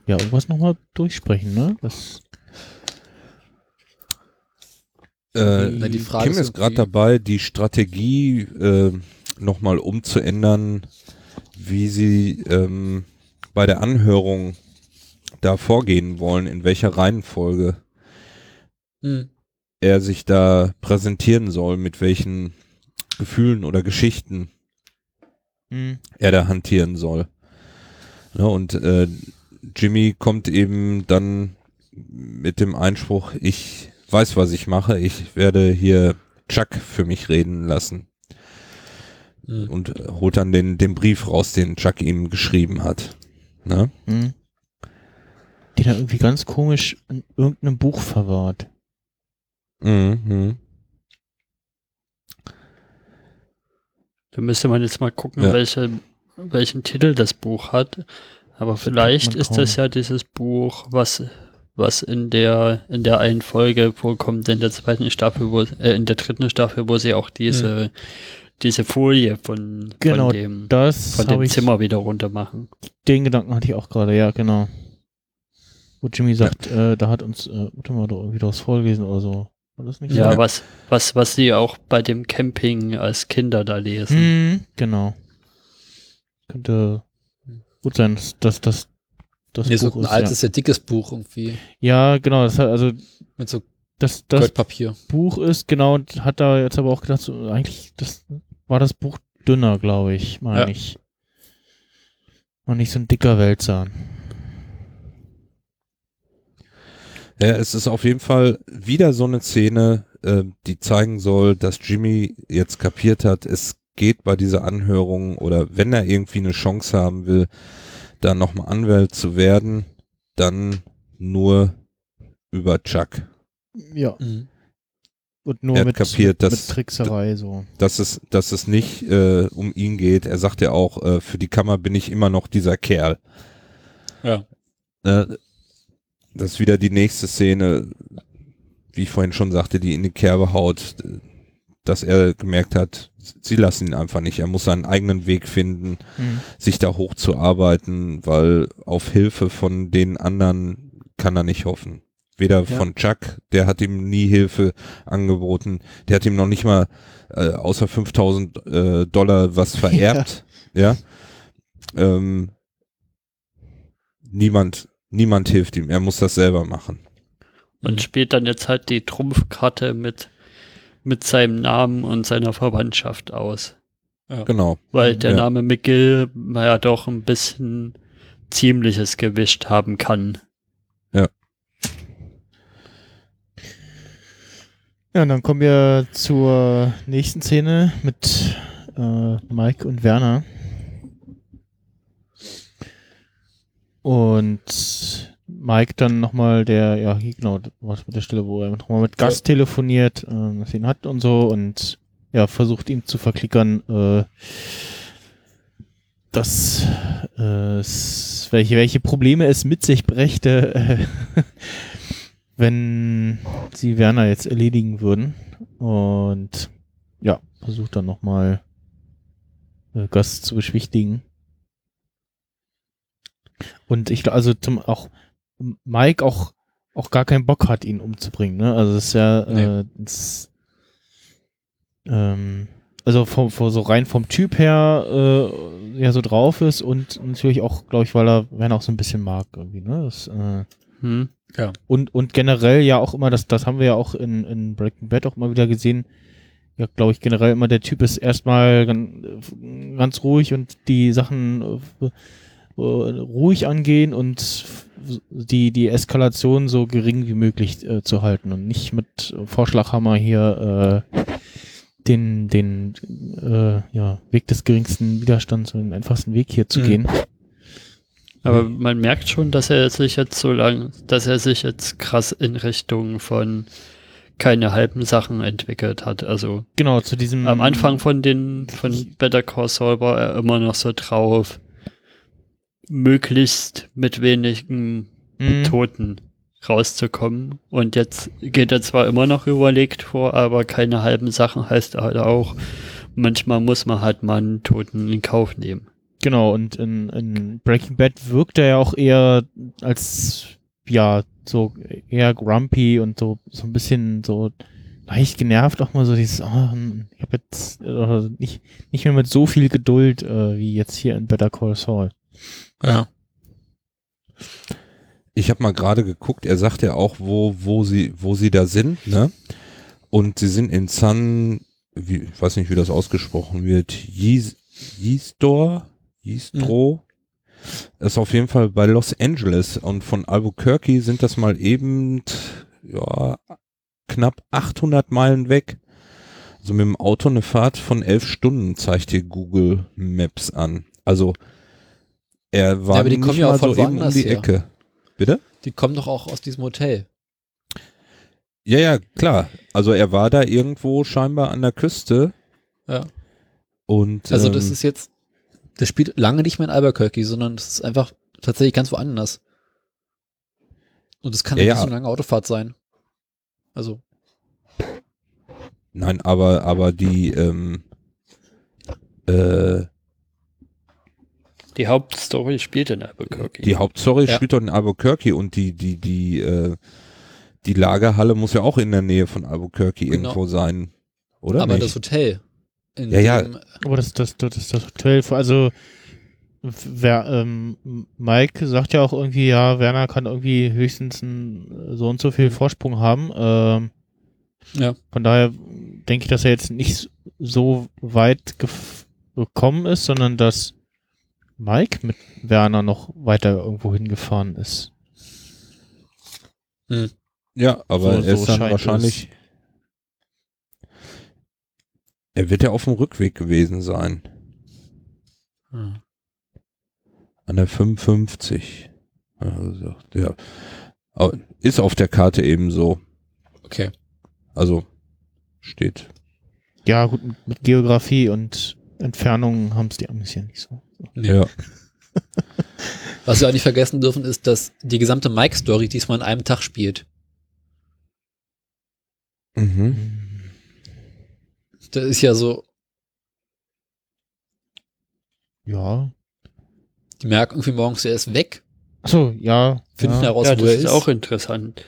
irgendwas noch mal durchsprechen, ne? Das Äh, Na, die Frage Kim ist ist gerade dabei, die Strategie äh, nochmal umzuändern, wie sie ähm, bei der Anhörung da vorgehen wollen, in welcher Reihenfolge Hm. er sich da präsentieren soll, mit welchen Gefühlen oder Geschichten hm, er da hantieren soll. Ja, und äh, Jimmy kommt eben dann mit dem Einspruch, ich weiß, was ich mache, ich werde hier Chuck für mich reden lassen Hm. und äh, holt dann den, den Brief raus, den Chuck ihm geschrieben hat. Ne? hm. Die da irgendwie ganz komisch in irgendeinem Buch verwahrt. Mhm, mhm. Da müsste man jetzt mal gucken, Ja. welche, welchen Titel das Buch hat. Aber vielleicht ist das ja dieses Buch, was, was in der, in der einen Folge vorkommt, in der zweiten Staffel, wo, äh, in der dritten Staffel, wo sie auch diese, diese Folie von, Genau, von dem, Das von dem. Zimmer wieder runter machen. Den Gedanken hatte ich auch gerade, ja, genau. Wo Jimmy sagt, äh, da hat uns, äh, warte mal, da irgendwie was vorgelesen oder so. War das nicht Ja, so? was, was, was sie auch bei dem Camping als Kinder da lesen. Hm, genau. Könnte gut sein, dass das, das, das Nee, so Buch ein ist. altes, sehr dickes Buch irgendwie. ja. ja, genau. Das hat, also Mit so das, das Goldpapier. Buch ist, genau, und hat da jetzt aber auch gedacht, so, eigentlich, das war das Buch dünner, glaube ich, meine Ja. ich. War nicht so ein dicker Wälzer. Ja, es ist auf jeden Fall wieder so eine Szene, äh, die zeigen soll, dass Jimmy jetzt kapiert hat, es geht bei dieser Anhörung oder wenn er irgendwie eine Chance haben will, da nochmal Anwalt zu werden, dann nur über Chuck. Ja. Mhm. Und nur Er mit, kapiert, mit dass- Trickserei so. Dass es, dass es nicht äh, um ihn geht. Er sagt ja auch, äh, für die Kammer bin ich immer noch dieser Kerl. Ja. Äh, das ist wieder die nächste Szene, wie ich vorhin schon sagte, die in die Kerbe haut, dass er gemerkt hat, sie lassen ihn einfach nicht. Er muss seinen eigenen Weg finden, Hm. sich da hochzuarbeiten, weil auf Hilfe von den anderen kann er nicht hoffen. Weder Ja. von Chuck, der hat ihm nie Hilfe angeboten, der hat ihm noch nicht mal äh, außer 5000 äh, Dollar was vererbt, ja. Ähm, niemand, niemand hilft ihm, er muss das selber machen. Und spielt dann jetzt halt die Trumpfkarte mit, mit seinem Namen und seiner Verwandtschaft aus. Genau. Weil der Ja. Name McGill ja doch ein bisschen ziemliches gewischt haben kann. Ja, und dann kommen wir zur nächsten Szene mit äh, Mike und Werner. Und Mike dann nochmal der, ja, genau, was mit der Stelle, wo er nochmal mit Gast telefoniert, äh, was ihn hat und so und ja, versucht ihm zu verklickern, äh, dass äh, es, welche, welche Probleme es mit sich brächte, äh, wenn sie Werner jetzt erledigen würden. Und ja, versucht dann nochmal äh, Gast zu beschwichtigen. Und ich glaube, also zum auch Mike auch auch gar keinen Bock hat, ihn umzubringen, ne? Also das ist ja äh, das, ähm, also vom, vom, so rein vom Typ her äh, ja so drauf ist und natürlich auch, glaube ich, weil er Werner auch so ein bisschen mag irgendwie, ne? Das, äh, Hm? und, und generell ja auch immer, das, das haben wir ja auch in, in Breaking Bad auch mal wieder gesehen, ja, glaube ich, generell immer der Typ ist erstmal ganz, ganz ruhig und die Sachen äh, ruhig angehen und die, die Eskalation so gering wie möglich äh, zu halten und nicht mit Vorschlaghammer hier äh, den, den äh, ja, Weg des geringsten Widerstands und den einfachsten Weg hier zu Mhm. gehen. Aber man merkt schon, dass er sich jetzt so lang, dass er sich jetzt krass in Richtung von keine halben Sachen entwickelt hat. Also Genau, zu diesem. am Anfang von den von Better Call Saul war er immer noch so drauf, möglichst mit wenigen Mhm. Toten rauszukommen. Und jetzt geht er zwar immer noch überlegt vor, aber keine halben Sachen heißt halt auch, manchmal muss man halt mal einen Toten in Kauf nehmen. Genau, und in, in Breaking Bad wirkt er ja auch eher als, ja, so eher grumpy und so, so ein bisschen so leicht genervt, auch mal so dieses, hm, ich habe jetzt äh, nicht, nicht mehr mit so viel Geduld äh, wie jetzt hier in Better Call Saul. Ja. Ich habe mal gerade geguckt, er sagt ja auch, wo, wo sie, wo sie da sind, ne? Und sie sind in San, wie, ich weiß nicht, wie das ausgesprochen wird, Yis- Yistor, Yistro. Das ist auf jeden Fall bei Los Angeles und von Albuquerque sind das mal eben, ja, knapp 800 Meilen weg. Also mit dem Auto eine Fahrt von elf Stunden zeigt dir Google Maps an. Also er war aber die kommen ja auch von so eben um die her. Ecke. Bitte? Die kommen doch auch aus diesem Hotel. Ja, ja, klar. Also er war da irgendwo scheinbar an der Küste. Ja. Und Also ähm, das ist jetzt, das spielt lange nicht mehr in Albuquerque, sondern das ist einfach tatsächlich ganz woanders. Und das kann Ja, nicht ja. so eine lange Autofahrt sein. Also, nein, aber aber die ähm, äh, Die Hauptstory spielt in Albuquerque. die Hauptstory Ja. spielt doch in Albuquerque und die die die äh, die Lagerhalle muss ja auch in der Nähe von Albuquerque Genau. irgendwo sein, oder? aber nicht? das Hotel. in Ja, ja. Aber das, das, das ist das Hotel, also wer, ähm, Mike sagt ja auch irgendwie, ja, Werner kann irgendwie höchstens ein, so und so viel Vorsprung haben. Ähm, Ja. Von daher denke ich, dass er jetzt nicht so weit gekommen ist, sondern dass Mike mit Werner noch weiter irgendwo hingefahren ist. Ja, aber So- er so ist dann scheint wahrscheinlich. Er wird ja auf dem Rückweg gewesen sein. Hm. An der 55. Also, ja. Aber Ist auf der Karte eben so. Okay. Also steht. Ja, gut, mit, mit Geografie und Entfernungen haben es die Amis ja nicht so. Ja. Was wir auch nicht vergessen dürfen, ist, dass die gesamte Mike-Story diesmal an einem Tag spielt. Mhm. Das ist ja so, Ja. die merken irgendwie morgens, er ist weg, Achso, ja. finden ja. heraus, ja, wo das er ist ist. auch interessant.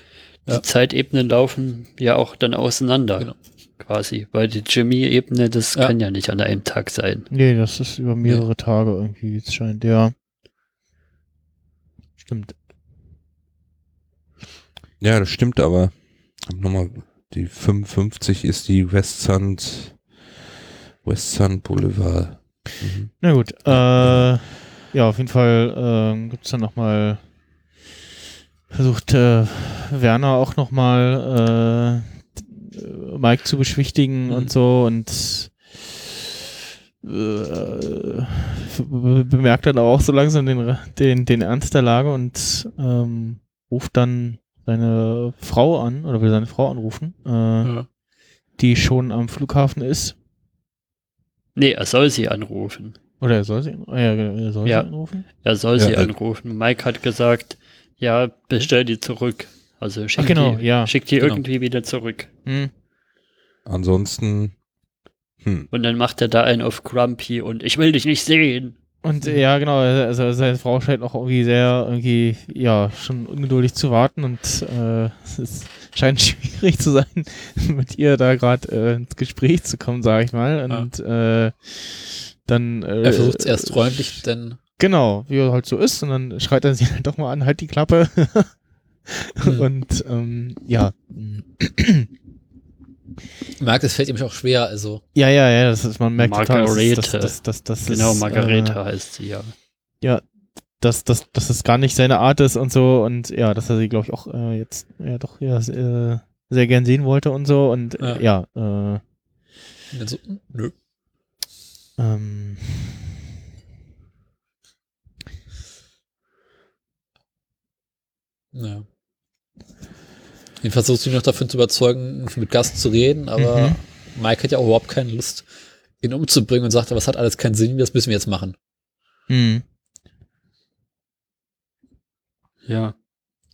Die Ja. Zeitebenen laufen ja auch dann auseinander. Genau. Quasi. Weil die Jimmy-Ebene, das Ja. kann ja nicht an einem Tag sein. Nee, das ist über mehrere Tage irgendwie, wie es scheint, ja. Stimmt. Ja, das stimmt, aber nochmal, die 55 ist die West Sand, West Sand Boulevard. Mhm. Na gut, äh, ja, auf jeden Fall ähm, gibt's dann nochmal, versucht äh, Werner auch nochmal äh, Mike zu beschwichtigen Mhm. und so und äh, be- bemerkt dann auch so langsam den, den, den Ernst der Lage und ähm, ruft dann seine Frau an oder will seine Frau anrufen, äh, Ja. die schon am Flughafen ist. Nee, er soll sie anrufen. Oder er soll sie, ah ja, er soll Ja. sie anrufen? Er soll Ja, sie äh, anrufen. Mike hat gesagt, ja, bestell die zurück. Also schick Ach, genau, die, ja, schick die genau. irgendwie wieder zurück. Hm. Ansonsten, hm, Und dann macht er da einen auf Grumpy und ich will dich nicht sehen. Und äh, ja, genau, also seine Frau scheint auch irgendwie sehr, irgendwie, ja, schon ungeduldig zu warten und äh, es scheint schwierig zu sein, mit ihr da gerade äh, ins Gespräch zu kommen, sage ich mal. Und äh, dann äh, Er versucht es erst freundlich, denn Genau, wie er halt so ist, und dann schreit er sie halt doch mal an, halt die Klappe. Hm. Und ähm, ja. merkt, es fällt ihm auch schwer, also Ja, ja, ja, das ist, man merkt total, Margarete. das, das, das, das, das Genau, ist, Margarete Äh, heißt sie ja. dass, dass, dass es gar nicht seine Art ist und so und ja, dass er sie, glaube ich, auch äh, jetzt ja doch ja, äh, sehr gern sehen wollte und so und äh, ja, äh, und dann so, hm, nö. ähm, Ja. Ihn versucht sich noch davon zu überzeugen, mit Gast zu reden, aber Mhm. Mike hat ja auch überhaupt keine Lust, ihn umzubringen und sagt, was hat alles keinen Sinn, das müssen wir jetzt machen. Mhm. Ja.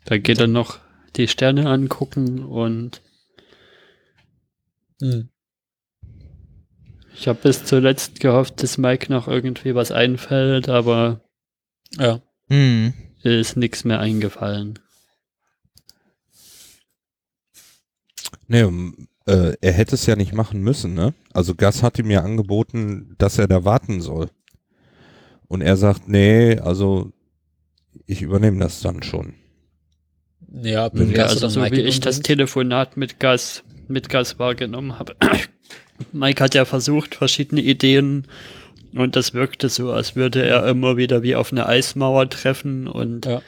Da geht er noch die Sterne angucken und Hm. ich habe bis zuletzt gehofft, dass Mike noch irgendwie was einfällt, aber Ja. Mhm. ist nichts mehr eingefallen. Nee, um, äh, er hätte es ja nicht machen müssen, ne? Also Gas hat ihm ja angeboten, dass er da warten soll. Und er sagt, nee, also ich übernehme das dann schon. Ja, Ja, Gas also so Mike wie ich das. Telefonat mit Gas, mit Gas wahrgenommen habe. Mike hat ja versucht, verschiedene Ideen und das wirkte so, als würde er immer wieder wie auf eine Eismauer treffen und Ja.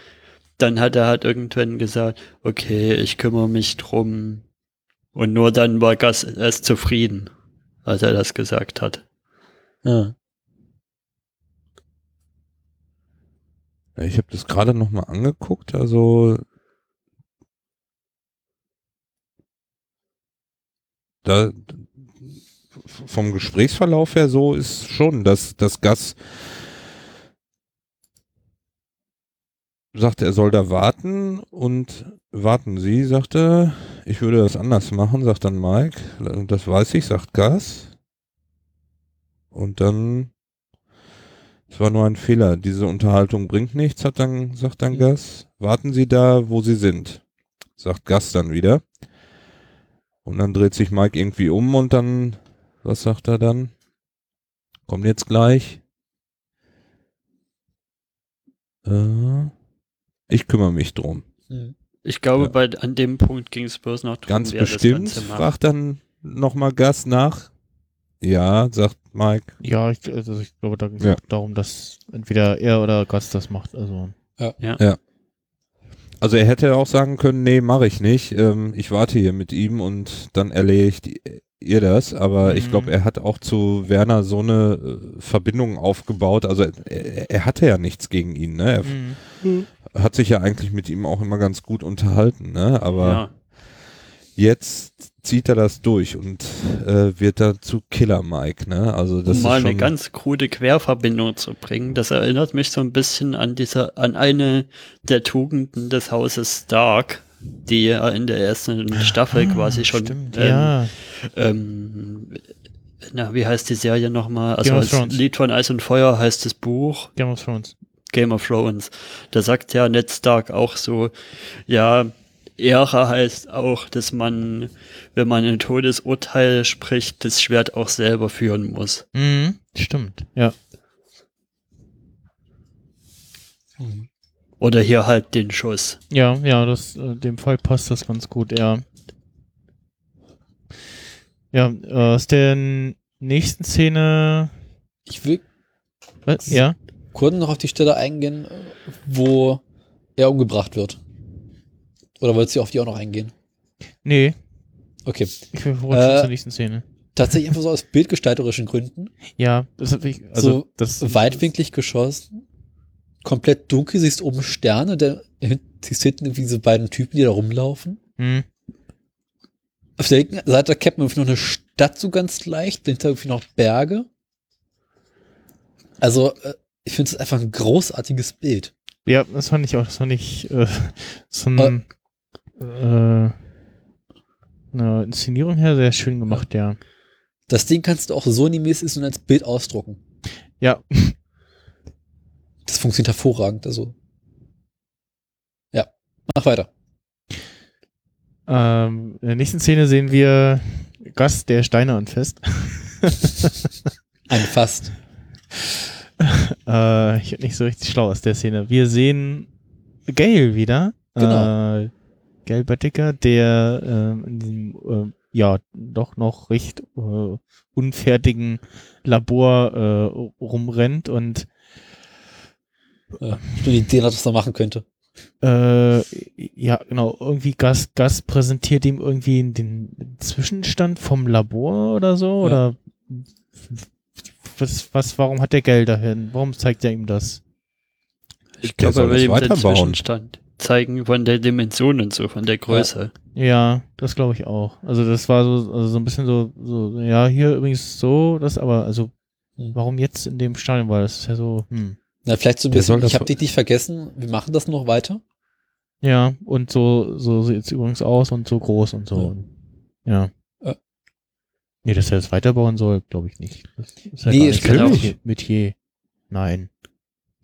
dann hat er halt irgendwann gesagt, okay, ich kümmere mich drum. Und nur dann war Gas erst zufrieden, als er das gesagt hat. Ja. Ich habe das gerade noch mal angeguckt, also da vom Gesprächsverlauf her so ist schon, dass das Gas sagt, er soll da warten und warten Sie, sagt er, ich würde das anders machen, sagt dann Mike, das weiß ich, sagt Gas. Und dann es war nur ein Fehler. Diese Unterhaltung bringt nichts, hat dann, sagt dann Gas. Warten Sie da, wo Sie sind. Sagt Gas dann wieder. Und dann dreht sich Mike irgendwie um und dann, was sagt er dann? Kommt jetzt gleich. Äh, ich kümmere mich drum. Hm. Ich glaube, Ja. bei, an dem Punkt ging es bloß noch drum, Ganz bestimmt, das Ganze macht. fragt dann nochmal Gas nach. Ja, sagt Mike. Ja, ich, also ich glaube, da ging es Ja. darum, dass entweder er oder Gast das macht. Also Also er hätte auch sagen können, nee, mache ich nicht. Ähm, ich warte hier mit ihm und dann erledigt ihr das. Aber ich Mhm. glaube, er hat auch zu Werner so eine äh, Verbindung aufgebaut. Also er, er hatte ja nichts gegen ihn. Ne? Er Mhm. Hat sich ja eigentlich mit ihm auch immer ganz gut unterhalten. Ne? Aber ja. jetzt zieht er das durch und äh, wird dazu Killer Mike. Ne? Also das um mal ist schon eine ganz krude Querverbindung zu bringen. Das erinnert mich so ein bisschen an diese, an eine der Tugenden des Hauses Stark, die ja in der ersten Staffel quasi schon, Ah, Stimmt, ähm, ja. ähm, na, wie heißt die Serie nochmal? Also Game of als Thrones. Lied von Eis und Feuer heißt das Buch Game of Thrones. Game of Thrones. Da sagt ja Ned Stark auch so, ja, Ehre heißt auch, dass man, wenn man ein Todesurteil spricht, das Schwert auch selber führen muss. Mhm. Stimmt, ja. Oder hier halt den Schuss. Ja, ja, das, äh, dem Fall passt das ganz gut, ja. Ja, äh, aus der nächsten Szene, Ich will was? ja, kurz noch auf die Stelle eingehen, wo er umgebracht wird. Oder wolltest du auf die auch noch eingehen? nee, Okay. ich will vorher Äh, zur nächsten Szene. Tatsächlich einfach so aus bildgestalterischen Gründen. Ja, das hab ich, also, so das, weitwinklig geschossen. Komplett dunkel, siehst oben Sterne, der, siehst hinten irgendwie so beiden Typen, die da rumlaufen. Hm, Auf der linken Seite erkennt man irgendwie noch eine Stadt so ganz leicht, dahinter irgendwie noch Berge. Also, äh, ich finde es einfach ein großartiges Bild. ja, das fand ich auch, das fand ich, äh, so ein, äh, eine Inszenierung her sehr schön gemacht, ja. Das Ding kannst du auch Sony-mäßig und als Bild ausdrucken. Ja, Das funktioniert hervorragend. Also, ja, mach weiter. ähm, in der nächsten Szene sehen wir Gast, der Steine anfasst. Ein Fast. Äh, ich bin nicht so richtig schlau aus der Szene. Wir sehen Gail wieder. Genau. Äh, Gail Böttiger, der ähm, in diesem, äh, ja, doch noch recht äh, unfertigen Labor äh, rumrennt und Ja, ich nur die Idee, was man machen könnte. äh, ja, genau, irgendwie Gas, Gas präsentiert ihm irgendwie den Zwischenstand vom Labor oder so, Ja. oder was, was, warum hat der Geld dahin? Warum zeigt er ihm das? Ich glaube, er will ihm den. Zwischenstand. zeigen von der Dimension und so, von der Größe. Ja, das glaube ich auch. Also das war so, also so ein bisschen so, so, ja, hier übrigens so, das aber, also Hm. warum jetzt in dem Stadion? Weil das ist ja so, hm. Na, vielleicht so ein bisschen, ich habe dich nicht vergessen, wir machen das noch weiter. Ja, und so, so sieht es übrigens aus und so groß und so. Ja. Ja. Nee, dass er das weiterbauen soll, glaube ich nicht. Das ist ja Nee, es kann auch- Metier-. Nein.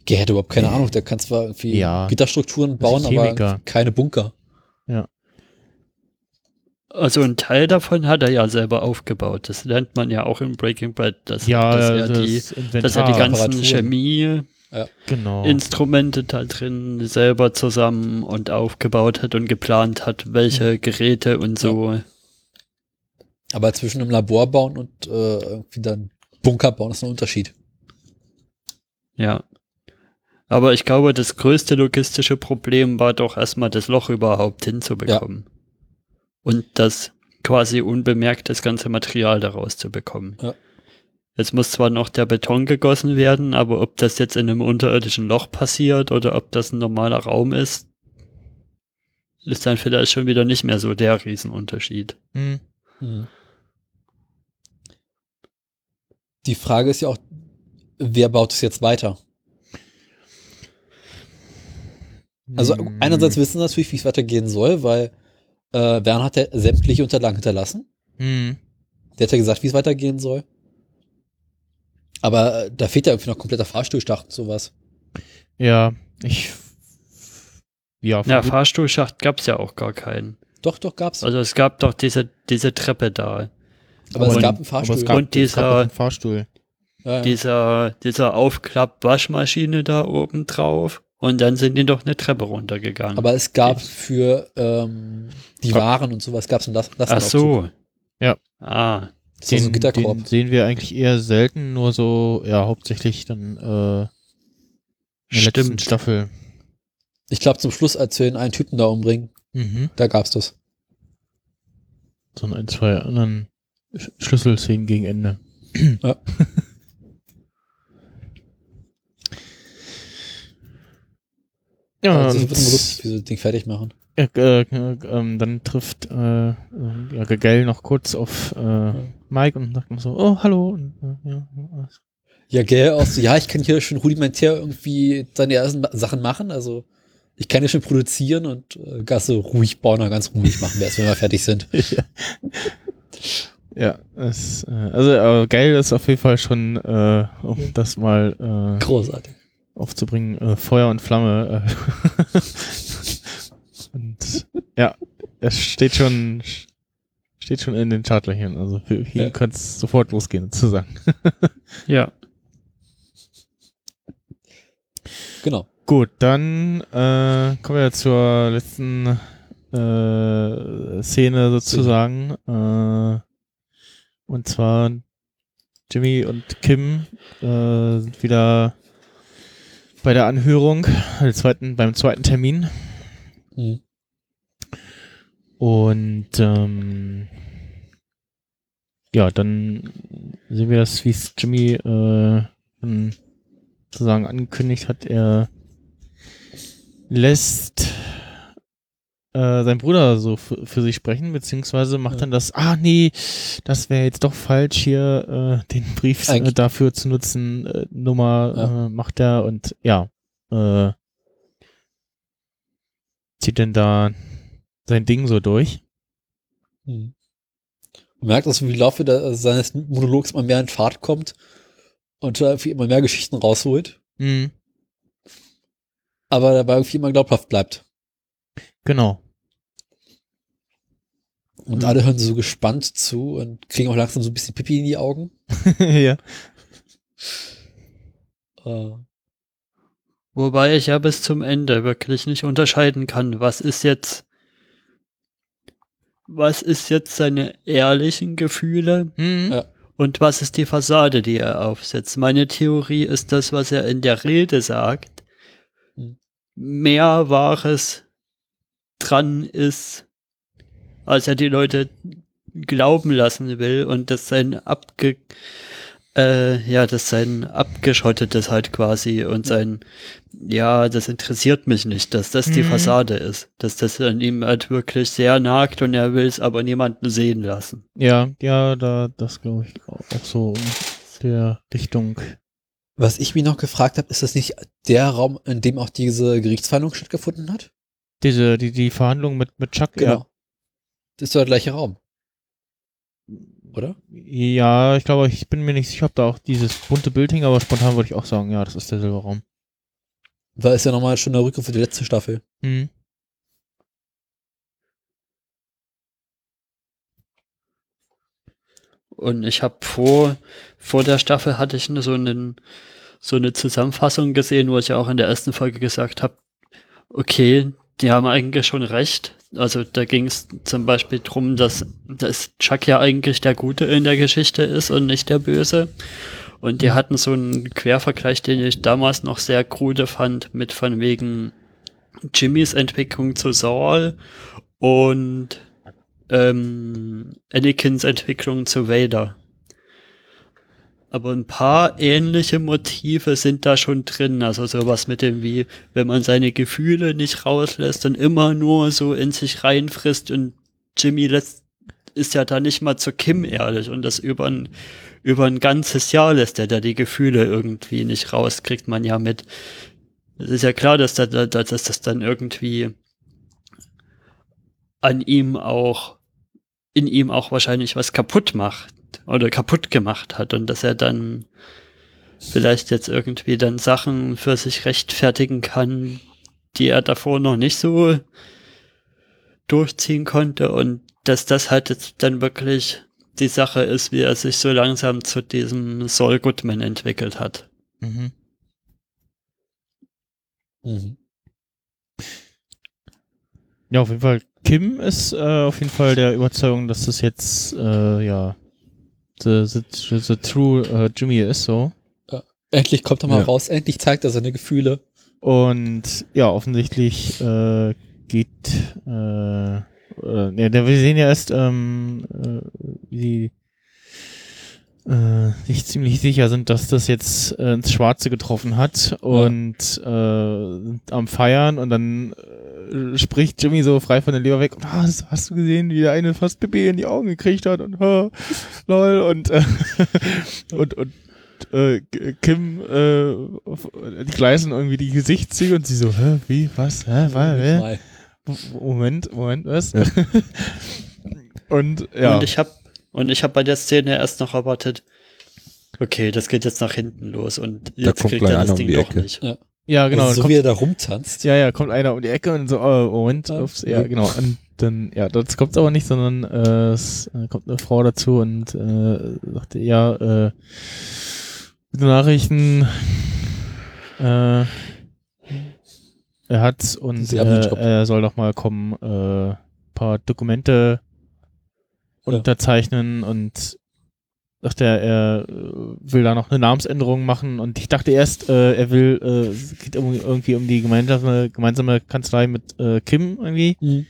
Der hätte überhaupt keine Ahnung, der kann zwar irgendwie Ja. Gitterstrukturen bauen, aber keine Bunker. Also ein Teil davon hat er ja selber aufgebaut. Das lernt man ja auch in Breaking Bad, dass, Ja, dass, er, das die, Inventar. dass er die ganzen Apparaturen. Chemie-Instrumente genau. da drin selber zusammen und aufgebaut hat und geplant hat, welche Geräte und so. Aber zwischen einem Labor bauen und äh, irgendwie dann Bunker bauen ist ein Unterschied. Ja. Aber ich glaube, das größte logistische Problem war doch erstmal das Loch überhaupt hinzubekommen. Und das quasi unbemerkt das ganze Material daraus zu bekommen. Ja. Jetzt muss zwar noch der Beton gegossen werden, aber ob das jetzt in einem unterirdischen Loch passiert oder ob das ein normaler Raum ist, ist dann vielleicht schon wieder nicht mehr so der Riesenunterschied. Hm. Mhm. Die Frage ist ja auch, wer baut es jetzt weiter? Also Hm. einerseits wissen wir natürlich, wie es weitergehen soll, weil äh, Werner hat ja sämtliche Unterlagen hinterlassen. Hm. Der hat ja gesagt, wie es weitergehen soll. Aber äh, da fehlt ja irgendwie noch kompletter Fahrstuhlschacht und sowas. Ja, ich. Ja, Ja, Fahrstuhlschacht gab's ja auch gar keinen. Doch, doch, gab's. Also es gab doch diese, diese Treppe da. Aber es und- gab einen aber Fahrstuhl. es gab, Und es dieser- Fahrstuhl. ja. Dieser, dieser Aufklapp-Waschmaschine da oben drauf. Und dann sind die doch eine Treppe runtergegangen. aber es gab für ähm, die Waren und sowas gab es einen Lass Ach so. Ja. Ah. Das war so Gitterkorb. den sehen wir eigentlich eher selten, nur so, ja, hauptsächlich dann äh, in der letzten Stimmt. Staffel. Ich glaube, zum Schluss, als wir den einen Typen da umbringen, Mhm. da gab's das. So ein, zwei anderen Sch Schlüsselszenen gegen Ende. Ja. Ja, also, das wird immer lustig, wie sie das Ding fertig machen. Ja, äh, äh, ähm, dann trifft äh, äh, ja, Gagel noch kurz auf äh, Mike und sagt noch so, oh, hallo. Und, äh, ja, Ja, gell, auch so, ja, ich kann hier schon rudimentär irgendwie seine ersten Sachen machen, also ich kann ja schon produzieren und äh, Gasse ruhig bauen, ganz ruhig machen erst, wenn wir fertig sind. ja, es, äh, also äh, geil ist auf jeden Fall schon, äh, um das mal äh, Großartig. aufzubringen, äh, Feuer und Flamme. Äh, und ja, es steht schon steht schon in den Chartlöchern. Also für ihn Ja. könnte es sofort losgehen, sozusagen. Ja. Genau. Gut, dann äh, kommen wir zur letzten äh, Szene sozusagen. Äh, und zwar Jimmy und Kim äh, sind wieder bei der Anhörung, zweiten, beim zweiten Termin. Mhm. Und ähm, ja, dann sehen wir das, wie es Jimmy äh, sozusagen angekündigt hat. Er lässt äh, sein Bruder so für, sich sprechen, beziehungsweise macht Ja. dann das, ah nee, das wäre jetzt doch falsch, hier äh, den Brief äh, dafür zu nutzen, äh, Nummer Ja. äh, macht er und ja, äh, zieht denn da sein Ding so durch. Mhm. Man merkt also, wie im Laufe der, seines Monologs immer mehr in Fahrt kommt und irgendwie immer mehr Geschichten rausholt, Mhm. aber dabei irgendwie immer glaubhaft bleibt. Genau. Und Mhm. alle hören so gespannt zu und kriegen auch langsam so ein bisschen Pipi in die Augen. ja. Äh, Wobei ich ja bis zum Ende wirklich nicht unterscheiden kann, was ist jetzt, was ist jetzt seine ehrlichen Gefühle Mhm. Ja. und was ist die Fassade, die er aufsetzt. Meine Theorie ist das, was er in der Rede sagt, Hm. mehr Wahres dran ist, als er die Leute glauben lassen will und dass sein abge Äh, ja, das sein abgeschottetes halt quasi und sein, ja, das interessiert mich nicht, dass das die Mhm. Fassade ist. Dass das an ihm halt wirklich sehr nagt und er will es aber niemanden sehen lassen. Ja, ja, da, das glaube ich auch so in der Richtung. Was ich mich noch gefragt habe, ist das nicht der Raum, in dem auch diese Gerichtsverhandlung stattgefunden hat? Diese, die, die Verhandlung mit, mit Chuck, Genau. Das ist doch der gleiche Raum. Oder? ja. Ja, ich glaube, ich bin mir nicht sicher, ob da auch dieses bunte Bild hing, aber spontan würde ich auch sagen, ja, das ist derselbe Raum. Weil ist ja nochmal schon der Rückgriff für die letzte Staffel. Mhm. Und ich habe vor, vor der Staffel hatte ich so einen, so eine Zusammenfassung gesehen, wo ich ja auch in der ersten Folge gesagt habe, okay, die haben eigentlich schon recht. Also da ging es zum Beispiel drum, dass, dass Chuck ja eigentlich der Gute in der Geschichte ist und nicht der Böse. Und die hatten so einen Quervergleich, den ich damals noch sehr krude fand, mit von wegen Jimmys Entwicklung zu Saul und ähm, Anakins Entwicklung zu Vader. Aber ein paar ähnliche Motive sind da schon drin. Also sowas mit dem wie, wenn man seine Gefühle nicht rauslässt und immer nur so in sich reinfrisst und Jimmy lässt, ist ja da nicht mal zu Kim ehrlich und das über ein, über ein ganzes Jahr lässt er da die Gefühle irgendwie nicht raus, kriegt man ja mit. Es ist ja klar, dass, da, da, dass das dann irgendwie an ihm auch, in ihm auch wahrscheinlich was kaputt macht oder kaputt gemacht hat und dass er dann vielleicht jetzt irgendwie dann Sachen für sich rechtfertigen kann, die er davor noch nicht so durchziehen konnte und dass das halt jetzt dann wirklich die Sache ist, wie er sich so langsam zu diesem Saul Goodman entwickelt hat. Mhm. Mhm. Ja, auf jeden Fall. Kim ist äh, auf jeden Fall der Überzeugung, dass das jetzt, äh, ja, the, the, the true äh, Jimmy ist so. Endlich kommt er mal Ja. raus, endlich zeigt er seine Gefühle. Und ja, offensichtlich äh, geht, äh, äh, ja, wir sehen ja erst, ähm, äh, wie die äh, sich ziemlich sicher sind, dass das jetzt äh, ins Schwarze getroffen hat und äh, sind am Feiern und dann äh, spricht Jimmy so frei von der Leber weg und ah, das hast du gesehen, wie der eine fast Pipi in die Augen gekriegt hat und ha, lol und äh, und und äh, Kim äh, die gleißen irgendwie die Gesichtszüge und sie so, hä, wie, was, hä, was, hä? Moment, Moment, was? Ja. und ja, Und ich habe und ich habe bei der Szene erst noch erwartet, okay, das geht jetzt nach hinten los und jetzt kommt kriegt er das um Ding die doch Ecke. nicht. ja genau, also so kommt, wie er da rumtanzt. ja, ja, kommt einer um die Ecke und so, oh, Moment, Ja. ups, ja, genau, und dann, ja, das kommt aber nicht, sondern äh, es äh, kommt eine Frau dazu und äh, sagte, ja, äh, gute Nachrichten, äh, er hat's und äh, er soll doch mal kommen, äh, paar Dokumente Ja. unterzeichnen und dachte er, er äh, will da noch eine Namensänderung machen und ich dachte erst, äh, er will, äh, es geht um, irgendwie um die gemeinsame, gemeinsame Kanzlei mit äh, Kim irgendwie Mhm.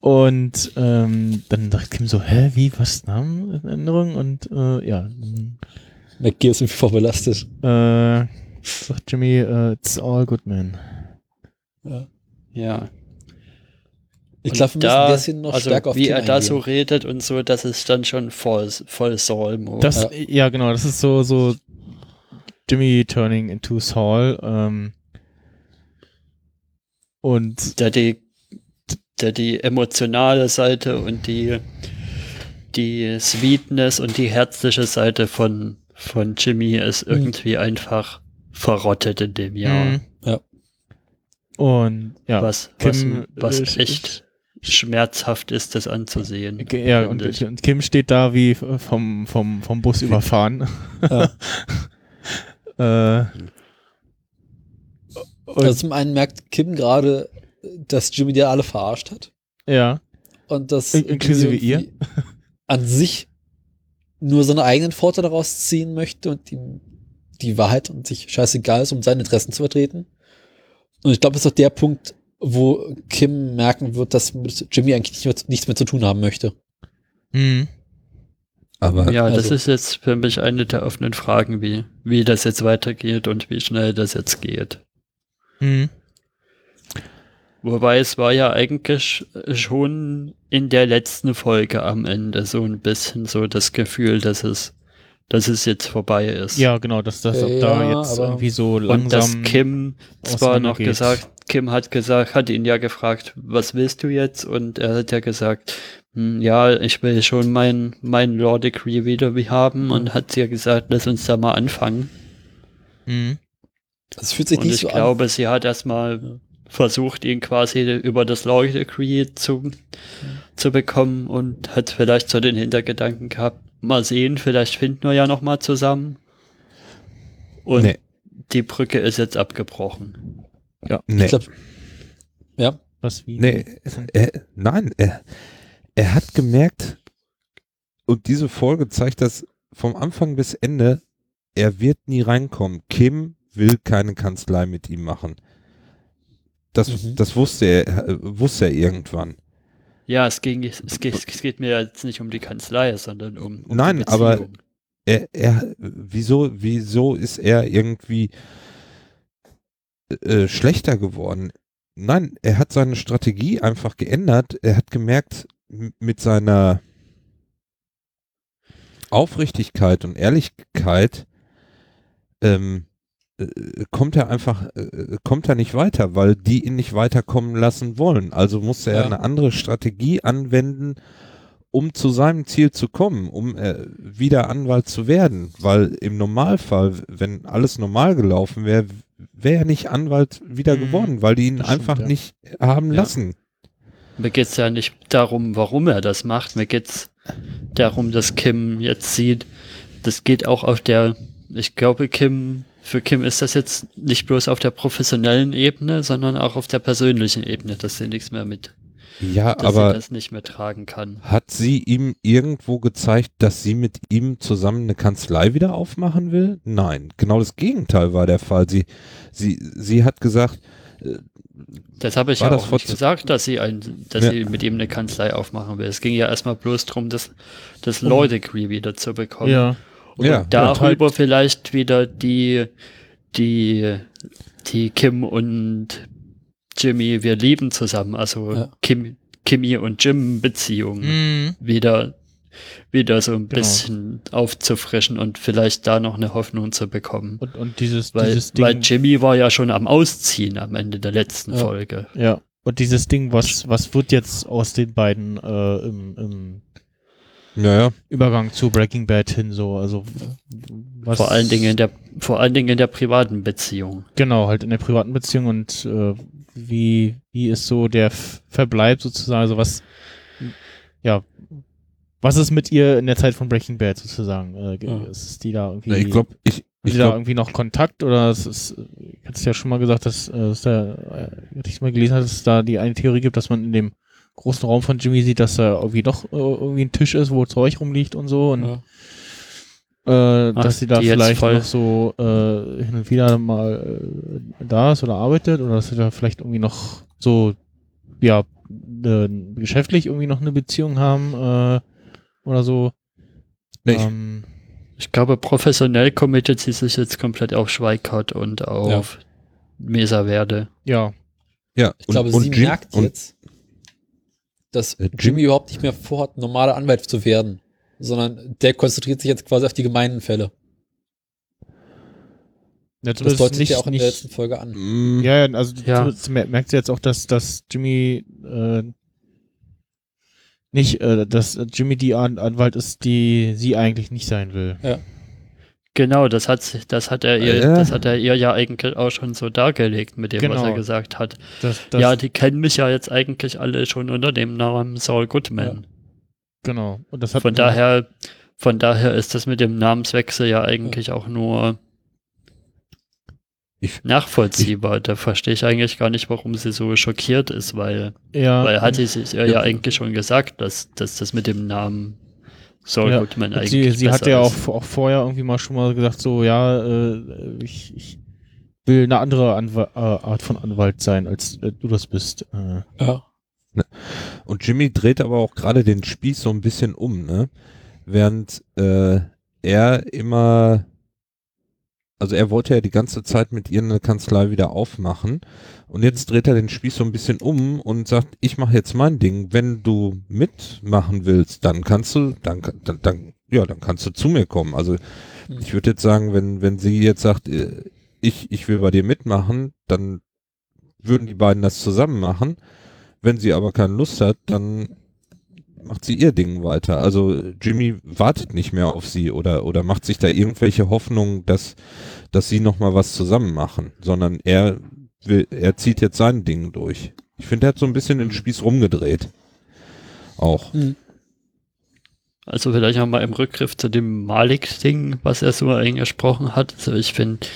und ähm, dann dachte Kim so, hä, wie, was, Namenänderung und äh, ja, McGee ist irgendwie vorbelastet. äh, sagt Jimmy, äh, it's all good, man. Ja. Ja. Ich glaube, wir müssen da, das hier noch also stärker auf wie er da so redet und so, das ist dann schon voll, voll Saul-Mode. Das, Ja. ja. genau, das ist so, so Jimmy turning into Saul. Ähm, und der die, der die emotionale Seite und die, die Sweetness und die herzliche Seite von, von Jimmy ist irgendwie einfach verrottet in dem Jahr. Mhm. Ja. Und ja, was, was, Kim, was echt schmerzhaft ist, das anzusehen. Ja, und, und Kim steht da wie vom, vom, vom Bus überfahren. Ja. äh, Also zum einen merkt Kim gerade, dass Jimmy die alle verarscht hat. ja, Und dass In- inklusive ihr? an sich nur seine eigenen Vorteile daraus ziehen möchte und ihm die Wahrheit und sich scheißegal ist, um seine Interessen zu vertreten. Und ich glaube, das ist auch der Punkt, wo Kim merken wird, dass Jimmy eigentlich nicht mehr, nichts mehr zu tun haben möchte. hm. Aber Ja, das Also- ist jetzt für mich eine der offenen Fragen, wie, wie das jetzt weitergeht und wie schnell das jetzt geht. Mhm. Wobei es war ja eigentlich schon in der letzten Folge am Ende so ein bisschen so das Gefühl, dass es, dass es jetzt vorbei ist. Ja, genau, dass das Ja, da jetzt irgendwie so Und dass langsam. Kim zwar noch auseinandergeht. gesagt, Kim hat gesagt, hat ihn ja gefragt, was willst du jetzt? Und er hat ja gesagt, hm, ja, ich will schon mein, mein Law Degree wieder wie haben und hat ja gesagt, lass uns da mal anfangen. Mhm. Das fühlt sich Und nicht ich so an. glaube, sie hat erstmal versucht, ihn quasi über das Law Degree zu, zu bekommen und hat vielleicht so den Hintergedanken gehabt, mal sehen, vielleicht finden wir ja noch mal zusammen. Und Nee. die Brücke ist jetzt abgebrochen. Nee, Ich glaub, ja, Was wie? nee, er, nein, er, er hat gemerkt, und diese Folge zeigt das vom Anfang bis Ende, er wird nie reinkommen. Kim will keine Kanzlei mit ihm machen. Das, Mhm. das wusste er, äh, wusste er irgendwann. Ja, es, ging, es, geht, es geht mir jetzt nicht um die Kanzlei, sondern um, um Nein, die aber-. Er, er, wieso, wieso ist er irgendwie äh, schlechter geworden? Nein, er hat seine Strategie einfach geändert. Er hat gemerkt, mit seiner Aufrichtigkeit und Ehrlichkeit ähm, äh, kommt er einfach, äh, kommt er nicht weiter, weil die ihn nicht weiterkommen lassen wollen. Also musste er Ja. eine andere Strategie anwenden, um zu seinem Ziel zu kommen, um äh, wieder Anwalt zu werden. Weil im Normalfall, wenn alles normal gelaufen wäre, wäre er nicht Anwalt wieder Mhm. geworden, weil die ihn Das stimmt, einfach ja. nicht haben Ja. lassen. Mir geht's ja nicht darum, warum er das macht. Mir geht's darum, dass Kim jetzt sieht, das geht auch auf der, ich glaube, Kim, für Kim ist das jetzt nicht bloß auf der professionellen Ebene, sondern auch auf der persönlichen Ebene, dass sie nichts mehr mit, Ja, dass aber sie das nicht mehr tragen kann. hat sie ihm irgendwo gezeigt, dass sie mit ihm zusammen eine Kanzlei wieder aufmachen will? Nein, genau das Gegenteil war der Fall. Sie, sie, sie hat gesagt, Das habe ich ja auch nicht gesagt, dass sie ein, dass Ja. sie mit ihm eine Kanzlei aufmachen will. Es ging ja erstmal bloß darum, das, das Law Degree wieder zu bekommen. Ja. Und Ja, darüber vielleicht wieder die, die, die Kim und Jimmy, wir lieben zusammen, also Ja. Kim, Kimmy und Jim Beziehung Mhm. wieder, wieder so ein Genau. bisschen aufzufrischen und vielleicht da noch eine Hoffnung zu bekommen. Und, und dieses, Weil, dieses Ding. weil Jimmy war ja schon am Ausziehen am Ende der letzten Ja. Folge. ja. Und dieses Ding, was, was wird jetzt aus den beiden äh, im, im naja, Übergang zu Breaking Bad hin so? Also was, Vor allen Dingen in der, vor allen Dingen in der privaten Beziehung. Genau, halt in der privaten Beziehung und äh, wie, wie ist so der Verbleib sozusagen, also was, ja, was ist mit ihr in der Zeit von Breaking Bad sozusagen? Äh, Ja. Ist die da irgendwie, na, ich glaube, ich, ich sie da irgendwie noch Kontakt oder es ist, ich hatte es ja schon mal gesagt, dass, äh, dass da, äh, hatte ich mal gelesen, dass es da die eine Theorie gibt, dass man in dem großen Raum von Jimmy sieht, dass da irgendwie doch äh, irgendwie ein Tisch ist, wo Zeug rumliegt und so und ja. Äh, Ach, dass sie da vielleicht voll- noch so äh, hin und wieder mal äh, da ist oder arbeitet oder dass sie da vielleicht irgendwie noch so ja äh, geschäftlich irgendwie noch eine Beziehung haben äh, oder so. Nee, ich- ähm, Ich glaube, professionell committet sie sich jetzt komplett auf Schweikart und auf Mesa Verde. ja, ja, Ich glaube, sie Jim- merkt und, jetzt, dass Äh, Jim- Jimmy überhaupt nicht mehr vorhat, normaler Anwalt zu werden, sondern der konzentriert sich jetzt quasi auf die gemeinen Fälle. ja Das deutet nicht, ja auch in der nicht, letzten Folge an. Mm, ja, ja, also Ja. zumindest mer- merkt sie jetzt auch, dass, dass Jimmy äh, nicht, äh, dass Jimmy die An Anwalt ist, die sie eigentlich nicht sein will. Genau, das hat, das hat er ihr, Ja. das hat er ihr ja eigentlich auch schon so dargelegt mit dem, was Genau. er gesagt hat. Das, das, ja, die kennen mich ja jetzt eigentlich alle schon unter dem Namen Saul Goodman. Genau. Und das hat Von daher, von daher ist das mit dem Namenswechsel ja eigentlich auch nur Ich- nachvollziehbar. da verstehe ich eigentlich gar nicht, warum sie so schockiert ist, weil, ja, weil hat sie sich ja, Ja. eigentlich schon gesagt, dass, dass das mit dem Namen Saul Ja, Goodman eigentlich sie, sie hat ja auch, auch vorher irgendwie mal schon mal gesagt, so, ja, äh, ich, ich will eine andere Anwa äh, Art von Anwalt sein, als äh, du das bist. Äh, Ja. Und Jimmy dreht aber auch gerade den Spieß so ein bisschen um, ne? während äh, er immer, also er wollte ja die ganze Zeit mit ihr eine Kanzlei wieder aufmachen und jetzt dreht er den Spieß so ein bisschen um und sagt, ich mache jetzt mein Ding. Wenn du mitmachen willst, dann kannst du, dann, dann, dann ja, dann kannst du zu mir kommen. Also ich würde jetzt sagen, wenn, wenn sie jetzt sagt, äh, ich, ich will bei dir mitmachen, dann würden die beiden das zusammen machen. Wenn sie aber keine Lust hat, dann macht sie ihr Ding weiter. Also Jimmy wartet nicht mehr auf sie oder, oder macht sich da irgendwelche Hoffnungen, dass, dass sie nochmal was zusammen machen, sondern er will, er zieht jetzt sein Ding durch. Ich finde, er hat so ein bisschen den Spieß rumgedreht. Auch. Mhm. Also vielleicht nochmal im Rückgriff zu dem Malik-Ding, was er so eingesprochen hat. Also ich finde,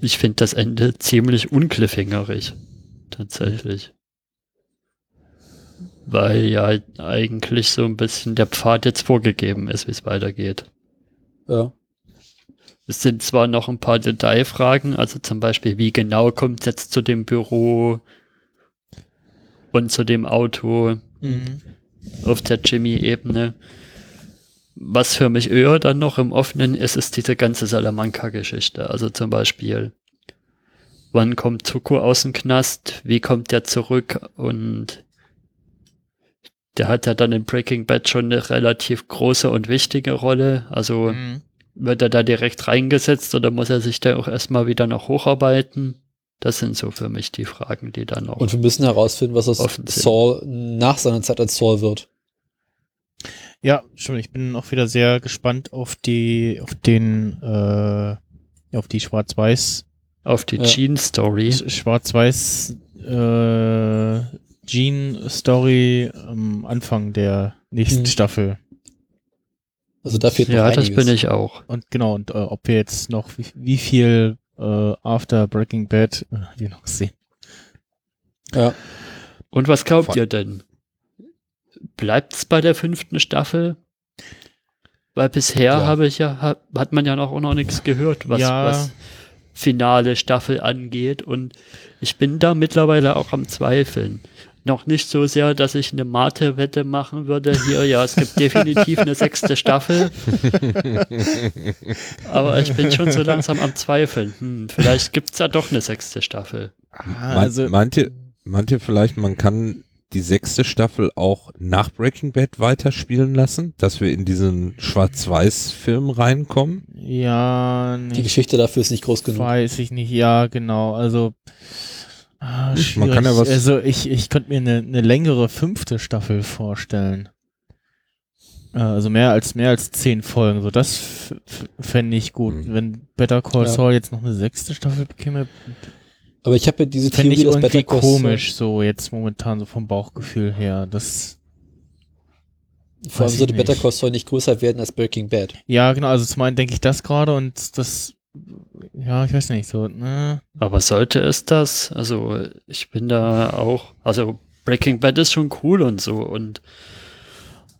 ich finde das Ende ziemlich uncliffhangerig. Tatsächlich. Weil ja eigentlich so ein bisschen der Pfad jetzt vorgegeben ist, wie es weitergeht. Ja. Es sind zwar noch ein paar Detailfragen, also zum Beispiel, wie genau kommt es jetzt zu dem Büro und zu dem Auto mhm. auf der Jimmy-Ebene. Was für mich eher dann noch im Offenen ist, ist diese ganze Salamanca-Geschichte. Also zum Beispiel, wann kommt Tuko aus dem Knast, wie kommt der zurück und der hat ja dann in Breaking Bad schon eine relativ große und wichtige Rolle. Also mhm. wird er da direkt reingesetzt oder muss er sich da auch erstmal wieder noch hocharbeiten? Das sind so für mich die Fragen, die dann noch. Und wir müssen herausfinden, was aus Saul nach seiner Zeit als Saul wird. Ja, schon. Ich bin auch wieder sehr gespannt auf die, auf den, äh, auf die Schwarz-Weiß. Auf die ja. Gene-Story. Schwarz-Weiß, äh, Gene-Story am Anfang der nächsten mhm. Staffel. Also da fehlt noch Ja, einiges. das bin ich auch. Und genau, und äh, ob wir jetzt noch, wie, wie viel äh, After Breaking Bad äh, wir noch sehen. Ja. Und was glaubt Voll. ihr denn? bleibt es bei der fünften Staffel? Weil bisher ja. habe ich ja, hat man ja noch auch noch nichts gehört, was, ja. was finale Staffel angeht. Und ich bin da mittlerweile auch am Zweifeln. Noch nicht so sehr, dass ich eine Mate-Wette machen würde. Hier, ja, es gibt definitiv eine sechste Staffel. Aber ich bin schon so langsam am Zweifeln. Hm, vielleicht gibt es ja doch eine sechste Staffel. Ah, also, meint, ihr, meint ihr vielleicht, man kann die sechste Staffel auch nach Breaking Bad weiterspielen lassen, dass wir in diesen Schwarz-Weiß-Film reinkommen? Ja, nicht. Die Geschichte dafür ist nicht groß genug. Weiß ich nicht, ja, genau. Also, ah, Man kann ja was also ich, ich könnte mir eine, eine längere fünfte Staffel vorstellen. Äh, also mehr als mehr als zehn Folgen. So, das fände ich gut. Mhm. Wenn Better Call Saul jetzt noch eine sechste Staffel bekäme, aber ich habe ja diese Theorie, ich irgendwie Better komisch, so jetzt momentan so vom Bauchgefühl her. Das vor allem sollte Better Call Saul nicht größer werden als Breaking Bad. Ja, genau, also zum einen denke ich das gerade und das, ja, ich weiß nicht, so, ne. Aber sollte es das? Also, ich bin da auch, also Breaking Bad ist schon cool und so und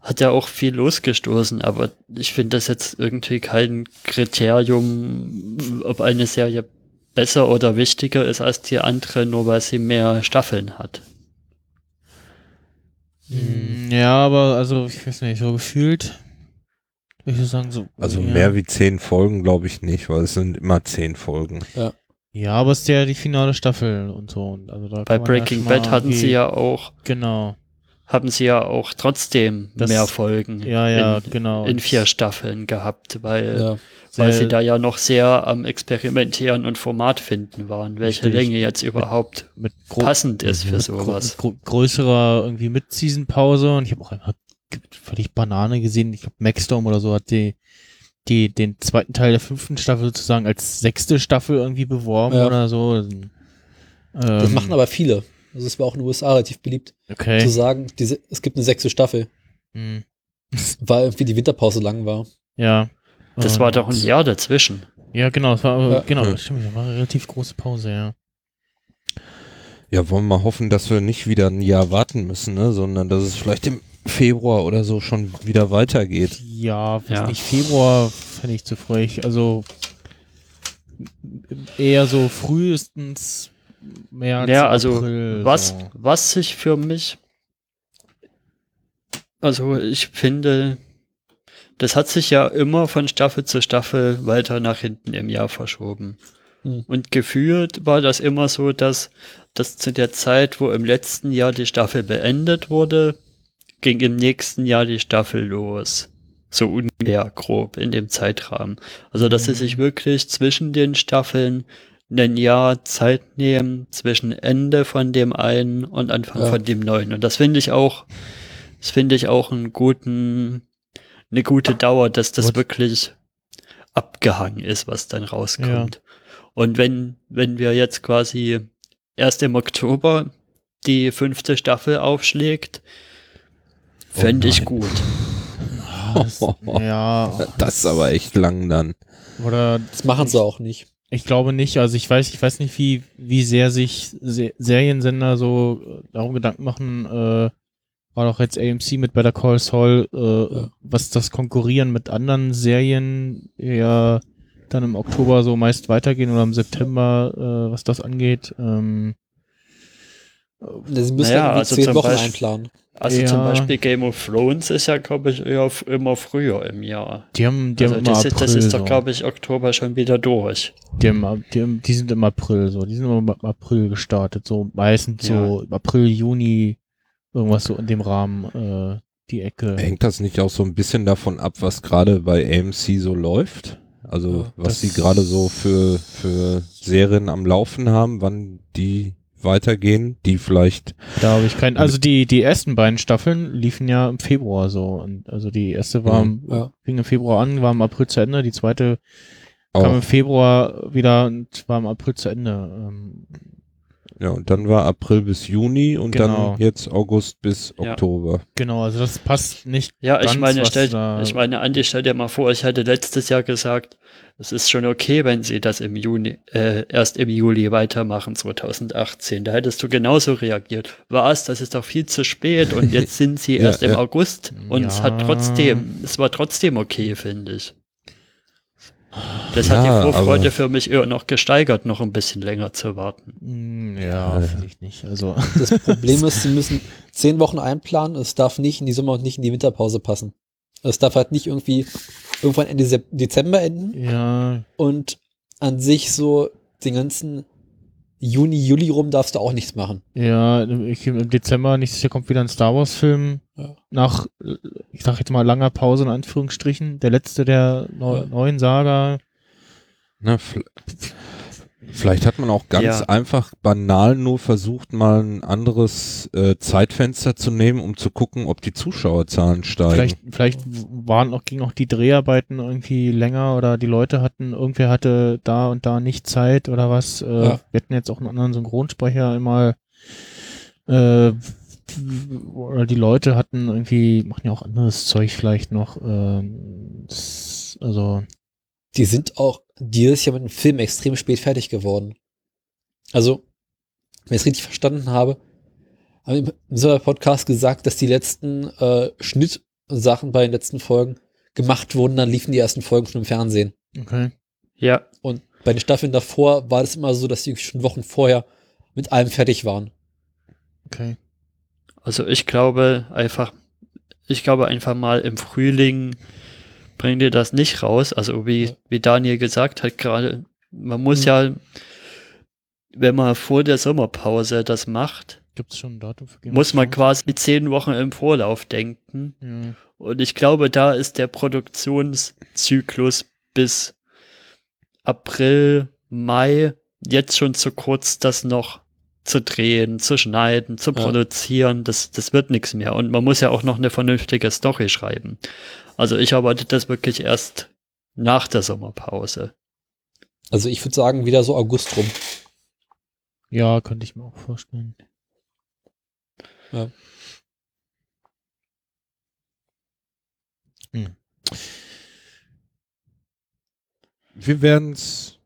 hat ja auch viel losgestoßen, aber ich finde das jetzt irgendwie kein Kriterium, ob eine Serie besser oder wichtiger ist als die andere, nur weil sie mehr Staffeln hat. Hm, ja, aber also, ich weiß nicht, so gefühlt, ich würde sagen so. Also ja. mehr wie zehn Folgen glaube ich nicht, weil es sind immer zehn Folgen. Ja. Ja, aber es ist ja die finale Staffel und so. Also da Bei Breaking ja Bad hatten sie ja auch. Genau. Haben sie ja auch trotzdem das, mehr Folgen. Ja, ja, in, genau. In vier Staffeln gehabt, weil ja weil sie da ja noch sehr am Experimentieren und Format finden waren, welche Richtig. Länge jetzt überhaupt mit, mit passend ist für sowas. Gro größerer irgendwie Mid-Season-Pause und ich habe auch einfach völlig Banane gesehen. Ich glaube, Maxstorm oder so hat die, die, den zweiten Teil der fünften Staffel sozusagen als sechste Staffel irgendwie beworben ja. oder so. Ähm, das machen aber viele. Also es war auch in den USA relativ beliebt, okay. zu sagen, diese, es gibt eine sechste Staffel. Hm. Weil irgendwie die Winterpause lang war. Ja. Das war doch ein Jahr dazwischen. Ja, genau, es war, ja. genau, das stimmt, das war eine relativ große Pause, ja. Ja, wollen wir mal hoffen, dass wir nicht wieder ein Jahr warten müssen, ne, sondern dass es vielleicht im Februar oder so schon wieder weitergeht. Ja, ja. nicht Februar fände ich zu früh. Also eher so frühestens März, Ja, also April, was, so. was sich für mich, also ich finde, das hat sich ja immer von Staffel zu Staffel weiter nach hinten im Jahr verschoben. Hm. Und gefühlt war das immer so, dass, dass zu der Zeit, wo im letzten Jahr die Staffel beendet wurde, ging im nächsten Jahr die Staffel los. So ungefähr grob in dem Zeitrahmen. Also, dass sie sich wirklich zwischen den Staffeln ein Jahr Zeit nehmen zwischen Ende von dem einen und Anfang Ja. von dem neuen. Und das finde ich auch, das finde ich auch einen guten, eine gute Dauer, dass das Gut. wirklich abgehangen ist, was dann rauskommt. Und wenn, wenn wir jetzt quasi erst im Oktober die fünfte Staffel aufschlägt, Oh fände ich nein. gut. Das, ja, Das ist aber echt lang dann. oder Das machen sie auch nicht. Ich glaube nicht. Also ich weiß, ich weiß nicht, wie, wie sehr sich Se Seriensender so äh, darum Gedanken machen, äh, war doch jetzt AMC mit Better Call Saul, äh, Ja. was das Konkurrieren mit anderen Serien ja dann im Oktober so meist weitergehen oder im September, äh, was das angeht. Ähm, Sie müssen Naja, ja, irgendwie also zehn zum Wochen Beispiel- einplanen. Also Ja. zum Beispiel Game of Thrones ist ja, glaube ich, eher immer früher im Jahr. die haben, die Also haben immer das, April. ist, das ist doch, so. glaube ich, Oktober schon wieder durch. Die, haben, die, haben, die sind im April so. Die sind immer im April gestartet. So meistens so im April, Juni, irgendwas so in dem Rahmen, äh, die Ecke. Hängt das nicht auch so ein bisschen davon ab, was gerade bei AMC so läuft? Also Ja, was sie gerade so für, für Serien am Laufen haben, wann die weitergehen, die vielleicht Da habe ich keinen. Also die, die ersten beiden Staffeln liefen ja im Februar so. Und also die erste war im, Ja. fing im Februar an, war im April zu Ende. Die zweite kam auch, im Februar wieder und war im April zu Ende. Ähm, ja, und dann war April bis Juni und Genau. dann jetzt August bis Ja. Oktober. genau, also das passt nicht. Ja, ich Ganz, meine, was stell, ich meine, Andi, stell dir mal vor, ich hätte letztes Jahr gesagt, es ist schon okay, wenn sie das im Juni, äh, erst im Juli weitermachen, 2018. Da hättest du genauso reagiert. Was? Das ist doch viel zu spät und jetzt sind sie Ja, erst im ja. August und es hat Ja. trotzdem, es war trotzdem okay, finde ich. Das Ja, hat die Vorfreude für mich eher noch gesteigert, noch ein bisschen länger zu warten. Ja, Ja. finde ich nicht. Also Das Problem ist, sie müssen zehn Wochen einplanen. Es darf nicht in die Sommer- und nicht in die Winterpause passen. Es darf halt nicht irgendwie irgendwann Ende Dezember enden ja, und an sich so den ganzen Juni, Juli rum darfst du auch nichts machen. ja, ich, im Dezember nächstes Jahr kommt wieder ein Star Wars Film Ja. nach, ich sag jetzt mal langer Pause in Anführungsstrichen, der letzte der neu, Ja. neuen Saga. Na, fl- vielleicht hat man auch ganz Ja. einfach banal nur versucht, mal ein anderes äh, Zeitfenster zu nehmen, um zu gucken, ob die Zuschauerzahlen steigen. Vielleicht, vielleicht waren auch, gingen auch die Dreharbeiten irgendwie länger oder die Leute hatten, irgendwer hatte da und da nicht Zeit oder was. Äh, Ja. Wir hatten jetzt auch einen anderen Synchronsprecher einmal, äh, oder die Leute hatten irgendwie, machen ja auch anderes Zeug vielleicht noch. Ähm, das, also, Die sind auch dieses Jahr mit dem Film extrem spät fertig geworden. Also, wenn ich es richtig verstanden habe, haben im im Podcast gesagt, dass die letzten äh, Schnittsachen bei den letzten Folgen gemacht wurden, dann liefen die ersten Folgen schon im Fernsehen. okay. Ja, Und bei den Staffeln davor war das immer so, dass die schon Wochen vorher mit allem fertig waren. Okay. Also ich glaube einfach, ich glaube einfach mal im Frühling bringt ihr das nicht raus. Also wie, Ja. wie Daniel gesagt hat gerade, man muss Mhm. ja, wenn man vor der Sommerpause das macht, Gibt es schon ein Datum für Game muss man quasi zehn Wochen im Vorlauf denken. Ja. Und ich glaube, da ist der Produktionszyklus bis April, Mai jetzt schon zu kurz, das noch zu drehen, zu schneiden, zu Ja. produzieren. Das, das wird nichts mehr. Und man muss ja auch noch eine vernünftige Story schreiben. Also ich arbeite das wirklich erst nach der Sommerpause. Also ich würde sagen, wieder so August rum. ja, könnte ich mir auch vorstellen. Ja. Hm. Wir werden es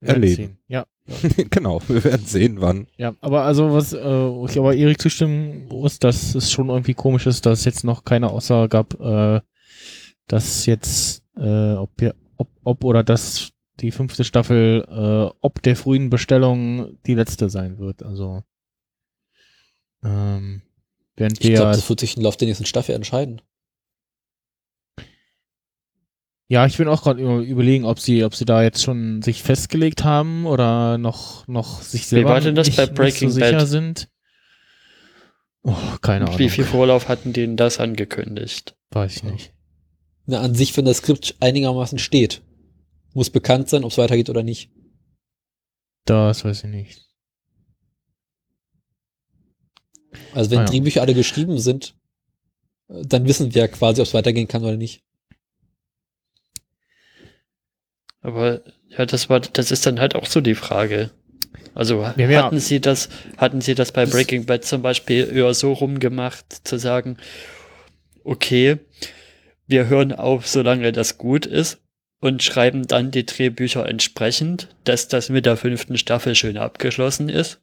Erleben. sehen. Ja. genau, wir werden sehen, wann. Ja, aber also was, äh, wo ich aber Erik zustimmen muss, dass es schon irgendwie komisch ist, dass es jetzt noch keine Aussage gab, äh, dass jetzt, äh, ob, wir, ob, ob oder dass die fünfte Staffel, äh, ob der frühen Bestellung die letzte sein wird. Also ähm, während Ich glaube, das wird sich im Laufe der nächsten Staffel entscheiden. Ja, ich bin auch gerade überlegen, ob sie, ob sie da jetzt schon sich festgelegt haben oder noch, noch sich selber Wie war denn das nicht, bei nicht Breaking so sicher Bad? sind. Oh, keine Ahnung. Wie viel Vorlauf hatten die denn das angekündigt? Weiß ich nicht. Na, an sich, wenn das Skript einigermaßen steht, muss bekannt sein, ob es weitergeht oder nicht. Das weiß ich nicht. Also wenn Ah ja. Drehbücher alle geschrieben sind, äh, dann wissen wir ja quasi, ob es weitergehen kann oder nicht. Aber ja, das war, das ist dann halt auch so die Frage. Also ja- hatten Sie das, hatten Sie das bei Breaking Bad zum Beispiel eher so rumgemacht, zu sagen, okay, wir hören auf, solange das gut ist und schreiben dann die Drehbücher entsprechend, dass das mit der fünften Staffel schön abgeschlossen ist?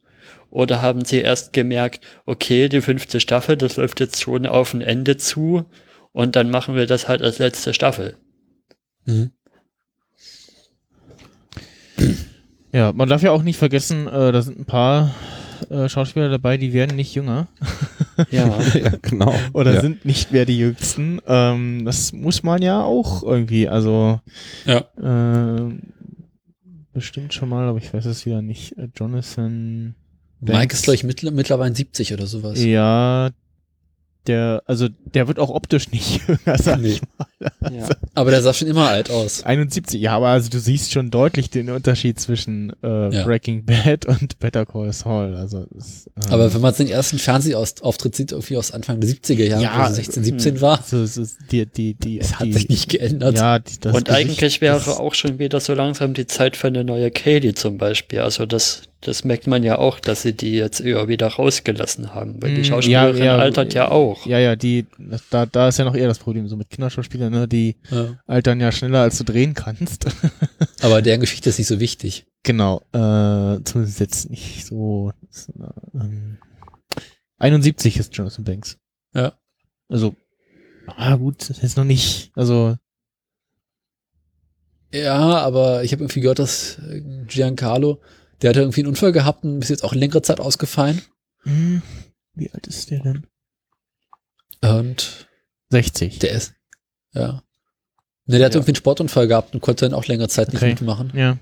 Oder haben Sie erst gemerkt, okay, die fünfte Staffel, das läuft jetzt schon auf ein Ende zu und dann machen wir das halt als letzte Staffel? Mhm. Ja, man darf ja auch nicht vergessen, äh, da sind ein paar äh, Schauspieler dabei, die werden nicht jünger. Ja. ja, genau. Oder ja. sind nicht mehr die Jüngsten. Ähm, das muss man ja auch irgendwie, also Ja. äh, bestimmt schon mal, aber ich weiß es wieder nicht. Äh, Jonathan Mike Banks. ist, glaube ich, mittler- mittlerweile 70 oder sowas. Ja, der, also der wird auch optisch nicht jünger, sag Nee. ich mal. ja. Aber der sah schon immer alt aus. 71, ja, aber also du siehst schon deutlich den Unterschied zwischen äh, Ja. Breaking Bad und Better Call Saul. Also das, ähm, Aber wenn man den ersten Fernsehauftritt sieht, irgendwie aus Anfang der 70er Jahre, Ja, wo er 16, 17 war, so, so, die, die, die, es hat die, sich nicht geändert. Ja, die, das und Gesicht, eigentlich wäre das- auch schon wieder so langsam die Zeit für eine neue Katie zum Beispiel. Also das, das merkt man ja auch, dass sie die jetzt eher wieder rausgelassen haben, weil die Mm, Schauspielerin ja, ja, altert ja auch. Ja, ja, die, da, da ist ja noch eher das Problem, so mit Kinderschauspielern, ne, die Ja. altern ja schneller, als du drehen kannst. Aber deren Geschichte ist nicht so wichtig. genau, äh, zumindest jetzt nicht so, ähm, 71 ist Jonathan Banks. Ja. Also, ah, gut, das ist noch nicht, also, Ja, aber ich habe irgendwie gehört, dass äh, Giancarlo, der hat irgendwie einen Unfall gehabt und ist jetzt auch längere Zeit ausgefallen. hm, wie alt ist der denn? Und 60. der ist, ja. Ne, der hat Ja. irgendwie einen Sportunfall gehabt und konnte dann auch längere Zeit nicht Okay. mitmachen. ja.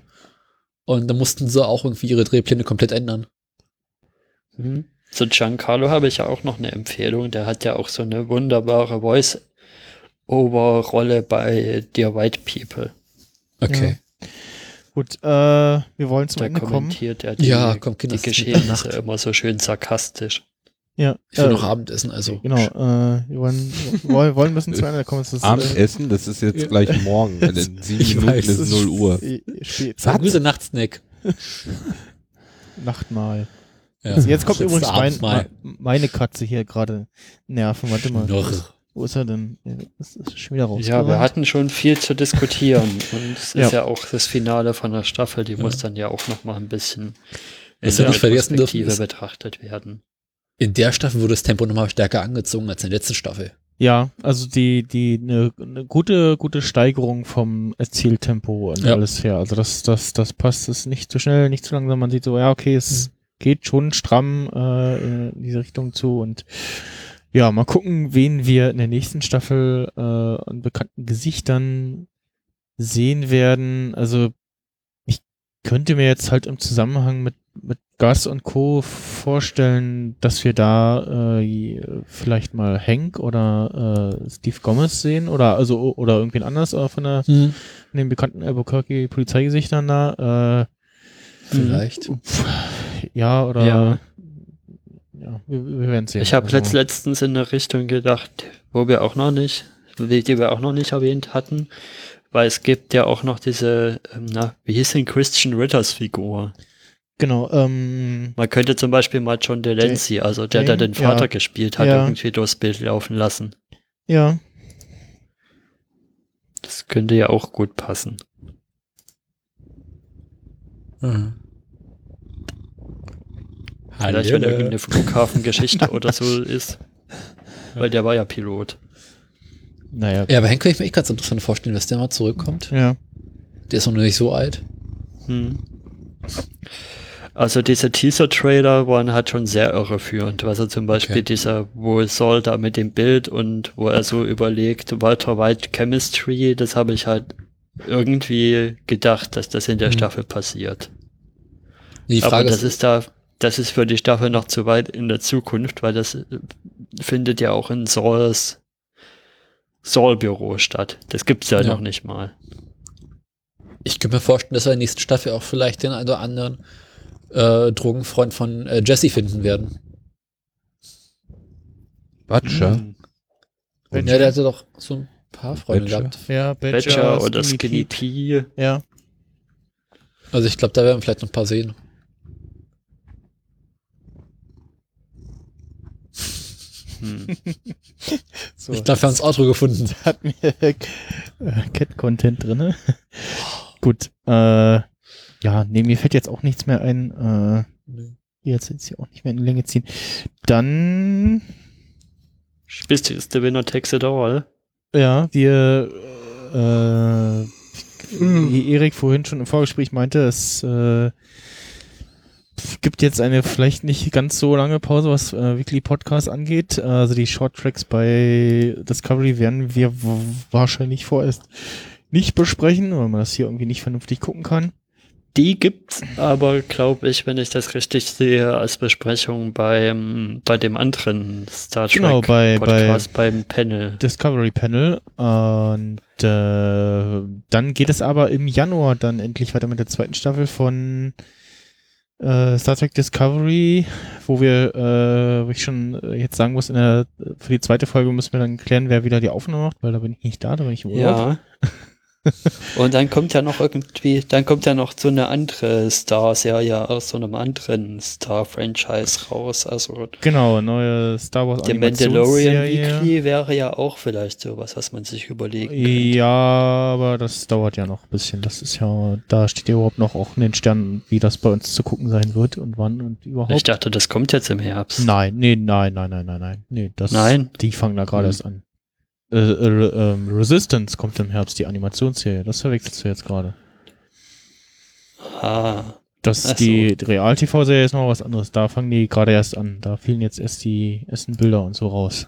Und dann mussten sie auch irgendwie ihre Drehpläne komplett ändern. Mhm. Zu Giancarlo habe ich ja auch noch eine Empfehlung. Der hat ja auch so eine wunderbare Voice-Over-Rolle bei Dear White People. Okay. Gut, äh, wir wollen zum Da Ende kommen. kommentiert er die, Ja, komm, Kinder, die Geschehnisse immer so schön sarkastisch. Ja, Ich will äh, noch Abendessen, also. Genau, äh, wir wollen, wollen, wollen müssen zu Ende kommen. Es ist, Abendessen, das ist jetzt gleich morgen. in sieben Ich Minuten weiß, ist es 0 Uhr. äh, spät. Das ein guter Nachtsnack. Nachtmahl. Ja. Also jetzt kommt Jetzt übrigens mein, meine Katze hier gerade nerven. Warte mal. Noch. Wo ist er denn? Ja, Das ist schon wieder raus. Ja, wir hatten schon viel zu diskutieren. Und es Ja. ist ja auch das Finale von der Staffel. Die muss dann ja auch noch mal ein bisschen in der vergessen dürfen, Perspektive ist, betrachtet werden. in der Staffel wurde das Tempo nochmal stärker angezogen als in der letzten Staffel. Ja, also die, die, eine ne gute, gute Steigerung vom Erzähltempo und Ja. alles her. Also das, das, das passt, ist nicht zu schnell, nicht zu langsam. Man sieht so, ja, okay, es geht schon stramm äh, in diese Richtung zu und ja, mal gucken, wen wir in der nächsten Staffel äh, an bekannten Gesichtern sehen werden. Also ich könnte mir jetzt halt im Zusammenhang mit, mit Gus und Co. vorstellen, dass wir da äh, vielleicht mal Hank oder äh, Steve Gomez sehen oder also oder irgendwen anders äh, von, der, von den bekannten Albuquerque Polizeigesichtern da. Äh, Vielleicht. pf, ja, oder Ja. Ja, wir, wir werden sehen. Ich habe Also, letzt, letztens in eine Richtung gedacht, wo wir auch noch nicht, die wir auch noch nicht erwähnt hatten, weil es gibt ja auch noch diese, ähm, na, wie hieß denn Christian Ritters Figur? Genau, ähm, Man könnte zum Beispiel mal John Delancey, also der, der den Vater ja. gespielt hat, Ja. irgendwie durchs Bild laufen lassen. ja, Das könnte ja auch gut passen. Mhm. Vielleicht, wenn irgendeine Flughafengeschichte oder so ist. Weil der war ja Pilot. naja, Ja, aber Hank kann ich mir echt ganz interessant vorstellen, dass der mal zurückkommt. ja. Der ist noch nicht so alt. Hm. Also diese Teaser-Trailer waren halt schon sehr irreführend. Also zum Beispiel Okay. dieser, wo Saul da mit dem Bild und wo er so überlegt, Walter White Chemistry, das habe ich halt irgendwie gedacht, dass das in der Mhm. Staffel passiert. Die Aber Frage das ist, ist da, das ist für die Staffel noch zu weit in der Zukunft, weil das äh, findet ja auch in Sauls Saul-Büro statt. Das gibt's ja, Ja. noch nicht mal. ich könnte mir vorstellen, dass wir in der nächsten Staffel auch vielleicht den einen oder anderen äh, Drogenfreund von äh, Jesse finden werden. Butcher. Hm. Ja, der hatte doch so ein paar Freunde Badger? gehabt. Ja, Badger oder Skinny P. Ja. Also ich glaube, da werden wir vielleicht noch ein paar sehen. Hm. So, Ich glaube, wir haben das Outro gefunden. hat mir äh, Cat-Content drinne. Gut, äh, ja, nee, mir fällt jetzt auch nichts mehr ein. Äh, jetzt jetzt hier auch nicht mehr in die Länge ziehen. Dann, Bist du the winner takes it all? ja, wir, äh, wie Erik vorhin schon im Vorgespräch meinte, es äh, gibt jetzt eine vielleicht nicht ganz so lange Pause, was äh, Weekly Podcast angeht. Also die Short Tracks bei Discovery werden wir wahrscheinlich vorerst nicht besprechen, weil man das hier irgendwie nicht vernünftig gucken kann. Die gibt's aber, glaube ich, wenn ich das richtig sehe, als Besprechung beim, bei dem anderen Star Trek Genau, bei- Podcast, beim Panel. Discovery Panel und äh, dann geht es aber im Januar dann endlich weiter mit der zweiten Staffel von äh, Star Trek Discovery, wo wir, äh, wo ich schon äh, jetzt sagen muss, in der, für die zweite Folge müssen wir dann klären, wer wieder die Aufnahme macht, weil da bin ich nicht da, da bin ich im Urlaub. Ja. Und dann kommt ja noch irgendwie, dann kommt ja noch so eine andere Star-Serie aus so einem anderen Star-Franchise raus. Also Genau, neue Star Wars der Mandalorian. Weekly wäre ja auch vielleicht sowas, was man sich überlegen könnte. Ja, aber das dauert ja noch ein bisschen. Das ist ja, da steht ja überhaupt noch auch in den Sternen, wie das bei uns zu gucken sein wird und wann und überhaupt. Ich dachte, das kommt jetzt im Herbst. Nein, nee, nein, nein, nein, nein, nein. Nee, das, Nein? Die fangen da gerade Hm. erst an. Äh, äh, ähm, Resistance kommt im Herbst, die Animationsserie. Das verwechselst du jetzt gerade. Ah, Das so. die Real-TV-Serie ist noch was anderes. Da fangen die gerade erst an. Da fehlen jetzt erst die ersten Bilder und so raus.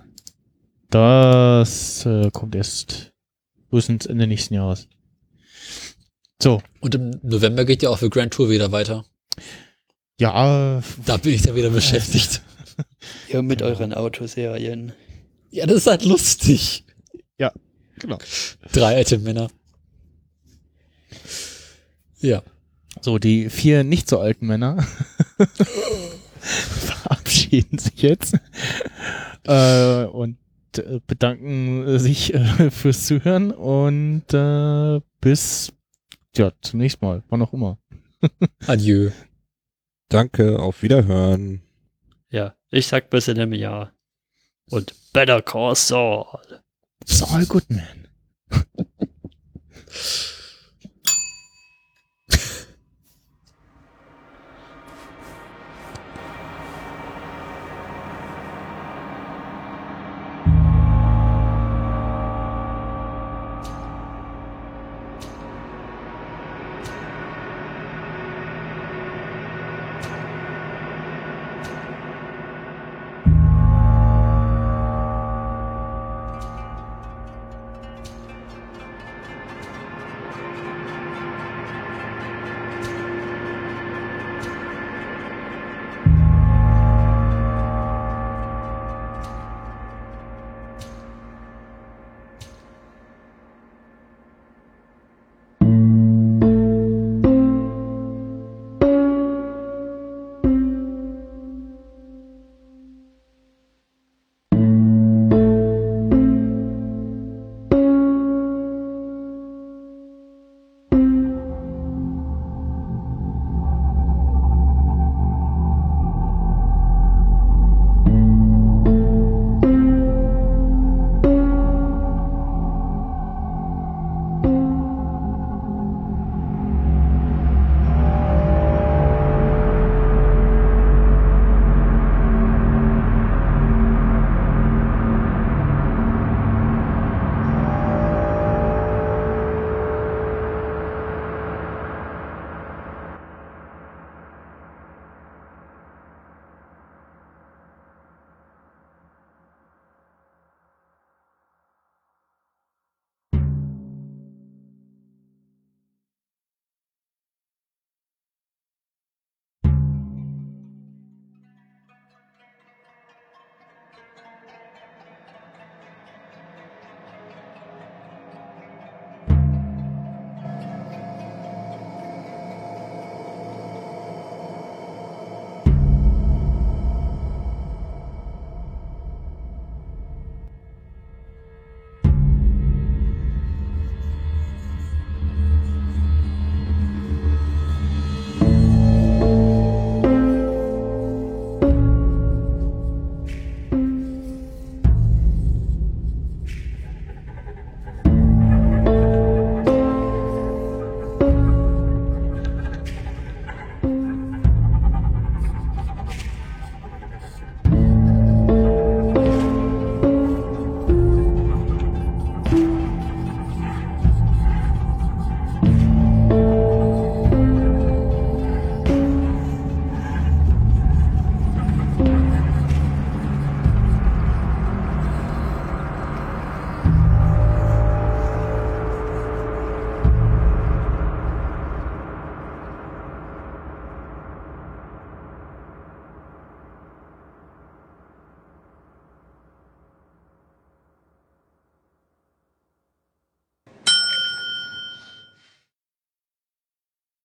Das äh, kommt erst höchstens Ende nächsten Jahres. So, Und im November geht ja auch für Grand Tour wieder weiter. ja, Da bin ich dann wieder beschäftigt. ihr mit euren Autoserien. Ja, das ist halt lustig. Genau. Drei alte Männer. Ja. So, die vier nicht so alten Männer verabschieden sich jetzt äh, und äh, bedanken sich äh, fürs Zuhören und äh, bis ja, zum nächsten Mal, wann auch immer. Adieu. Danke, auf Wiederhören. Ja, ich sag bis in einem Jahr. Und Better Call Saul. It's all good, man.